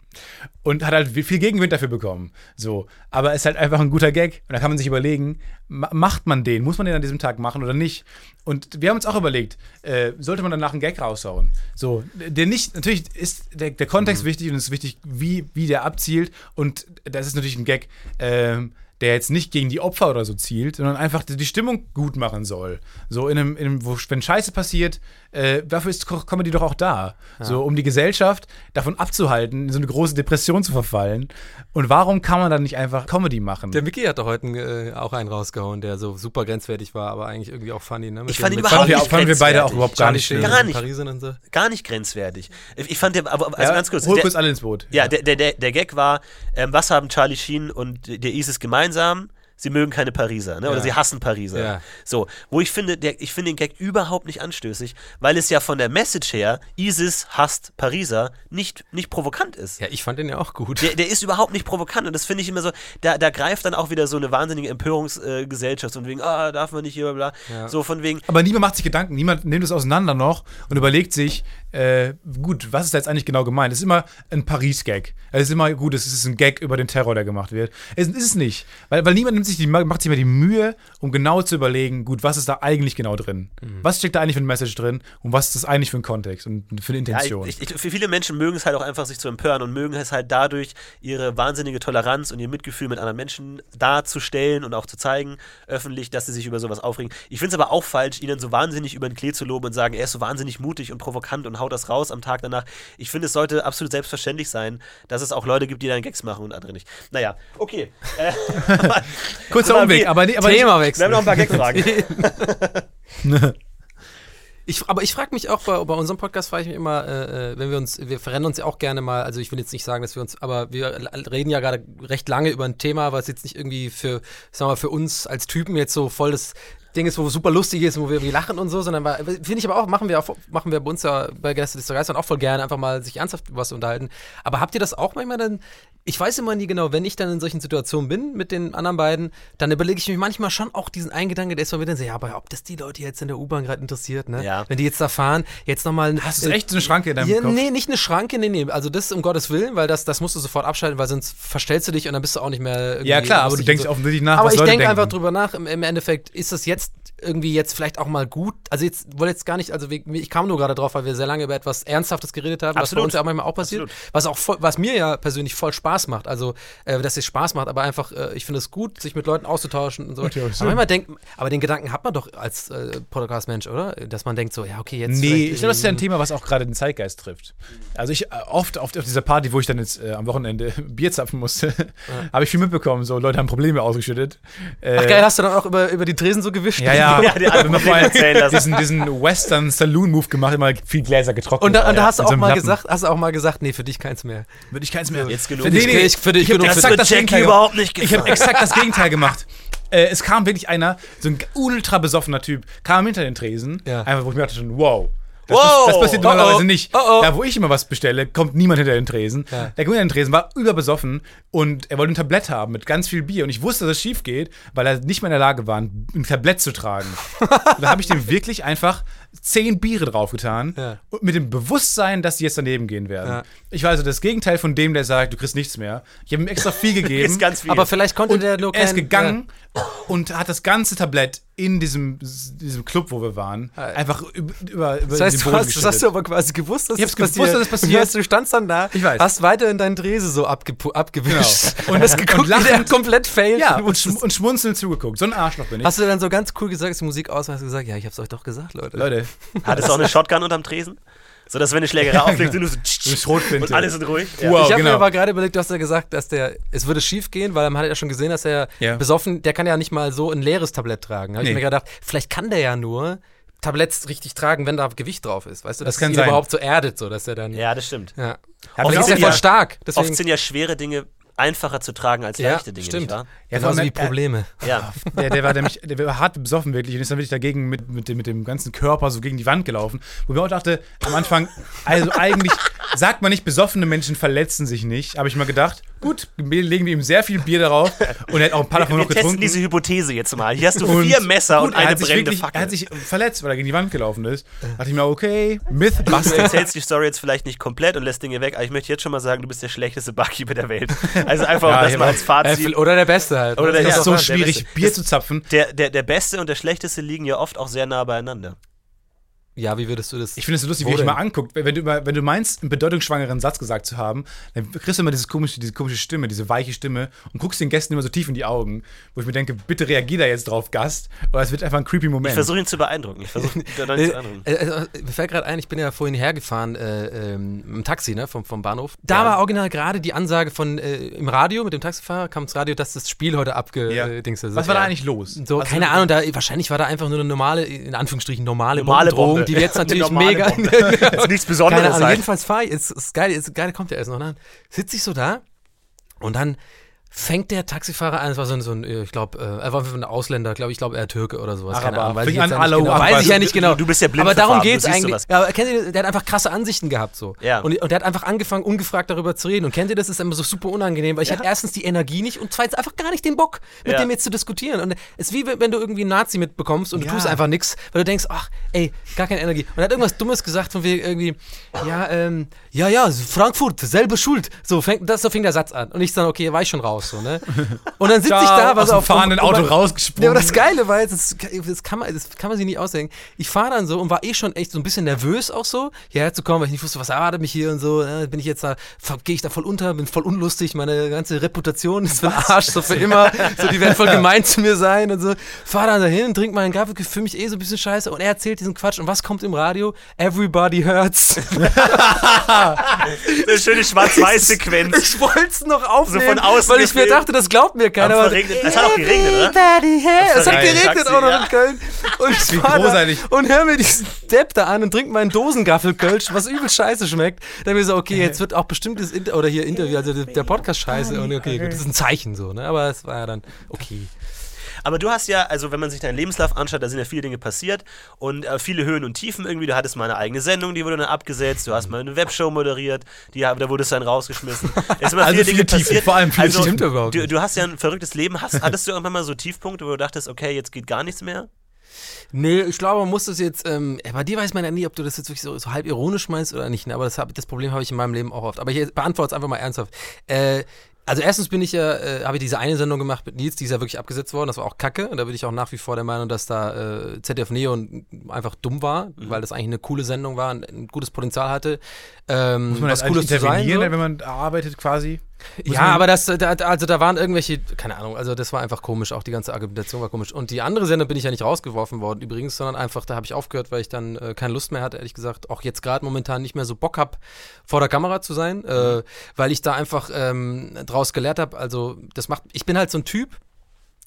Und hat halt viel Gegenwind dafür bekommen. So. Aber ist halt einfach ein guter Gag. Und da kann man sich überlegen, ma- macht man den? Muss man den an diesem Tag machen oder nicht? Und wir haben uns auch überlegt, äh, sollte man danach einen Gag raushauen? So, der nicht, natürlich ist der, der Kontext wichtig und es ist wichtig, wie, wie der abzielt. Und das ist natürlich ein Gag, ähm, der jetzt nicht gegen die Opfer oder so zielt, sondern einfach die Stimmung gut machen soll. So in einem, in einem wo, wenn Scheiße passiert, äh, dafür ist Co- Comedy doch auch da. So, um die Gesellschaft davon abzuhalten, in so eine große Depression zu verfallen. Und warum kann man dann nicht einfach Comedy machen? Der Mickey hat doch heute äh, auch einen rausgehauen, der so super grenzwertig war, aber eigentlich irgendwie auch funny, ne? Mit Ich fand ihn überhaupt fanden wir, nicht fanden wir beide auch überhaupt gar nicht. Gar nicht. So. Gar nicht grenzwertig. Ich fand der, aber also Ja, ganz kurz. Hol der, kurz alle ins Boot. Ja, der, der, der, der Gag war, ähm, was haben Charlie Sheen und der ISIS gemeinsam? Sie mögen keine Pariser, ne? oder Ja. sie hassen Pariser. Ja. So, wo ich finde, der, ich finde den Gag überhaupt nicht anstößig, weil es ja von der Message her, ISIS hasst Pariser, nicht, nicht provokant ist. Ja, ich fand den ja auch gut. Der, der ist überhaupt nicht provokant und das finde ich immer so, da, da greift dann auch wieder so eine wahnsinnige Empörungsgesellschaft äh, von wegen, ah, darf man nicht hier, bla, bla. Ja. So von wegen, Aber niemand macht sich Gedanken, niemand nimmt es auseinander noch und überlegt sich, äh, gut, was ist da jetzt eigentlich genau gemeint? Es ist immer ein Paris-Gag. Es ist immer, gut, es ist ein Gag über den Terror, der gemacht wird. Es ist es nicht. Weil, weil niemand nimmt sich die, macht sich mehr die Mühe, um genau zu überlegen, gut, was ist da eigentlich genau drin? Was steckt da eigentlich für ein Message drin und was ist das eigentlich für ein Kontext und für eine Ja, Intention? ich, ich, für viele Menschen mögen es halt auch einfach, sich zu empören und mögen es halt dadurch, ihre wahnsinnige Toleranz und ihr Mitgefühl mit anderen Menschen darzustellen und auch zu zeigen, öffentlich, dass sie sich über sowas aufregen. Ich finde es aber auch falsch, ihnen so wahnsinnig über den Klee zu loben und sagen, er ist so wahnsinnig mutig und provokant und haut das raus am Tag danach. Ich finde, es sollte absolut selbstverständlich sein, dass es auch Leute gibt, die dann Gags machen und andere nicht. Naja, okay. Äh, Kurzer aber Umweg, aber, aber Themawechsel. wir haben noch ein paar Gagfragen. Ich, aber ich frage mich auch bei, bei unserem Podcast, frage ich mich immer, äh, äh, wenn wir uns, wir verrennen uns ja auch gerne mal, also ich will jetzt nicht sagen, dass wir uns, aber wir reden ja gerade recht lange über ein Thema, was jetzt nicht irgendwie für, sagen wir mal, für uns als Typen jetzt so voll das Ding ist, wo super lustig ist, wo wir irgendwie lachen und so, sondern finde ich aber auch, machen wir auch, machen wir bei uns ja bei Gäste des Geistern auch voll gerne, einfach mal sich ernsthaft über was unterhalten. Aber habt ihr das auch manchmal dann, ich weiß immer nie genau, wenn ich dann in solchen Situationen bin mit den anderen beiden, dann überlege ich mich manchmal schon auch diesen einen Gedanke, der ist mal wieder so, ja, aber ob das die Leute jetzt in der U-Bahn gerade interessiert, ne? Ja. Wenn die jetzt da fahren, jetzt nochmal. Hast du echt so eine Schranke in deinem ja, Kopf? Nee, nicht eine Schranke, nee, nee. Also das um Gottes Willen, weil das, das musst du sofort abschalten, weil sonst verstellst du dich und dann bist du auch nicht mehr Ja, klar, aber du denkst so. offensichtlich nach, Aber was ich denke einfach drüber nach, im, im Endeffekt ist das jetzt irgendwie jetzt vielleicht auch mal gut. Also jetzt wollte jetzt gar nicht, also wir- ich kam nur gerade drauf, weil wir sehr lange über etwas Ernsthaftes geredet haben, was bei Absolut. uns ja auch manchmal auch passiert. Absolut. Was auch voll, was mir ja persönlich voll Spaß macht. Also, äh, dass es Spaß macht, aber einfach, äh, ich finde es gut, sich mit Leuten auszutauschen und so. Ja aber manchmal denkt, aber den Gedanken hat man doch als äh, Podcast-Mensch, oder? Dass man denkt so, ja, okay, jetzt. Nee, ich glaube, das ist ja ein Thema, was auch gerade den Zeitgeist trifft. Also ich äh, oft, oft auf dieser Party, wo ich dann jetzt äh, am Wochenende Bier zapfen musste, habe ich viel mitbekommen. So Leute haben Probleme ausgeschüttet. Äh, Ach geil, hast du dann auch über, über die Tresen so gewischt? Ja, ja. Ja, Wenn man vorher erzählen lassen. diesen, diesen Western Saloon Move gemacht, immer viel Gläser getrocknet. Und da, und da hast du auch so mal Lappen. gesagt, hast auch mal gesagt, nee, für dich keins mehr. Würde ich keins mehr. Jetzt genug. Für dich, Nee, nee, ich, für dich ich hab genug. das Für dich. das Jackie Gegenteil überhaupt nicht Ich habe gefallen. exakt das Gegenteil gemacht. Äh, es kam wirklich einer, so ein ultra besoffener Typ, kam hinter den Tresen, Ja. einfach wo ich mir dachte schon, wow. Das, Wow. das, das passiert Oh, normalerweise oh. nicht. Oh. Da, wo ich immer was bestelle, kommt niemand hinter den Tresen. Ja. Der kommt hinter den Tresen, war überbesoffen und er wollte ein Tablett haben mit ganz viel Bier. Und ich wusste, dass es schief geht, weil er nicht mehr in der Lage war, ein, Tablett zu tragen. und da habe ich dem wirklich einfach zehn Biere draufgetan Ja. und mit dem Bewusstsein, dass die jetzt daneben gehen werden. Ja. Ich war also das Gegenteil von dem, der sagt, du kriegst nichts mehr. Ich habe ihm extra viel gegeben. Ist ganz viel. Aber vielleicht konnte Und der nur er ist gegangen und hat das ganze Tablett in diesem, diesem Club, wo wir waren, einfach über, über, Das heißt, den du Boden hast, das hast du aber quasi gewusst, dass Ich das gewusst, dass das passiert. Weißt Du standst dann da, Ich weiß. hast weiter in deinen Drese so abgepu- abgewischt. Genau. Und hast geguckt, Und wie der lachend. komplett failt. Ja, Du und, schm und schmunzelnd zugeguckt. So ein Arschloch bin ich. Hast du dann so ganz cool gesagt, ist die Musik aus, und hast gesagt, ja, ich hab's euch doch gesagt, Leute. Leute, Hattest du auch eine Shotgun unterm Tresen? So dass wenn eine Schlägerei auflegt, du nur so eine Schrotflinte. und alle sind ruhig. Ja. Wow. ich habe genau. mir aber gerade überlegt, du hast ja gesagt, dass der, es würde schief gehen, weil man hat ja schon gesehen, dass er Ja. besoffen, der kann ja nicht mal so ein leeres Tablett tragen. Da habe ich Nee. mir gedacht, vielleicht kann der ja nur Tabletts richtig tragen, wenn da Gewicht drauf ist. Weißt du, Das dass kann ihn sein. überhaupt so erdet, so dass er dann. ja, das stimmt. ja. Ja, Aber vielleicht ist ja voll ja. stark. Deswegen, Oft sind ja schwere Dinge einfacher zu tragen als Ja, leichte Dinge, stimmt. nicht wahr? Ja, genauso wie allem, äh, Probleme. Ja. Der, der war nämlich, der war hart besoffen wirklich und ist dann wirklich dagegen mit, mit, dem, mit dem ganzen Körper so gegen die Wand gelaufen. Wo ich mir auch dachte, am Anfang, also eigentlich sagt man nicht, besoffene Menschen verletzen sich nicht, habe ich mal gedacht. Gut, legen wir ihm sehr viel Bier darauf und er hat auch ein paar davon Wir noch testen getrunken. diese Hypothese jetzt mal. Hier hast du Und vier Messer und, gut, er eine brennende wirklich, Fackel. Er hat sich verletzt, weil er gegen die Wand gelaufen ist. Da dachte ich mir, okay, Myth Du erzählst die Story jetzt vielleicht nicht komplett und lässt Dinge weg, aber ich möchte jetzt schon mal sagen, du bist der schlechteste Barkeeper der Welt. Also einfach, Ja, um das ich mal als Fazit. Äh, oder der Beste halt. Oder ne? der- Es ja, ist so der schwierig. Bier zu zapfen. Der, der, der Beste und der Schlechteste liegen ja oft auch sehr nah beieinander. Ja, wie würdest du das? Ich finde es so lustig, wie ich mal anguckt. Wenn du, wenn du meinst, einen bedeutungsschwangeren Satz gesagt zu haben, dann kriegst du immer dieses komische, diese komische Stimme, diese weiche Stimme und guckst den Gästen immer so tief in die Augen, wo ich mir denke, bitte reagier da jetzt drauf, Gast, oder es wird einfach ein creepy Moment. Ich versuche ihn zu beeindrucken. Ich versuche ihn da nicht Äh, zu beeindrucken. äh, äh, mir fällt gerade ein, ich bin ja vorhin hergefahren äh, ähm, im Taxi, ne, vom, vom Bahnhof. Da Ja. war original gerade die Ansage von äh, im Radio mit dem Taxifahrer, kam ins Radio, dass das Spiel heute Ja. abgedings ist. Was war da Ja. eigentlich los? So, Was- keine Ahnung, da, wahrscheinlich war da einfach nur eine normale, in Anführungsstrichen normale, Normale Bombe. Die jetzt natürlich mega. Ist nichts Besonderes Keine halt. jedenfalls fahre ich, ist, ist geil, ist geil, kommt ja erst noch. Dann sitze ich so da und dann fängt der Taxifahrer an, es war so ein, so ein äh, ich glaube, äh, er war ein Ausländer, glaube ich, glaube er Türke oder sowas. Keine Araber. Ahnung, weiß Fing ich, an, ja nicht Allahu genau. Weiß ich ja nicht genau. Du bist ja blind Aber darum du siehst eigentlich. Ja, aber kennt ihr, der hat einfach krasse Ansichten gehabt so. Ja. Und, und der hat einfach angefangen, ungefragt darüber zu reden. Und kennt ihr das? ist immer so super unangenehm, weil ich hatte erstens die Energie nicht und zweitens einfach gar nicht den Bock, mit Ja. dem jetzt zu diskutieren. Und es ist wie wenn du irgendwie einen Nazi mitbekommst und du Ja. tust einfach nichts, weil du denkst, ach, ey, gar keine Energie. Und er hat irgendwas Dummes gesagt von wegen irgendwie, ja, ähm, ja, ja, Frankfurt, selbe Schuld. So, fängt, das, so fing der Satz an. Und ich dann, okay, war ich schon raus, so, ne? Und dann sitze ich da, was auf fahrenden Auto Ja, rausgesprungen. aber das Geile war jetzt, das, das, kann man, das kann man sich nicht ausdenken. Ich fahre dann so und war eh schon echt so ein bisschen nervös auch so, hierher zu kommen, weil ich nicht wusste, was erwartet mich hier und so. Ne? Bin ich jetzt da, gehe ich da voll unter, bin voll unlustig, meine ganze Reputation ist Arsch, so für immer. So, die werden voll gemein zu mir sein und so. Fahr dann dahin, trink meinen Kaffee, fühle mich eh so ein bisschen scheiße und er erzählt diesen Quatsch. Und was kommt im Radio? Everybody hurts. Eine schöne Schwarz-Weiß-Sequenz. Ich wollte es noch aufnehmen, von außen weil ich mir dachte, das glaubt mir keiner. Aber- es hat auch geregnet, oder? Es hat geregnet auch noch in Köln. Und ich fahr da und hör mir diesen Depp da an und trink meinen Dosengaffelkölsch, was übel scheiße schmeckt. Dann mir so, okay, jetzt wird auch bestimmt das Inter oder hier Interview, also der- der Podcast scheiße. Und okay, gut, das ist ein Zeichen so, ne? Aber es war ja dann okay. Aber du hast ja, also wenn man sich deinen Lebenslauf anschaut, da sind ja viele Dinge passiert und äh, viele Höhen und Tiefen irgendwie. Du hattest mal eine eigene Sendung, die wurde dann abgesetzt. Du hast mal eine Webshow moderiert, die, da wurdest du dann rausgeschmissen. Es sind Also viele viele Dinge Tiefen, passiert. vor allem viele also, Stimmt überhaupt du, du hast ja ein verrücktes Leben. Hast, hattest du irgendwann mal so Tiefpunkte, wo du dachtest, okay, jetzt geht gar nichts mehr? Nee, ich glaube, man muss das jetzt, ähm, bei dir weiß man ja nie, ob du das jetzt wirklich so, so halb ironisch meinst oder nicht, ne? aber das, hab, das Problem habe ich in meinem Leben auch oft. Aber ich beantworte es einfach mal ernsthaft. Äh, also erstens bin ich ja, äh, habe ich diese eine Sendung gemacht mit Nils, die ist ja wirklich abgesetzt worden, das war auch kacke und da bin ich auch nach wie vor der Meinung, dass da äh, ZDF Neo einfach dumm war, weil das eigentlich eine coole Sendung war, ein, ein gutes Potenzial hatte. Ähm, Muss man was das Cooles zu sein. So. wenn man arbeitet quasi? Muss Ja, aber das, da, also da waren irgendwelche, keine Ahnung, also das war einfach komisch, auch die ganze Argumentation war komisch. Und die andere Sendung bin ich ja nicht rausgeworfen worden übrigens, sondern einfach, da habe ich aufgehört, weil ich dann äh, keine Lust mehr hatte, ehrlich gesagt, auch jetzt gerade momentan nicht mehr so Bock habe, vor der Kamera zu sein, äh, weil ich da einfach ähm, draus gelehrt habe, also das macht, ich bin halt so ein Typ,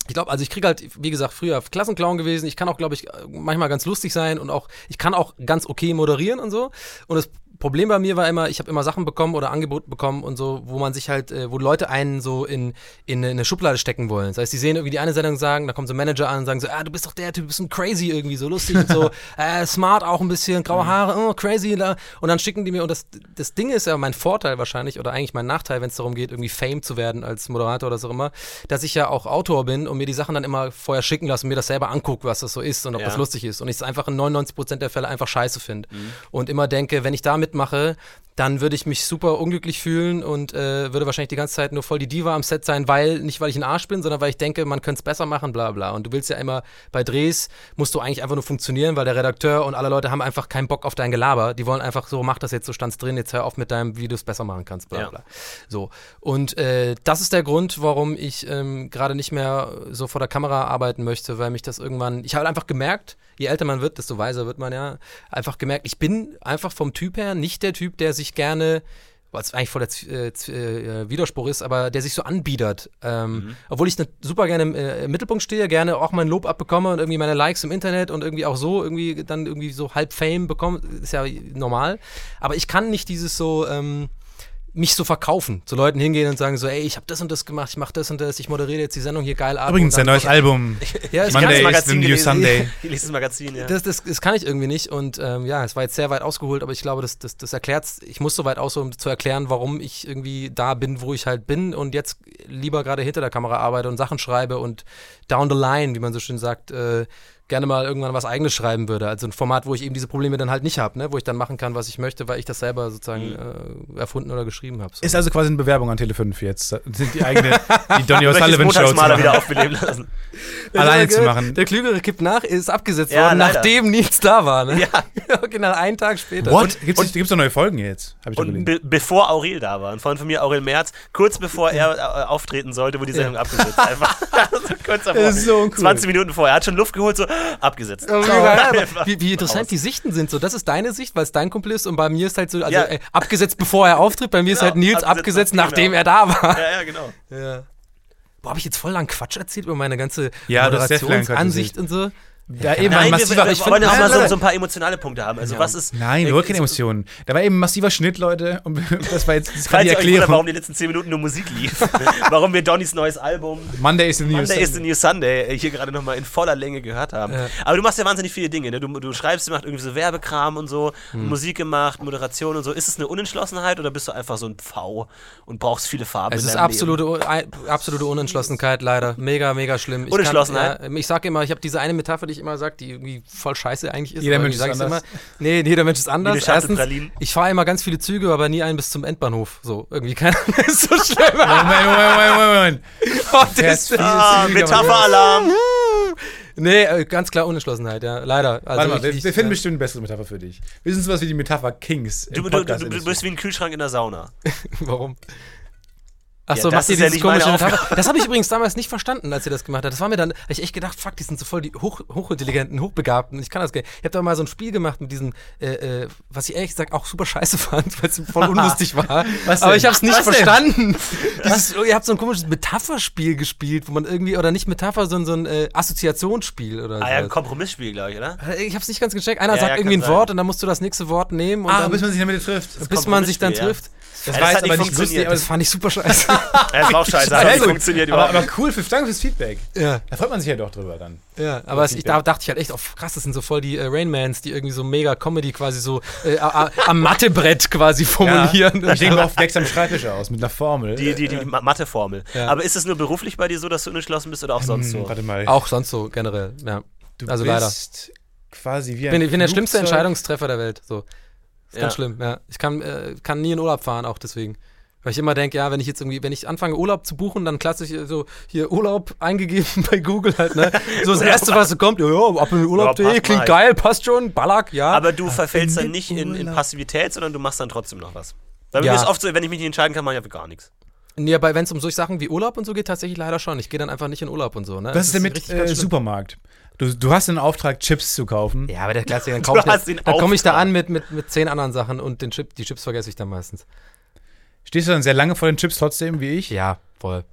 ich glaube, also ich kriege halt, wie gesagt, früher Klassenclown gewesen. Ich kann auch, glaube ich, manchmal ganz lustig sein und auch, ich kann auch ganz okay moderieren und so. Und das Problem bei mir war immer, ich habe immer Sachen bekommen oder Angebote bekommen und so, wo man sich halt, äh, wo Leute einen so in, in eine Schublade stecken wollen. Das heißt, die sehen irgendwie die eine Sendung sagen, da kommt so ein Manager an und sagen so, ah, du bist doch der Typ, du bist ein crazy irgendwie, so lustig und so, äh, smart auch ein bisschen, graue Haare, oh, crazy. Da. Und dann schicken die mir, und das, das Ding ist ja mein Vorteil wahrscheinlich, oder eigentlich mein Nachteil, wenn es darum geht, irgendwie Fame zu werden als Moderator oder so immer, dass ich ja auch Autor bin und mir die Sachen dann immer vorher schicken lasse und mir das selber angucke, was das so ist und ob Ja. das lustig ist. Und ich es einfach in 99% der Fälle einfach scheiße finde. Und immer denke, wenn ich da mitmache, dann würde ich mich super unglücklich fühlen und äh, würde wahrscheinlich die ganze Zeit nur voll die Diva am Set sein, weil, nicht weil ich ein Arsch bin, sondern weil ich denke, man könnte es besser machen, bla bla. Und du willst ja immer, bei Drehs musst du eigentlich einfach nur funktionieren, weil der Redakteur und alle Leute haben einfach keinen Bock auf dein Gelaber. Die wollen einfach so, mach das jetzt, so stand's drin, jetzt hör auf mit deinem, wie du es besser machen kannst, bla Ja. bla. So. Und äh, das ist der Grund, warum ich ähm, gerade nicht mehr so vor der Kamera arbeiten möchte, weil mich das irgendwann, ich habe einfach gemerkt, je älter man wird, desto weiser wird man ja, einfach gemerkt, ich bin einfach vom Typ her nicht der Typ, der sich gerne was eigentlich voll der Z äh, Z äh, Widerspruch ist, aber der sich so anbiedert. Ähm, Obwohl ich ne, super gerne im, äh, im Mittelpunkt stehe, gerne auch mein Lob abbekomme und irgendwie meine Likes im Internet und irgendwie auch so irgendwie dann irgendwie so halb Fame bekomme, ist ja normal. Aber ich kann nicht dieses so, ähm, mich so verkaufen, zu Leuten hingehen und sagen so, ey, ich habe das und das gemacht, ich mache das und das, ich moderiere jetzt die Sendung hier geil ab. Übrigens, dann- neues Album. Ja, es Monday das is the new gelesen. Sunday. Ich das Magazin, ja. Das, das, das kann ich irgendwie nicht und ähm, ja, es war jetzt sehr weit ausgeholt, aber ich glaube, das, das, das erklärt Ich muss so weit aus, um zu erklären, warum ich irgendwie da bin, wo ich halt bin und jetzt lieber gerade hinter der Kamera arbeite und Sachen schreibe und down the line, wie man so schön sagt, äh, gerne mal irgendwann was eigenes schreiben würde. Also ein Format, wo ich eben diese Probleme dann halt nicht habe, ne? wo ich dann machen kann, was ich möchte, weil ich das selber sozusagen äh, erfunden oder geschrieben habe. So. Ist also quasi eine Bewerbung an Tele5 jetzt. Das sind die eigene, die Donny O'Sullivan Show zu wieder aufbeleben lassen. alleine zu machen. Der Klügere kippt nach, ist abgesetzt Ja, worden, leider. nachdem Nils da war. Ne? Ja. genau, einen Tag später. What? Gibt's, gibt's noch neue Folgen jetzt? Hab ich Und be bevor Aurel da war, ein Freund von mir, Aurel Merz, kurz bevor er äh, auftreten sollte, wurde die Sendung abgesetzt. Einfach. Also kurz davor. Das ist so uncool. 20 Minuten vorher. Er hat schon Luft geholt, so abgesetzt. Aber wie, wie, wie interessant raus. die Sichten sind. So, das ist deine Sicht, weil es dein Kumpel ist und bei mir ist halt so, also Ja. äh, abgesetzt bevor er auftritt, bei mir ist Genau, halt Nils abgesetzt, abgesetzt, nachdem nachdem er- da war. Ja, ja, genau. Ja. Boah, habe ich jetzt voll lang Quatsch erzählt über meine ganze Ja, Moderationsansicht und so. Da eben ein Nein, wir, massiver. wir, ich wir find- wollen auch mal so, ein paar emotionale Punkte haben. Also, was ist. Nein, äh, überhaupt keine Emotionen. Da war eben ein massiver Schnitt, Leute. Und das war jetzt das war die euch wundert, Erklärung. warum die letzten 10 Minuten nur Musik lief. warum wir Donnys neues Album Monday is the news. Monday is the New Sunday äh, hier gerade nochmal in voller Länge gehört haben. Ja. Aber du machst ja wahnsinnig viele Dinge. Ne? Du, du schreibst, du machst irgendwie so Werbekram und so, Hm. Musik gemacht, Moderation und so. Ist es eine Unentschlossenheit oder bist du einfach so ein Pfau und brauchst viele Farben? Es ist absolute, ein- absolute Unentschlossenheit, leider. Mega, mega schlimm. Ich Unentschlossenheit? Kann, ja, ich sag immer, ich habe diese eine Metapher, die ich immer sage, die irgendwie voll scheiße eigentlich ist. Jeder Mensch ist ich anders. Immer. Nee, jeder Mensch ist anders. Erstens, ich fahre immer ganz viele Züge, aber nie einen bis zum Endbahnhof. So, irgendwie keiner ist so schlimm. Moment, Moment, Moment, Moment. Oh, das, viel Ah, Metapheralarm. nee, äh, ganz klar Unentschlossenheit, ja. Leider. Also Warte mal, ich, wir, ich, wir finden ja. bestimmt eine bessere Metapher für dich. Wir sind sowas wie die Metapher Kings. im Du, du, du, Podcast du, bist wie ein Kühlschrank in der Sauna. Warum? Ach Ja, macht ihr ist ja dieses meine komische? Das habe ich übrigens damals nicht verstanden, als ihr das gemacht habt. Das war mir dann, hab ich echt gedacht, fuck, die sind so voll die hoch, hochintelligenten, hochbegabten. Ich kann das gar nicht. Ich habe da mal so ein Spiel gemacht mit diesem, äh, äh, was ich ehrlich gesagt auch super scheiße fand, weil es voll unlustig war. Aber ich habe es nicht Was verstanden. Dieses, ihr habt so ein komisches Metapherspiel gespielt, wo man irgendwie, oder nicht Metapher, sondern so ein äh, Assoziationsspiel oder so. Ah ja, ein Kompromissspiel, glaube ich, oder? ich habe es nicht ganz gecheckt. Einer Ja, sagt ja, irgendwie ein sein. Wort und dann musst du das nächste Wort nehmen und Ah, dann, bis man sich damit trifft. bis man sich dann trifft. Das Ja, war das jetzt aber nicht lustig, aber Das fand ich super scheiße. Ja, das war auch scheiße. Hat Scheiße. nicht funktioniert aber, überhaupt. aber cool, für, danke fürs Feedback. ja. Da freut man sich ja doch drüber dann. Ja, aber es, ich, da dachte ich halt echt, oh krass, das sind so voll die äh, Rainmans, die irgendwie so mega Comedy quasi so äh, am Mathebrett quasi formulieren. Ich denke oft wächst am Schreibtisch aus mit einer Formel. Die, die, die Ma- Mathe-Formel. Ja. Aber ist es nur beruflich bei dir so, dass du unentschlossen bist oder auch sonst Hm, so? Warte mal. Auch sonst so generell, ja. du also bist leider. quasi wie Ich ein bin, ich bin der schlimmste. Entscheidungstreffer der Welt. So. Ist Ja. ganz schlimm, ja. Ich kann, äh, kann nie in Urlaub fahren, auch deswegen. Weil ich immer denke, ja, wenn ich jetzt irgendwie, wenn ich anfange Urlaub zu buchen, dann klassisch äh, so hier Urlaub eingegeben bei Google halt, ne? So das erste, was so kommt, ja, ja, ab in den Urlaub.de, Ja, passt klingt mal. geil, passt schon, Ballack, ja. Aber du verfällst dann nicht in, in. Passivität, sondern du machst dann trotzdem noch was. Weil Ja. mir ist oft so, wenn ich mich nicht entscheiden kann, mache ich einfach gar nichts. Nee, aber wenn es um solche Sachen wie Urlaub und so geht, tatsächlich leider schon. Ich gehe dann einfach nicht in Urlaub und so, ne? Was ist denn mit richtig äh, schlimm. Supermarkt? Du, du hast den Auftrag, Chips zu kaufen. Ja, aber der Klassiker, dann komme ich, da, komm ich da an mit, mit, mit zehn anderen Sachen und den Chip, die Chips vergesse ich dann meistens. Stehst du dann sehr lange vor den Chips trotzdem, wie ich? Ja, voll.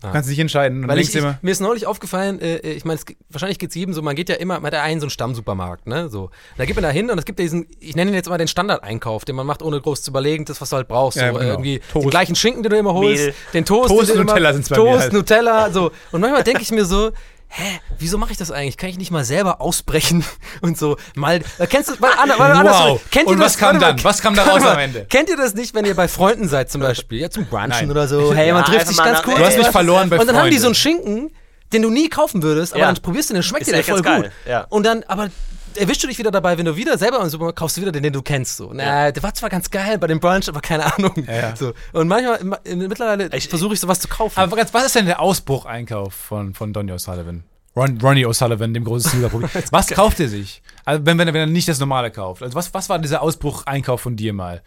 Du kannst dich nicht entscheiden. Weil ich, ich, immer, mir ist neulich aufgefallen, äh, ich meine, wahrscheinlich geht es jedem so, man geht ja immer, man hat ja einen so einen Stammsupermarkt, ne? So. Da geht man da hin und es gibt ja diesen, ich nenne ihn jetzt mal den Standardeinkauf, den man macht, ohne groß zu überlegen, das, was du halt brauchst. Ja, so, genau. irgendwie Toast. den gleichen Schinken, den du immer holst, Mehl. den Toast, Toast und immer, Nutella sind's bei mir Toast, halt. Nutella, so. Und manchmal denke ich mir so, hä, wieso mache ich das eigentlich? Kann ich nicht mal selber ausbrechen und so mal, äh, kennst du, mal, ander, mal anders, Wow. kennt Und ihr was das, kam warte mal, dann? Was kam da warte raus mal, am Ende? Kennt ihr das nicht, wenn ihr bei Freunden seid zum Beispiel, ja zum Brunchen Nein. oder so, hey, Ja, man trifft einfach sich ganz cool. Du hast mich verloren bei Und dann haben die so einen Freunde. Schinken, den du nie kaufen würdest, aber Ja. dann probierst du den, der schmeckt dir dann echt voll ganz gut. ja. Und dann, aber erwischst du dich wieder dabei, wenn du wieder selber im Supermarkt kaufst du wieder den, den du kennst. So. Na, der war zwar ganz geil bei dem Brunch, aber keine Ahnung. Ja. So. Und manchmal, mittlerweile Ich- versuche ich sowas zu kaufen. Aber ganz, was ist denn der Ausbrucheinkauf von, von Donny O'Sullivan? Ron, Ronnie O'Sullivan, dem großen Liverpool. was kauft er sich? Also wenn, wenn, er, wenn er nicht das Normale kauft. Also was, was war dieser Ausbrucheinkauf von dir mal?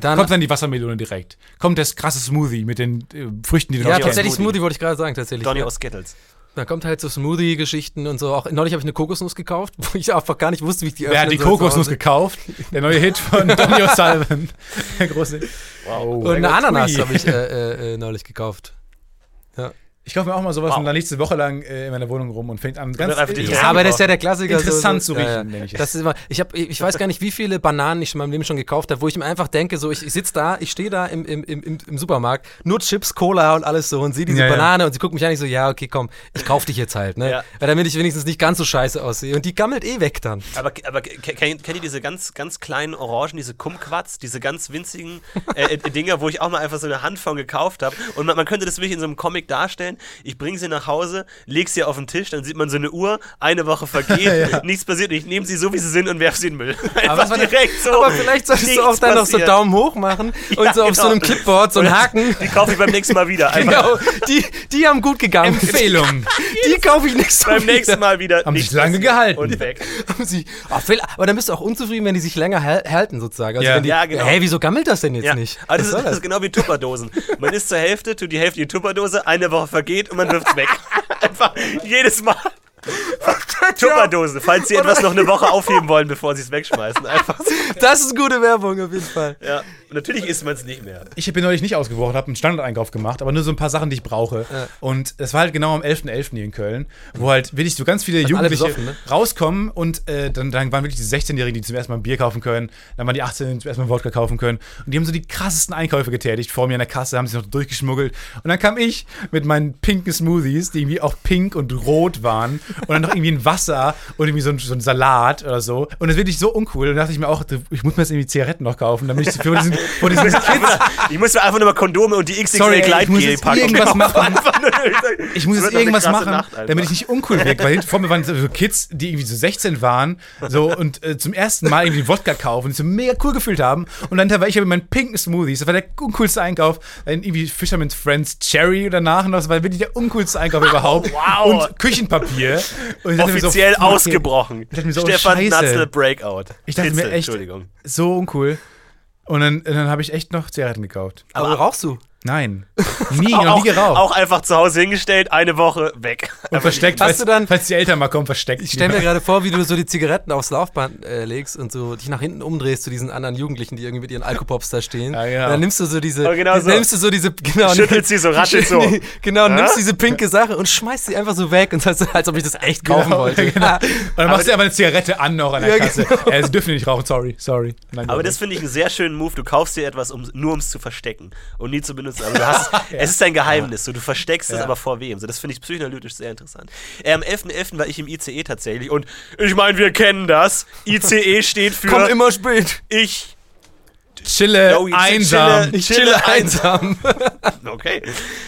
dann, Kommt dann die Wassermelone direkt? Kommt das krasse Smoothie mit den äh, Früchten, die du ja, noch Donny tatsächlich Smoothie. Wollte ich gerade sagen, tatsächlich. Donny ja. aus Skittles. Da kommt halt so Smoothie-Geschichten und so. Auch neulich habe ich eine Kokosnuss gekauft, wo ich einfach gar nicht wusste, wie ich die Wer hat die Kokosnuss gekauft? Der neue Hit von Donny O'Sullivan. Der große. Wow. Und eine Ananas habe ich äh, äh, äh, neulich gekauft. Ich kaufe mir auch mal sowas Wow. und dann liegt eine Woche lang äh, in meiner Wohnung rum und fängt an ganz dann einfach die ja, Ja, aber das ist ja der Klassiker. Interessant zu ja, riechen, ja. nenn ich es. Das ist immer, ich, hab, ich weiß gar nicht, wie viele Bananen ich in meinem Leben schon gekauft habe, wo ich mir einfach denke, so ich, ich sitze da, ich stehe da im, im, im, im- Supermarkt, nur Chips, Cola und alles so und sehe diese Ja, ja. Banane und sie guckt mich an, ich so, ja, okay, komm, ich kauf dich jetzt halt, ne? Ja. Weil damit ich wenigstens nicht ganz so scheiße aussehe. Und die gammelt eh weg dann. Aber, aber ke- kennt, kennt ihr diese ganz, ganz kleinen Orangen, diese Kumquats, diese ganz winzigen äh, Dinger, wo ich auch mal einfach so eine Hand von gekauft habe? Und man, man könnte das wirklich in so einem Comic darstellen. Ich bringe sie nach Hause, leg sie auf den Tisch, dann sieht man so eine Uhr, eine Woche vergeht, nichts passiert und ich nehme sie so, wie sie sind und werfe sie in den Müll. Einfach der- direkt so. Aber vielleicht solltest du auch dann noch so passiert. Daumen hoch machen und Ja, so auf so genau. einem Clipboard so einen Haken. Die kaufe ich beim nächsten Mal wieder. Einfach Genau, die, die haben gut gegangen. Empfehlung. Die kaufe ich nächstes Mal. beim nächsten Mal wieder. Haben sich lange passiert gehalten. Und weg. Haben sie- Phil, aber dann bist du auch unzufrieden, wenn die sich länger hal- halten, sozusagen. Also Ja. wenn die, Ja, genau. Hey, wieso gammelt das denn jetzt Ja, nicht? aber das ist, das ist genau wie Tupperdosen. Man isst zur Hälfte, tut die Hälfte in die Tupperdose, eine Woche vergeht und man wirft's weg. Einfach jedes Mal. Tupperdosen, falls Sie etwas noch eine Woche aufheben wollen, bevor Sie es wegschmeißen. Einfach. Das ist gute Werbung auf jeden Fall. Ja. Und natürlich isst man es nicht mehr. Ich bin neulich nicht ausgebrochen, habe einen Standardeinkauf gemacht, aber nur so ein paar Sachen, die ich brauche. Und es war halt genau am 11.11. hier in Köln, wo halt wirklich so ganz viele alle Jugendliche besoffen, ne? rauskommen und äh, dann, dann waren wirklich die 16-Jährigen, die zum ersten Mal ein Bier kaufen können, dann waren die 18-Jährigen, die zum ersten Mal Wodka kaufen können. Und die haben so die krassesten Einkäufe getätigt vor mir in der Kasse, haben sich noch durchgeschmuggelt. Und dann kam ich mit meinen pinken Smoothies, die irgendwie auch pink und rot waren. Und dann noch irgendwie ein Wasser und irgendwie so ein, so ein Salat oder so. Und das wirklich so uncool. Und da dachte ich mir auch, ich muss mir jetzt irgendwie Zigaretten noch kaufen, damit ich vor diesen, vor diesen Kids Ich muss mir einfach nur mal Kondome und die XXL Gleitgel jetzt packen. irgendwas machen. Ich muss jetzt irgendwas machen, Nacht, damit ich nicht uncool wirke. Weil vor mir waren so Kids, die irgendwie so 16 waren so und äh, zum ersten Mal irgendwie Wodka kaufen und sich so mega cool gefühlt haben. Und dann war ich mit meinen pinken Smoothies. Das war der uncoolste Einkauf. Dann irgendwie Fisherman's Friends Cherry danach noch. Das war wirklich der uncoolste Einkauf überhaupt. Wow. Und Küchenpapier. Und so, Offiziell okay. ausgebrochen. So, oh, Stefan Scheiße. Natzel Breakout. Ich dachte Fitzel, mir echt, Entschuldigung. so uncool. Und dann, dann habe ich echt noch Zigaretten gekauft. Aber rauchst du? Nein. Nie, noch Auch, nie geraucht. auch einfach zu Hause hingestellt, eine Woche weg. und versteckt, Hast falls, du dann- falls die Eltern mal kommen, versteckt. Ich stelle mir gerade vor, wie du so die Zigaretten aufs Laufband äh, legst und so dich nach hinten umdrehst zu diesen anderen Jugendlichen, die irgendwie mit ihren Alkopops da stehen. Ja, genau. Und dann nimmst du so diese, Oh, genau so. nimmst du so diese, genau, Schüttelt sie so, raschelt so. genau, nimmst Hä? diese pinke Sache und schmeißt sie einfach so weg und sagst, als ob ich das echt kaufen Genau, wollte. genau. Und dann machst du aber eine Zigarette an noch an der Ja, Kasse. Äh, sie dürfen nicht rauchen, sorry, sorry. Nein, Aber das finde ich einen sehr schönen Move. Du kaufst dir etwas, um, nur um es zu verstecken und nie zu benutzen. Also du hast, Es ist ein Geheimnis. So, du versteckst es Ja. aber vor wem. So, das finde ich psychoanalytisch sehr interessant. Äh, am 11.11. war ich im ICE tatsächlich und ich meine, wir kennen das. ICE steht für Komm immer spät. ich. Chille, ich einsam. chille- Ich chille einsam. Okay.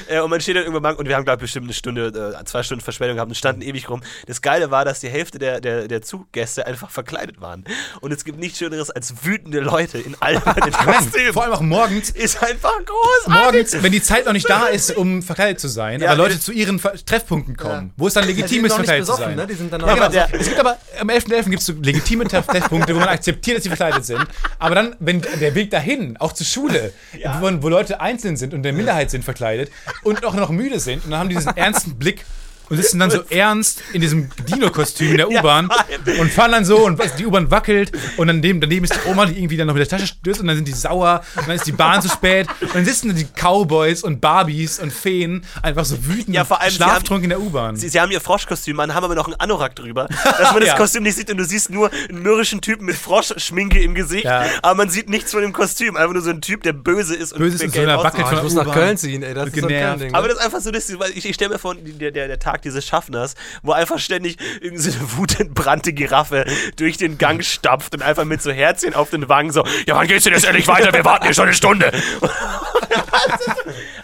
Äh, und man steht dann irgendwann Bank und wir haben, glaube ich, bestimmt eine Stunde, äh, zwei Stunden Verspätung gehabt und standen ewig rum. Das Geile war, dass die Hälfte der, der, der Zuggäste einfach verkleidet waren. Und es gibt nichts Schöneres als wütende Leute in Nein, Kostümen. vor allem auch morgens. Ist einfach großartig. Morgens, wenn die Zeit noch nicht da ist, um verkleidet zu sein, Ja, aber Leute zu ihren Ver Treffpunkten kommen, wo es dann legitim ist, verkleidet zu sein. ne? Die sind dann Ja, aber der- es gibt aber am 11.11. gibt es so legitime Treff- Treffpunkte, wo man akzeptiert, dass sie verkleidet sind. Aber dann, wenn der Weg dahin, auch zur Schule, wo, wo Leute einzeln sind und der Minderheit sind verkleidet und auch noch müde sind. Und dann haben die diesen ernsten Blick und sitzen dann so ernst in diesem Dino-Kostüm in der U-Bahn und fahren dann so und die U-Bahn wackelt und dann daneben, daneben ist die Oma, die irgendwie dann noch mit der Tasche stößt und dann sind die sauer und dann ist die Bahn zu spät und dann sitzen dann die Cowboys und Barbies und Feen einfach so wütend Ja, vor allem, schlaftrunken in der U-Bahn. Sie, sie haben ihr Froschkostüm an, haben aber noch einen Anorak drüber, dass man das Ja. Kostüm nicht sieht und du siehst nur einen mürrischen Typen mit Froschschminke im Gesicht, Ja. aber man sieht nichts von dem Kostüm, einfach nur so ein Typ, der böse ist und Böse ist und so einer wackelt Oh, von ich der muss nach U-Bahn. Köln ziehen, ey. Das ist so ein. Köln-Ding. Aber ne? das ist einfach so, das, weil ich, ich stelle mir vor, der, der, der Tag dieses Schaffners, wo einfach ständig irgendeine wutentbrannte Giraffe durch den Gang stapft und einfach mit so Herzchen auf den Wangen so, ja, wann geht's denn jetzt endlich weiter? Wir warten hier schon eine Stunde.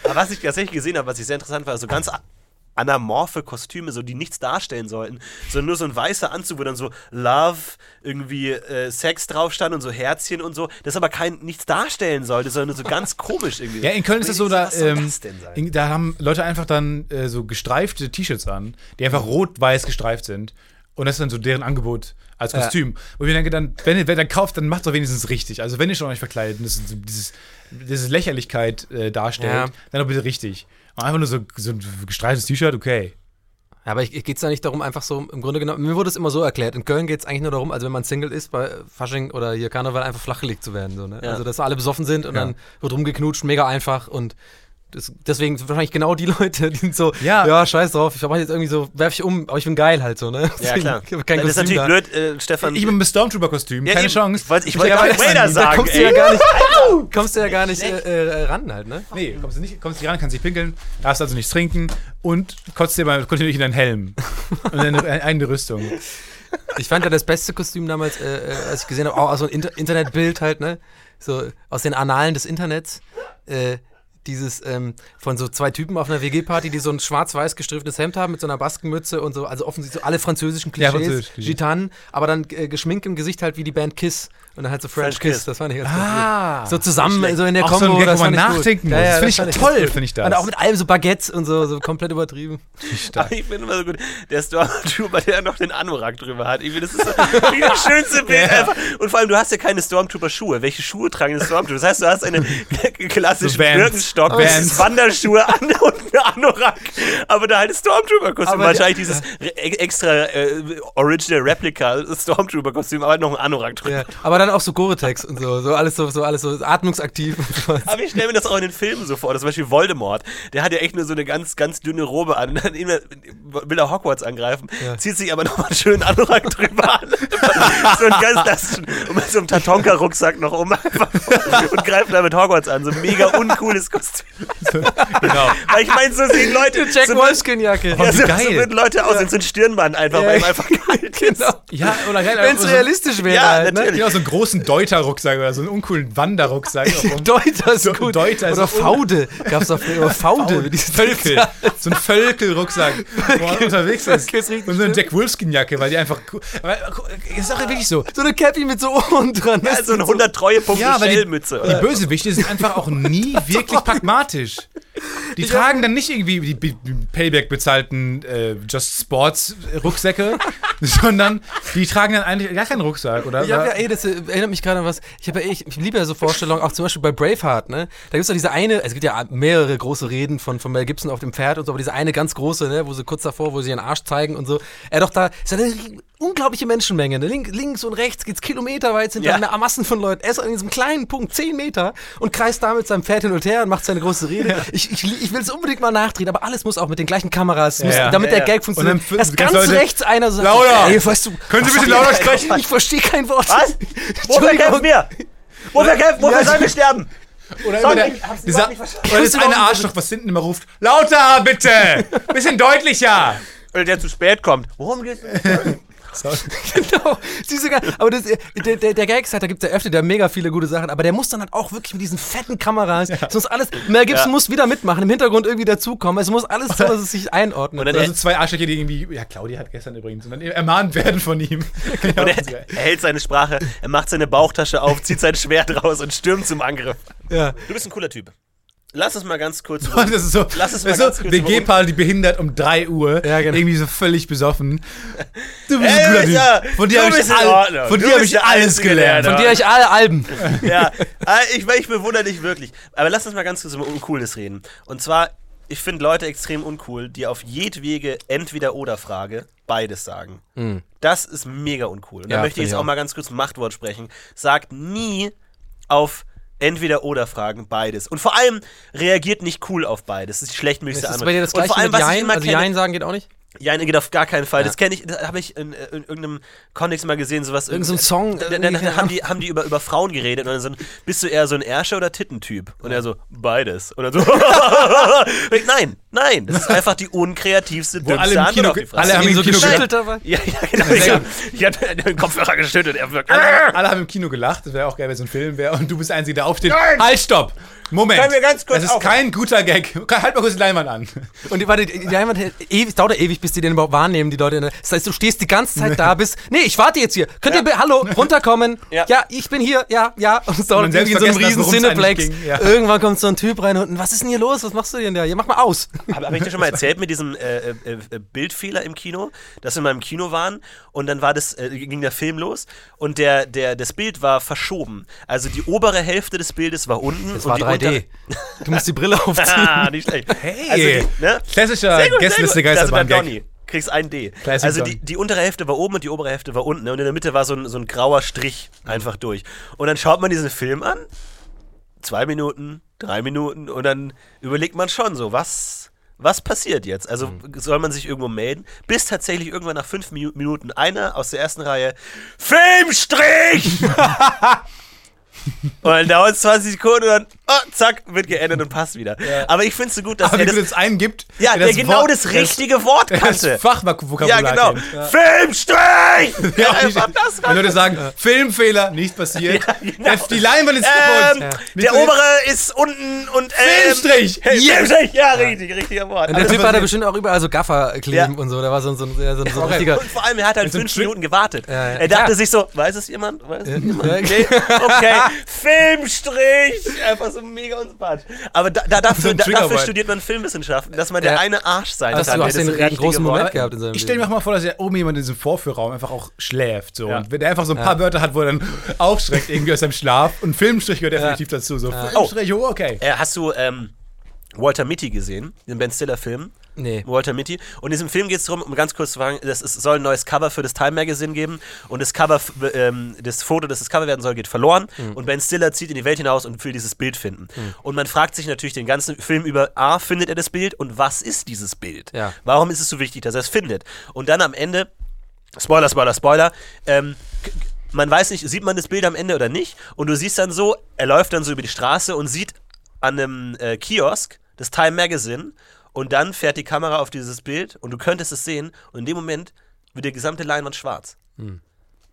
Aber was ich tatsächlich gesehen habe, was ich sehr interessant war, so ganz a- anamorphe Kostüme, so die nichts darstellen sollten, sondern nur so ein weißer Anzug, wo dann so Love, irgendwie äh, Sex drauf stand und so Herzchen und so, das aber kein nichts darstellen sollte, sondern nur so ganz komisch irgendwie. Ja, in Köln ist es so, da, ähm, in- da haben Leute einfach dann äh, so gestreifte T-Shirts an, die einfach rot-weiß gestreift sind. Und das ist dann so deren Angebot als Ja. Kostüm. Und ich denke dann, wenn ihr, wenn ihr kauft, dann macht doch wenigstens richtig. Also wenn ihr schon euch verkleidet und das dieses, diese Lächerlichkeit äh, darstellt, Ja. dann doch bitte richtig. Einfach nur so, so ein gestreiftes T-Shirt, okay. Ja, aber ich, ich geht es da nicht darum, einfach so, im Grunde genommen, mir wurde es immer so erklärt, in Köln geht es eigentlich nur darum, also wenn man Single ist, bei Fasching oder hier Karneval, einfach flachgelegt zu werden. So, ne? Ja. Also, dass alle besoffen sind und Ja. dann wird rumgeknutscht, mega einfach und Das, deswegen sind wahrscheinlich genau die Leute, die sind so, Ja. ja, scheiß drauf, ich mach jetzt irgendwie so, werf ich um, aber ich bin geil halt so, ne? Ja, klar. Kein das ist natürlich da. blöd, äh, Stefan. Ich bin mit Stormtrooper-Kostüm, Ja, keine eben. Chance. Ich wollte ich Ich wollte hab gerade Vader da Da sagen. kommst du ja ey. gar nicht, kommst du ja gar nicht äh, äh, ran halt, ne? Nee, kommst du nicht, kommst nicht ran, kannst nicht pinkeln, darfst also nichts trinken und kotzt dir mal kontinuierlich in deinen Helm und deine äh, eigene Rüstung. Ich fand ja das beste Kostüm damals, äh, äh, als ich gesehen habe, auch aus so ein Inter Internetbild halt, ne? So aus den Annalen des Internets. Äh, dieses ähm, von so zwei Typen auf einer WG-Party, die so ein schwarz-weiß gestrifftes Hemd haben mit so einer Baskenmütze und so, also offensichtlich so alle französischen Ja, Klischees, französisch, Klischees. Gitanen, aber dann äh, geschminkt im Gesicht halt wie die Band Kiss und dann halt so French, French Kiss. Kiss. das fand ich ganz Ah. gut. So zusammen, so in der Auch so ein Kombo, Gag, das wo man nachdenken muss. Ja, ja, Das find ich toll, gut. find ich das. Und auch mit allem so Baguettes und so, so komplett übertrieben. Aber ich finde immer so gut, der Stormtrooper, der noch den Anorak drüber hat. Ich finde, das ist so wie das schönste Bild einfach. Und vor allem, du hast ja keine Stormtrooper-Schuhe. Welche Schuhe tragen die Stormtrooper? Das heißt, du hast eine klassische So Vans. Birkenstock, Vans. Wanderschuhe an und eine Anorak. Aber da halt Stormtrooper-Kostüm. Wahrscheinlich dieses re- extra äh, Original Replica Stormtrooper-Kostüm, aber halt noch ein Anorak drüber. Ja, aber dann auch so Gore-Tex und so, so alles so, so alles so atmungsaktiv. Aber ich stelle mir das auch in den Filmen so vor. Das zum Beispiel Voldemort. Der hat ja echt nur so eine ganz, ganz dünne Robe an. Und dann will er Hogwarts angreifen, Ja. zieht sich aber noch mal einen schönen Anorak drüber an. so ein ganz klassischen, und mit so einem Tatonka-Rucksack noch um einfach und greift damit Hogwarts an. So ein mega uncooles Kostüm. Genau. Aber ich meine, so sehen Leute. Jack so, Wolfskin-Jacke. Oh, ja, wie so, so geil. würden Leute aussehen, so ein Stirnband einfach, Ja, weil ihm ja. einfach kalt ist. Genau. Ja, oder geil. Wenn es so- realistisch wäre, Ja, halt, ne? natürlich. Genau, so einen großen Deuter-Rucksack oder so einen uncoolen Wanderrucksack. Deuter ist gut. Deuter ist Oder Faude. Gab's doch früher. Faude. Völkel. So ein Völkel-Rucksack, wo man unterwegs ist. Und so eine Jack Wolfskin-Jacke, weil die einfach. Aber ist auch wirklich so. So eine Cappy mit so Ohren dran. Ja, so eine 100 treue Punkte Ja, weil die, die Bösewichte sind einfach auch nie wirklich pragmatisch. Die tragen dann nicht irgendwie die Payback bezahlten äh, Just Sports Rucksäcke, sondern die tragen dann eigentlich gar keinen Rucksack, oder? Ich habe ja, ey, das äh, erinnert mich gerade an was. Ich ja, ich, ich liebe ja so Vorstellungen, auch zum Beispiel bei Braveheart, ne? Da gibt's doch diese eine, es gibt ja mehrere große Reden von, von Mel Gibson auf dem Pferd und so, aber diese eine ganz große, ne, wo sie kurz davor, wo sie ihren Arsch zeigen und so. Er doch da, ist ja unglaubliche Menschenmenge, ne? Link, links und rechts geht's kilometerweit, sind Ja. da eine Massen von Leuten. Er ist an diesem kleinen Punkt, 10 Meter, und kreist da mit seinem Pferd hin und her und macht seine große Rede. Ich, ich, ich will es unbedingt mal nachdrehen, aber alles muss auch mit den gleichen Kameras, muss, ja. damit Ja, der ja. Gag funktioniert. Und dann Erst ganz ganz Leute- rechts einer so sagt, Lauter! ey, weißt du, Können Sie bitte lauter sprechen? Ich verstehe kein Wort. Was? Wofür kämpfen wir? Wofür kämpfen? Wofür Ja, sollen wir sterben? Oder Sorry, immer der, dieser, oder das eine Arschloch, was hinten immer ruft: Lauter, bitte! Bisschen deutlicher! Oder der zu spät kommt. Worum geht's? genau. Diese, ga- aber das, äh, der, der, der Gag ist halt, da gibt es ja öfter, der mega viele gute Sachen, aber der muss dann halt auch wirklich mit diesen fetten Kameras, es muss alles, Mel Gibson Ja. muss wieder mitmachen, im Hintergrund irgendwie dazukommen, es muss alles so, dass es sich einordnet. Und dann Also zwei Arschlöcher, die irgendwie, ja, Claudia hat gestern übrigens, und dann ermahnt werden von ihm. Ja, Und er, er hält seine Sprache, er macht seine Bauchtasche auf, zieht sein Schwert raus und stürmt zum Angriff. ja. Du bist ein cooler Typ. Lass uns mal ganz kurz. Und das ist so, Lass es mal ist ganz so kurz WG-Paar, die behindert um 3 Uhr, Ja, genau. irgendwie so völlig besoffen. Du bist Ey, ein guter Typ. Von dir habe ich, all, von dir hab ich alles gelernt. Lerner. Von dir ich alle Alben. ja, ah, ich, ich bewundere dich wirklich. Aber lass uns mal ganz kurz über Uncooles reden. Und zwar, ich finde Leute extrem uncool, die auf jedwege Entweder-Oder-Frage beides sagen. Das ist mega uncool. Und da Ja, möchte ich jetzt auch. mal ganz kurz ein Machtwort sprechen. Sagt nie auf Entweder-Oder-Fragen beides. Und vor allem reagiert nicht cool auf beides. Das ist die schlechtmöglichste Ist das Antwort. bei dir das Und gleiche vor allem, mit was ich Jein? immer Also kenne- Jein sagen geht auch nicht? Ja, nee, geht auf gar keinen Fall. Ja. Das kenne ich, das habe ich in, in irgendeinem Kontext mal gesehen, sowas. Irgend so ein Song, Da, da, irgendwie, da keine haben, die, haben die über, über Frauen geredet und dann so, ein, bist du eher so ein Ärsche oder Tittentyp? Und er so, beides. Und dann so, nein, nein, das ist einfach die unkreativste, dümmste alle im Kino alle haben Ihn im so Kino geschüttelt dabei? ja, ja, genau. Ich habe hab den Kopfhörer geschüttet. Er wirkt, Alle, alle haben im Kino gelacht, das wäre auch geil, wenn so ein Film wäre und du bist der Einzige, der aufsteht. Halt, stopp! Moment. Können wir ganz kurz das ist aufhören? kein guter Gag. Halt mal kurz die Leinwand an. Und die, warte, die Leinwand dauert ewig, bis die den überhaupt wahrnehmen, die Leute. Das heißt, du stehst die ganze Zeit da, bis, nee, ich warte jetzt hier. Könnt ihr, Ja. bitte- hallo, runterkommen? Ja. Ja. ich bin hier, ja, ja. Und es dauert irgendwie in so einem selbst riesen Cineplex. ja. Irgendwann kommt so ein Typ rein und, was ist denn hier los? Was machst du denn da? Ja, mach mal aus. Habe hab ich dir schon mal erzählt mit diesem äh, äh, äh, Bildfehler im Kino, dass wir mal im Kino waren und dann war das, äh, ging der Film los und der, der, das Bild war verschoben. Also die obere Hälfte des Bildes war unten. Das und war die 3D. untere- Du musst die Brille aufziehen. Ah, nicht schlecht. Hey. Also die, ne? Klassischer Gästeliste Geisterbahn-Gag. Kriegst ein D. Classic also die, die untere Hälfte war oben und die obere Hälfte war unten. ne? Und in der Mitte war so ein, so ein grauer Strich einfach durch. Und dann schaut man diesen Film an. zwei Minuten, drei Minuten und dann überlegt man schon so, was, was passiert jetzt? Also soll man sich irgendwo melden, bis tatsächlich irgendwann nach fünf Minu- Minuten einer aus der ersten Reihe Filmstrich! und dann dauert es 20 Sekunden und dann, oh, zack, wird geendet und passt wieder. Aber ich finde es so gut, dass Aber er wenn du das, jetzt einen gibt, ja, der, genau Wort- das richtige Wort das kannte. Fachvokabular Ja, genau. kennt. Filmstrich! Ja, Ja, nicht- einfach das Wenn Leute sagen, Filmfehler, nichts passiert. Ja, genau. Die Leinwand ist Ähm. Nicht der so- obere ist unten und ähm, Filmstrich! Filmstrich! Ja, richtig, richtiger Wort. Und der Alles Typ was- hatte bestimmt auch überall so Gaffer kleben Ja. und so. Da war so, ein- so, ein- ja, so, ein- so ein richtiger. und vor allem, er hat halt fünf Minuten gewartet. Ja, ja. Er dachte sich so, weiß es jemand? Weiß es jemand? Ja. Nee? Okay, Filmstrich! Einfach so mega unsympathisch. Aber da, da, So dafür, ein da, dafür studiert man Filmwissenschaften, dass man der Ja. eine Arsch sein Hast kann. du der hast den, das der hat einen großen Moment gehabt in seinem Ich stelle mir auch mal vor, dass ja oben jemand in diesem Vorführraum einfach auch schläft. So. Ja. Und wenn der einfach so ein paar Wörter hat, wo er dann aufschreckt irgendwie aus seinem Schlaf. Und Filmstrich gehört definitiv dazu. So, Filmstrich, oh, okay. Äh, hast du ähm, Walter Mitty gesehen? Den Ben Stiller-Film? Nee. Walter Mitty. Und in diesem Film geht es darum, um ganz kurz zu sagen, es soll ein neues Cover für das Time Magazine geben. Und das Cover, ähm, das Foto, das das Cover werden soll, geht verloren. Hm. Und Ben Stiller zieht in die Welt hinaus und will dieses Bild finden. Und man fragt sich natürlich den ganzen Film über, A, findet er das Bild und was ist dieses Bild? Ja. Warum ist es so wichtig, dass er es findet? Und dann am Ende, Spoiler, Spoiler, Spoiler, ähm, man weiß nicht, sieht man das Bild am Ende oder nicht? Und du siehst dann so, er läuft dann so über die Straße und sieht an einem äh, Kiosk das Time Magazine. Und dann fährt die Kamera auf dieses Bild und du könntest es sehen. Und in dem Moment wird die gesamte Leinwand schwarz.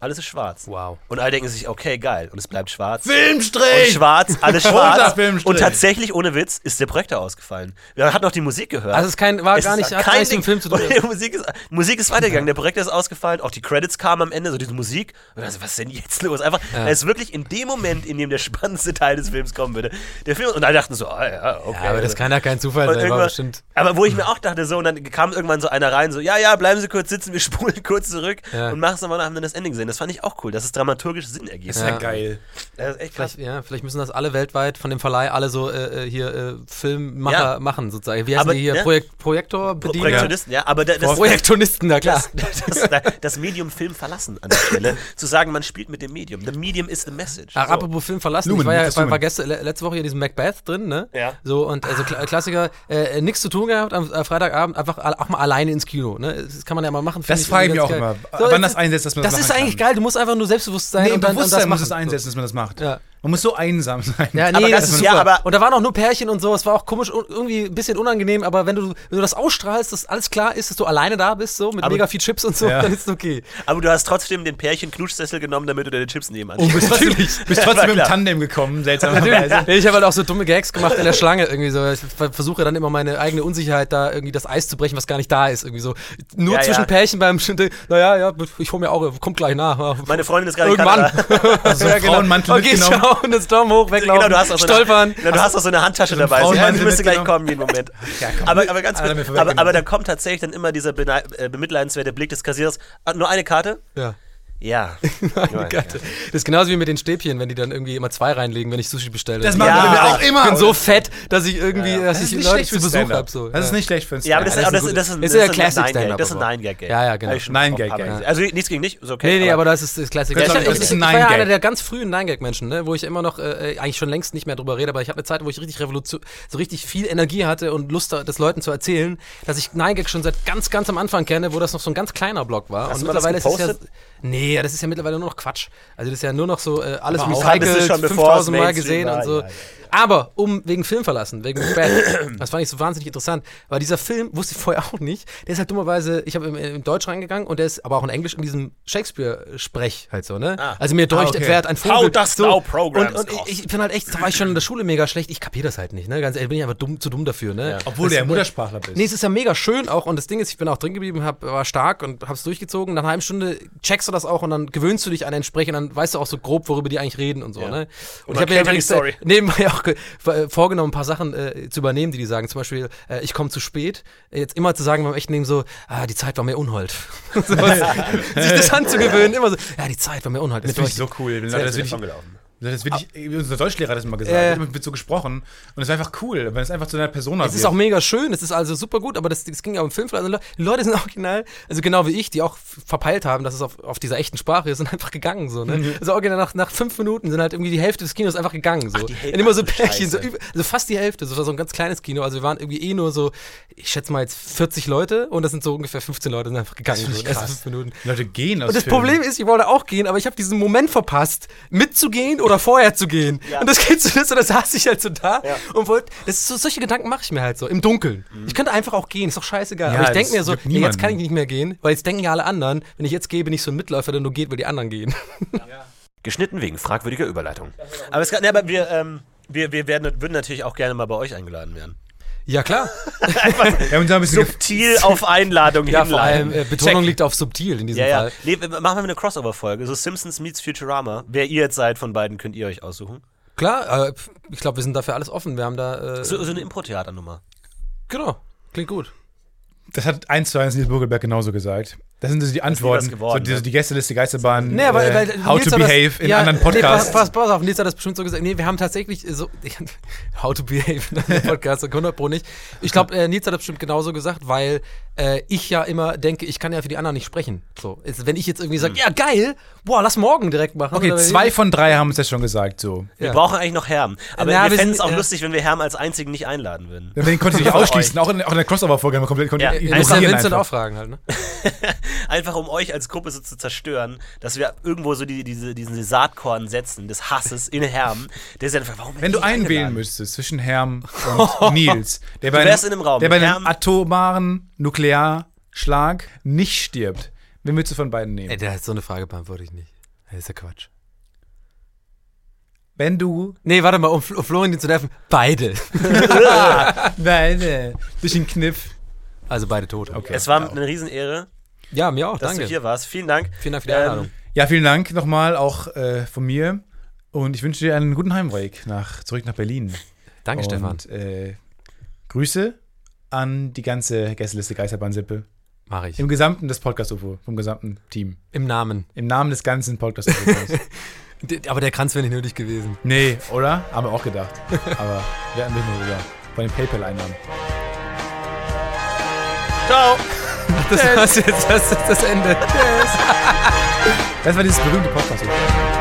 Alles ist schwarz. Wow. Und alle denken sich, okay, geil. Und es bleibt schwarz. Und Filmstrich! schwarz, alles schwarz. Und tatsächlich, ohne Witz, ist der Projektor ausgefallen. Man hat noch die Musik gehört. Also es kein, war Es gar nicht, hat kein nichts mit dem Ding. Film zu tun. Und Musik ist, Musik ist weitergegangen. Der Projektor ist ausgefallen. Auch die Credits kamen am Ende, so diese Musik. Und also, was ist denn jetzt los? Einfach, Ja. es ist wirklich in dem Moment, in dem der spannendste Teil des Films kommen würde. Der Film, und alle dachten so, ah, ja, okay. Ja, aber das kann ja kein Zufall Und sein, war bestimmt. aber wo ich mir auch dachte, so, und dann kam irgendwann so einer rein, so, ja, ja, bleiben Sie kurz sitzen, wir spulen kurz zurück Ja. und machen es nochmal und haben dann das Ende gesehen. Das fand ich auch cool, dass es dramaturgisch Sinn ergibt. Das ist ja geil. Das ist echt krass. Vielleicht, ja, vielleicht müssen das alle weltweit von dem Verleih alle so äh, äh, hier äh, Filmmacher Ja. machen, sozusagen. Wie heißen Aber, die hier? ja. Projekt, Projektor bedienen? Projektionisten, ja, aber da- das, Projektionisten, na klar. das, das, das Medium Film verlassen an der Stelle. zu sagen, man spielt mit dem Medium. The Medium is the message. Ach, So. apropos Film verlassen, Lumen, ich war ja das war, war gestern, le- letzte Woche hier in diesem Macbeth drin, ne? Ja. So, und also Kla Klassiker, äh, nichts zu tun gehabt am äh, Freitagabend, einfach auch mal alleine ins Kino, ne? Das kann man ja mal machen. Das frage ich mich auch ganz immer. geil. wann das das einsetzt, dass man das Das ist eigentlich. Geil, du musst einfach nur selbstbewusst sein Nee, und dann, und das Bewusstsein muss es einsetzen, dass man das macht. Ja. Man muss so einsam sein. Ja, nee, Aber das das- ist ja, super. aber- und da waren auch nur Pärchen und so, es war auch komisch, irgendwie ein bisschen unangenehm, aber wenn du, wenn du das ausstrahlst, dass alles klar ist, dass du alleine da bist, so, mit Aber- mega viel Chips und so, Ja. dann ist es okay. Aber du hast trotzdem den Pärchen-Knutschsessel genommen, damit du deine Chips nehmen Und bist trotzdem, bist trotzdem im klar. Tandem gekommen, seltsamerweise. Ich habe halt auch so dumme Gags gemacht in der Schlange irgendwie so. Ich ver- versuche dann immer meine eigene Unsicherheit da irgendwie das Eis zu brechen, was gar nicht da ist. Irgendwie so. Nur Ja, zwischen ja. Pärchen beim naja, ja, ich hole mir auch, kommt gleich nach. Meine Freundin ist gerade Irgendwann. Kanada. Also so einen Frauenmantel Okay, mitgenommen. Schauen, das Daumen hoch, weglaufen, Genau, du hast auch so stolpern. Eine, du hast auch so eine Handtasche So einen dabei. Ja, die müsste gleich kommen jeden Moment. komm. aber, aber ganz kurz, aber, aber dann kommt tatsächlich dann immer dieser äh, bemitleidenswerte Blick des Kassierers. Ah, nur eine Karte? Ja. Ja. Meine Karte. Das ist genauso wie mit den Stäbchen, wenn die dann irgendwie immer zwei reinlegen, wenn ich Sushi bestelle. Das ich machen Ja. wir auch immer. bin so fett, dass ich irgendwie, dass Das ist ich nicht Leute schlecht zu für Besuch Stand-up. habe. So. Das ist nicht schlecht für ein Ja, aber das, Ja, aber das das, ist das, ein ist, das ja ein Classic. Stand-up Das ist ein. Nine-Gag. Ja, ja, genau. Ich ja. gesehen. Also nichts gegen dich, ist okay. Nee, nee, aber aber das ist das Klassiker. Das Ich, ist ich, ein- ich, ich war ja einer der ganz frühen Nine-Gag-Menschen, ne, wo ich immer noch, äh, eigentlich schon längst nicht mehr drüber rede, aber ich habe eine Zeit, wo ich richtig Revolution, so richtig viel Energie hatte und Lust, das Leuten zu erzählen, dass ich Nine-Gag schon seit ganz, ganz am Anfang kenne, wo das noch so ein ganz kleiner Blog war. Und mittlerweile ist es ja. Nee, das ist ja mittlerweile nur noch Quatsch. Also das ist ja nur noch so äh, alles Aber recycelt, schon, bevor es 5000 Mal gesehen war, und so. ja, ja. Aber um wegen Film verlassen, wegen Macbeth, das fand ich so wahnsinnig interessant, weil dieser Film, wusste ich vorher auch nicht, der ist halt dummerweise, ich habe im, im Deutsch reingegangen und der ist aber auch in Englisch in diesem Shakespeare-Sprech halt so, ne? Ah. Also mir Ah, durch okay. fährt ein Vogel. How dost so. thou programs Und, und ich, ich bin halt echt, da war ich schon in der Schule mega schlecht, ich kapier das halt nicht, ne? Ganz ehrlich, bin ich einfach dumm, zu dumm dafür, ne? Ja. Obwohl Das- du ja Muttersprachler bist. Nee, es ist ja mega schön auch und das Ding ist, ich bin auch drin geblieben, hab, war stark und hab's durchgezogen. Nach einer halben Stunde checkst du das auch und dann gewöhnst du dich an den Sprech und dann weißt du auch so grob, worüber die eigentlich reden und so, Ja. ne? Und ich man habe mir ja übrigens nebenbei auch äh, vorgenommen, ein paar Sachen äh, zu übernehmen, die die sagen. Zum Beispiel, äh, ich komme zu spät. Jetzt immer zu sagen beim echten Leben so, ah, die Zeit war mir unhold. so, sich das anzugewöhnen, immer so, ja, die Zeit war mir unhold. Das finde ich so cool. Ist das er wirklich, davon gelaufen. Das will ich, unser Deutschlehrer hat das immer gesagt. Äh. Ja. wird so gesprochen. Und es war einfach cool, wenn es einfach zu einer Persona Es ist auch mega schön, es ist also super gut, aber das, das ging ja um Film. Also die Leute sind original, also genau wie ich, die auch verpeilt haben, dass es auf, auf dieser echten Sprache ist, sind einfach gegangen so. Ne? Mhm. Also original nach, nach fünf Minuten sind halt irgendwie die Hälfte des Kinos einfach gegangen. So. Hälfte, Und immer so ach Pärchen, so, über, also fast die Hälfte. Das war so ein ganz kleines Kino. Also wir waren irgendwie eh nur so, ich schätze mal jetzt 40 Leute und das sind so ungefähr 15 Leute, sind einfach gegangen. Das so, ist krass. fünf Minuten. Die Leute gehen aus Und das Filmen. Problem ist, ich wollte auch gehen, aber ich habe diesen Moment verpasst, mitzugehen oder vorher zu gehen. Und das kennst du das, und da saß ich halt so da und wollte, das ist so, solche Gedanken mache ich mir halt so, im Dunkeln. Ich könnte einfach auch gehen, ist doch scheißegal. Ja, aber ich denke mir so, ja, jetzt kann ich nicht mehr gehen, weil jetzt denken ja alle anderen, wenn ich jetzt gehe, bin ich so ein Mitläufer, der nur geht, weil die anderen gehen. Geschnitten wegen fragwürdiger Überleitung. Aber, es, kann- ne, aber wir, ähm, wir, wir werden, würden natürlich auch gerne mal bei euch eingeladen werden. Ja, klar. Ja, und da ein bisschen Subtil auf Einladung Ja, vor allem äh, Betonung Check. liegt auf subtil in diesem Ja, ja. Fall. Nee, wir- machen wir eine Crossover-Folge. So Simpsons meets Futurama. Wer ihr jetzt seid von beiden, könnt ihr euch aussuchen. Klar, äh, ich glaube, wir sind dafür alles offen. Wir haben da. Äh, So, so eine Impro-Theater-Nummer. genau, klingt gut. Das hat eins zu eins Nils Burgelberg genauso gesagt. Das sind so die Antworten. geworden, so die, ne? die Gästeliste Geisterbahn. Nee, aber äh, weil How Nils to hat das- Behave in ja, anderen Nee, Podcasts. pass, pass, pass auf, Nils hat das bestimmt so gesagt. Nee, wir haben tatsächlich so. How to Behave in anderen Podcasts, 100 Pro nicht. Ich glaube, äh, Nils hat das bestimmt genauso gesagt, weil äh, ich ja immer denke, ich kann ja für die anderen nicht sprechen. So, ist, wenn ich jetzt irgendwie sage, ja geil, boah, lass morgen direkt machen. okay, zwei von drei haben es ja schon gesagt. So. Wir Ja. brauchen eigentlich noch Herm. Aber Ja, wir wir fänden es auch ja. lustig, wenn wir Herm als einzigen nicht einladen würden. Den konnte ich nicht ausschließen. Auch in, auch in der Crossover-Folge haben wir komplett Ja, Vincent einfach. auch fragen halt, ne? Einfach um euch als Gruppe so zu zerstören, dass wir irgendwo so die, diese, diesen Saatkorn setzen des Hasses in Herm. Der ist einfach, warum Wenn du einen wählen müsstest zwischen Herm und Nils, der bei, wärst einem, in einem Raum der bei einem Herm. Atomaren Nuklearschlag nicht stirbt, wen würdest du von beiden nehmen? Ey, der hat so eine Frage beantworte ich nicht. Das ist ja Quatsch. Wenn du Nee, warte mal, um, Fl- um Florian zu nerven. Beide. beide durch den Kniff. Also beide tot. Okay. Es war eine Riesenehre, Ja, mir auch, dass danke. du hier warst. Vielen Dank. Vielen Dank für die Ähm, Einladung. Ja, vielen Dank nochmal auch äh, von mir. Und ich wünsche dir einen guten Heimweg nach, zurück nach Berlin. Danke, Stefan. Und äh, Grüße an die ganze Gästeliste Geisterbahn-Sippe. Mache ich. Im Gesamten des Podcast-UFO, vom gesamten Team. Im Namen. Im Namen des ganzen Podcast-UFOs. Aber der Kranz wäre nicht nötig gewesen. nee, oder? Haben wir auch gedacht. Aber wir hatten ein bisschen drüber. Von den PayPal-Einnahmen. Ciao. Das war's jetzt. Das ist das Ende. Tschüss. Das war dieses berühmte Podcast-UFO.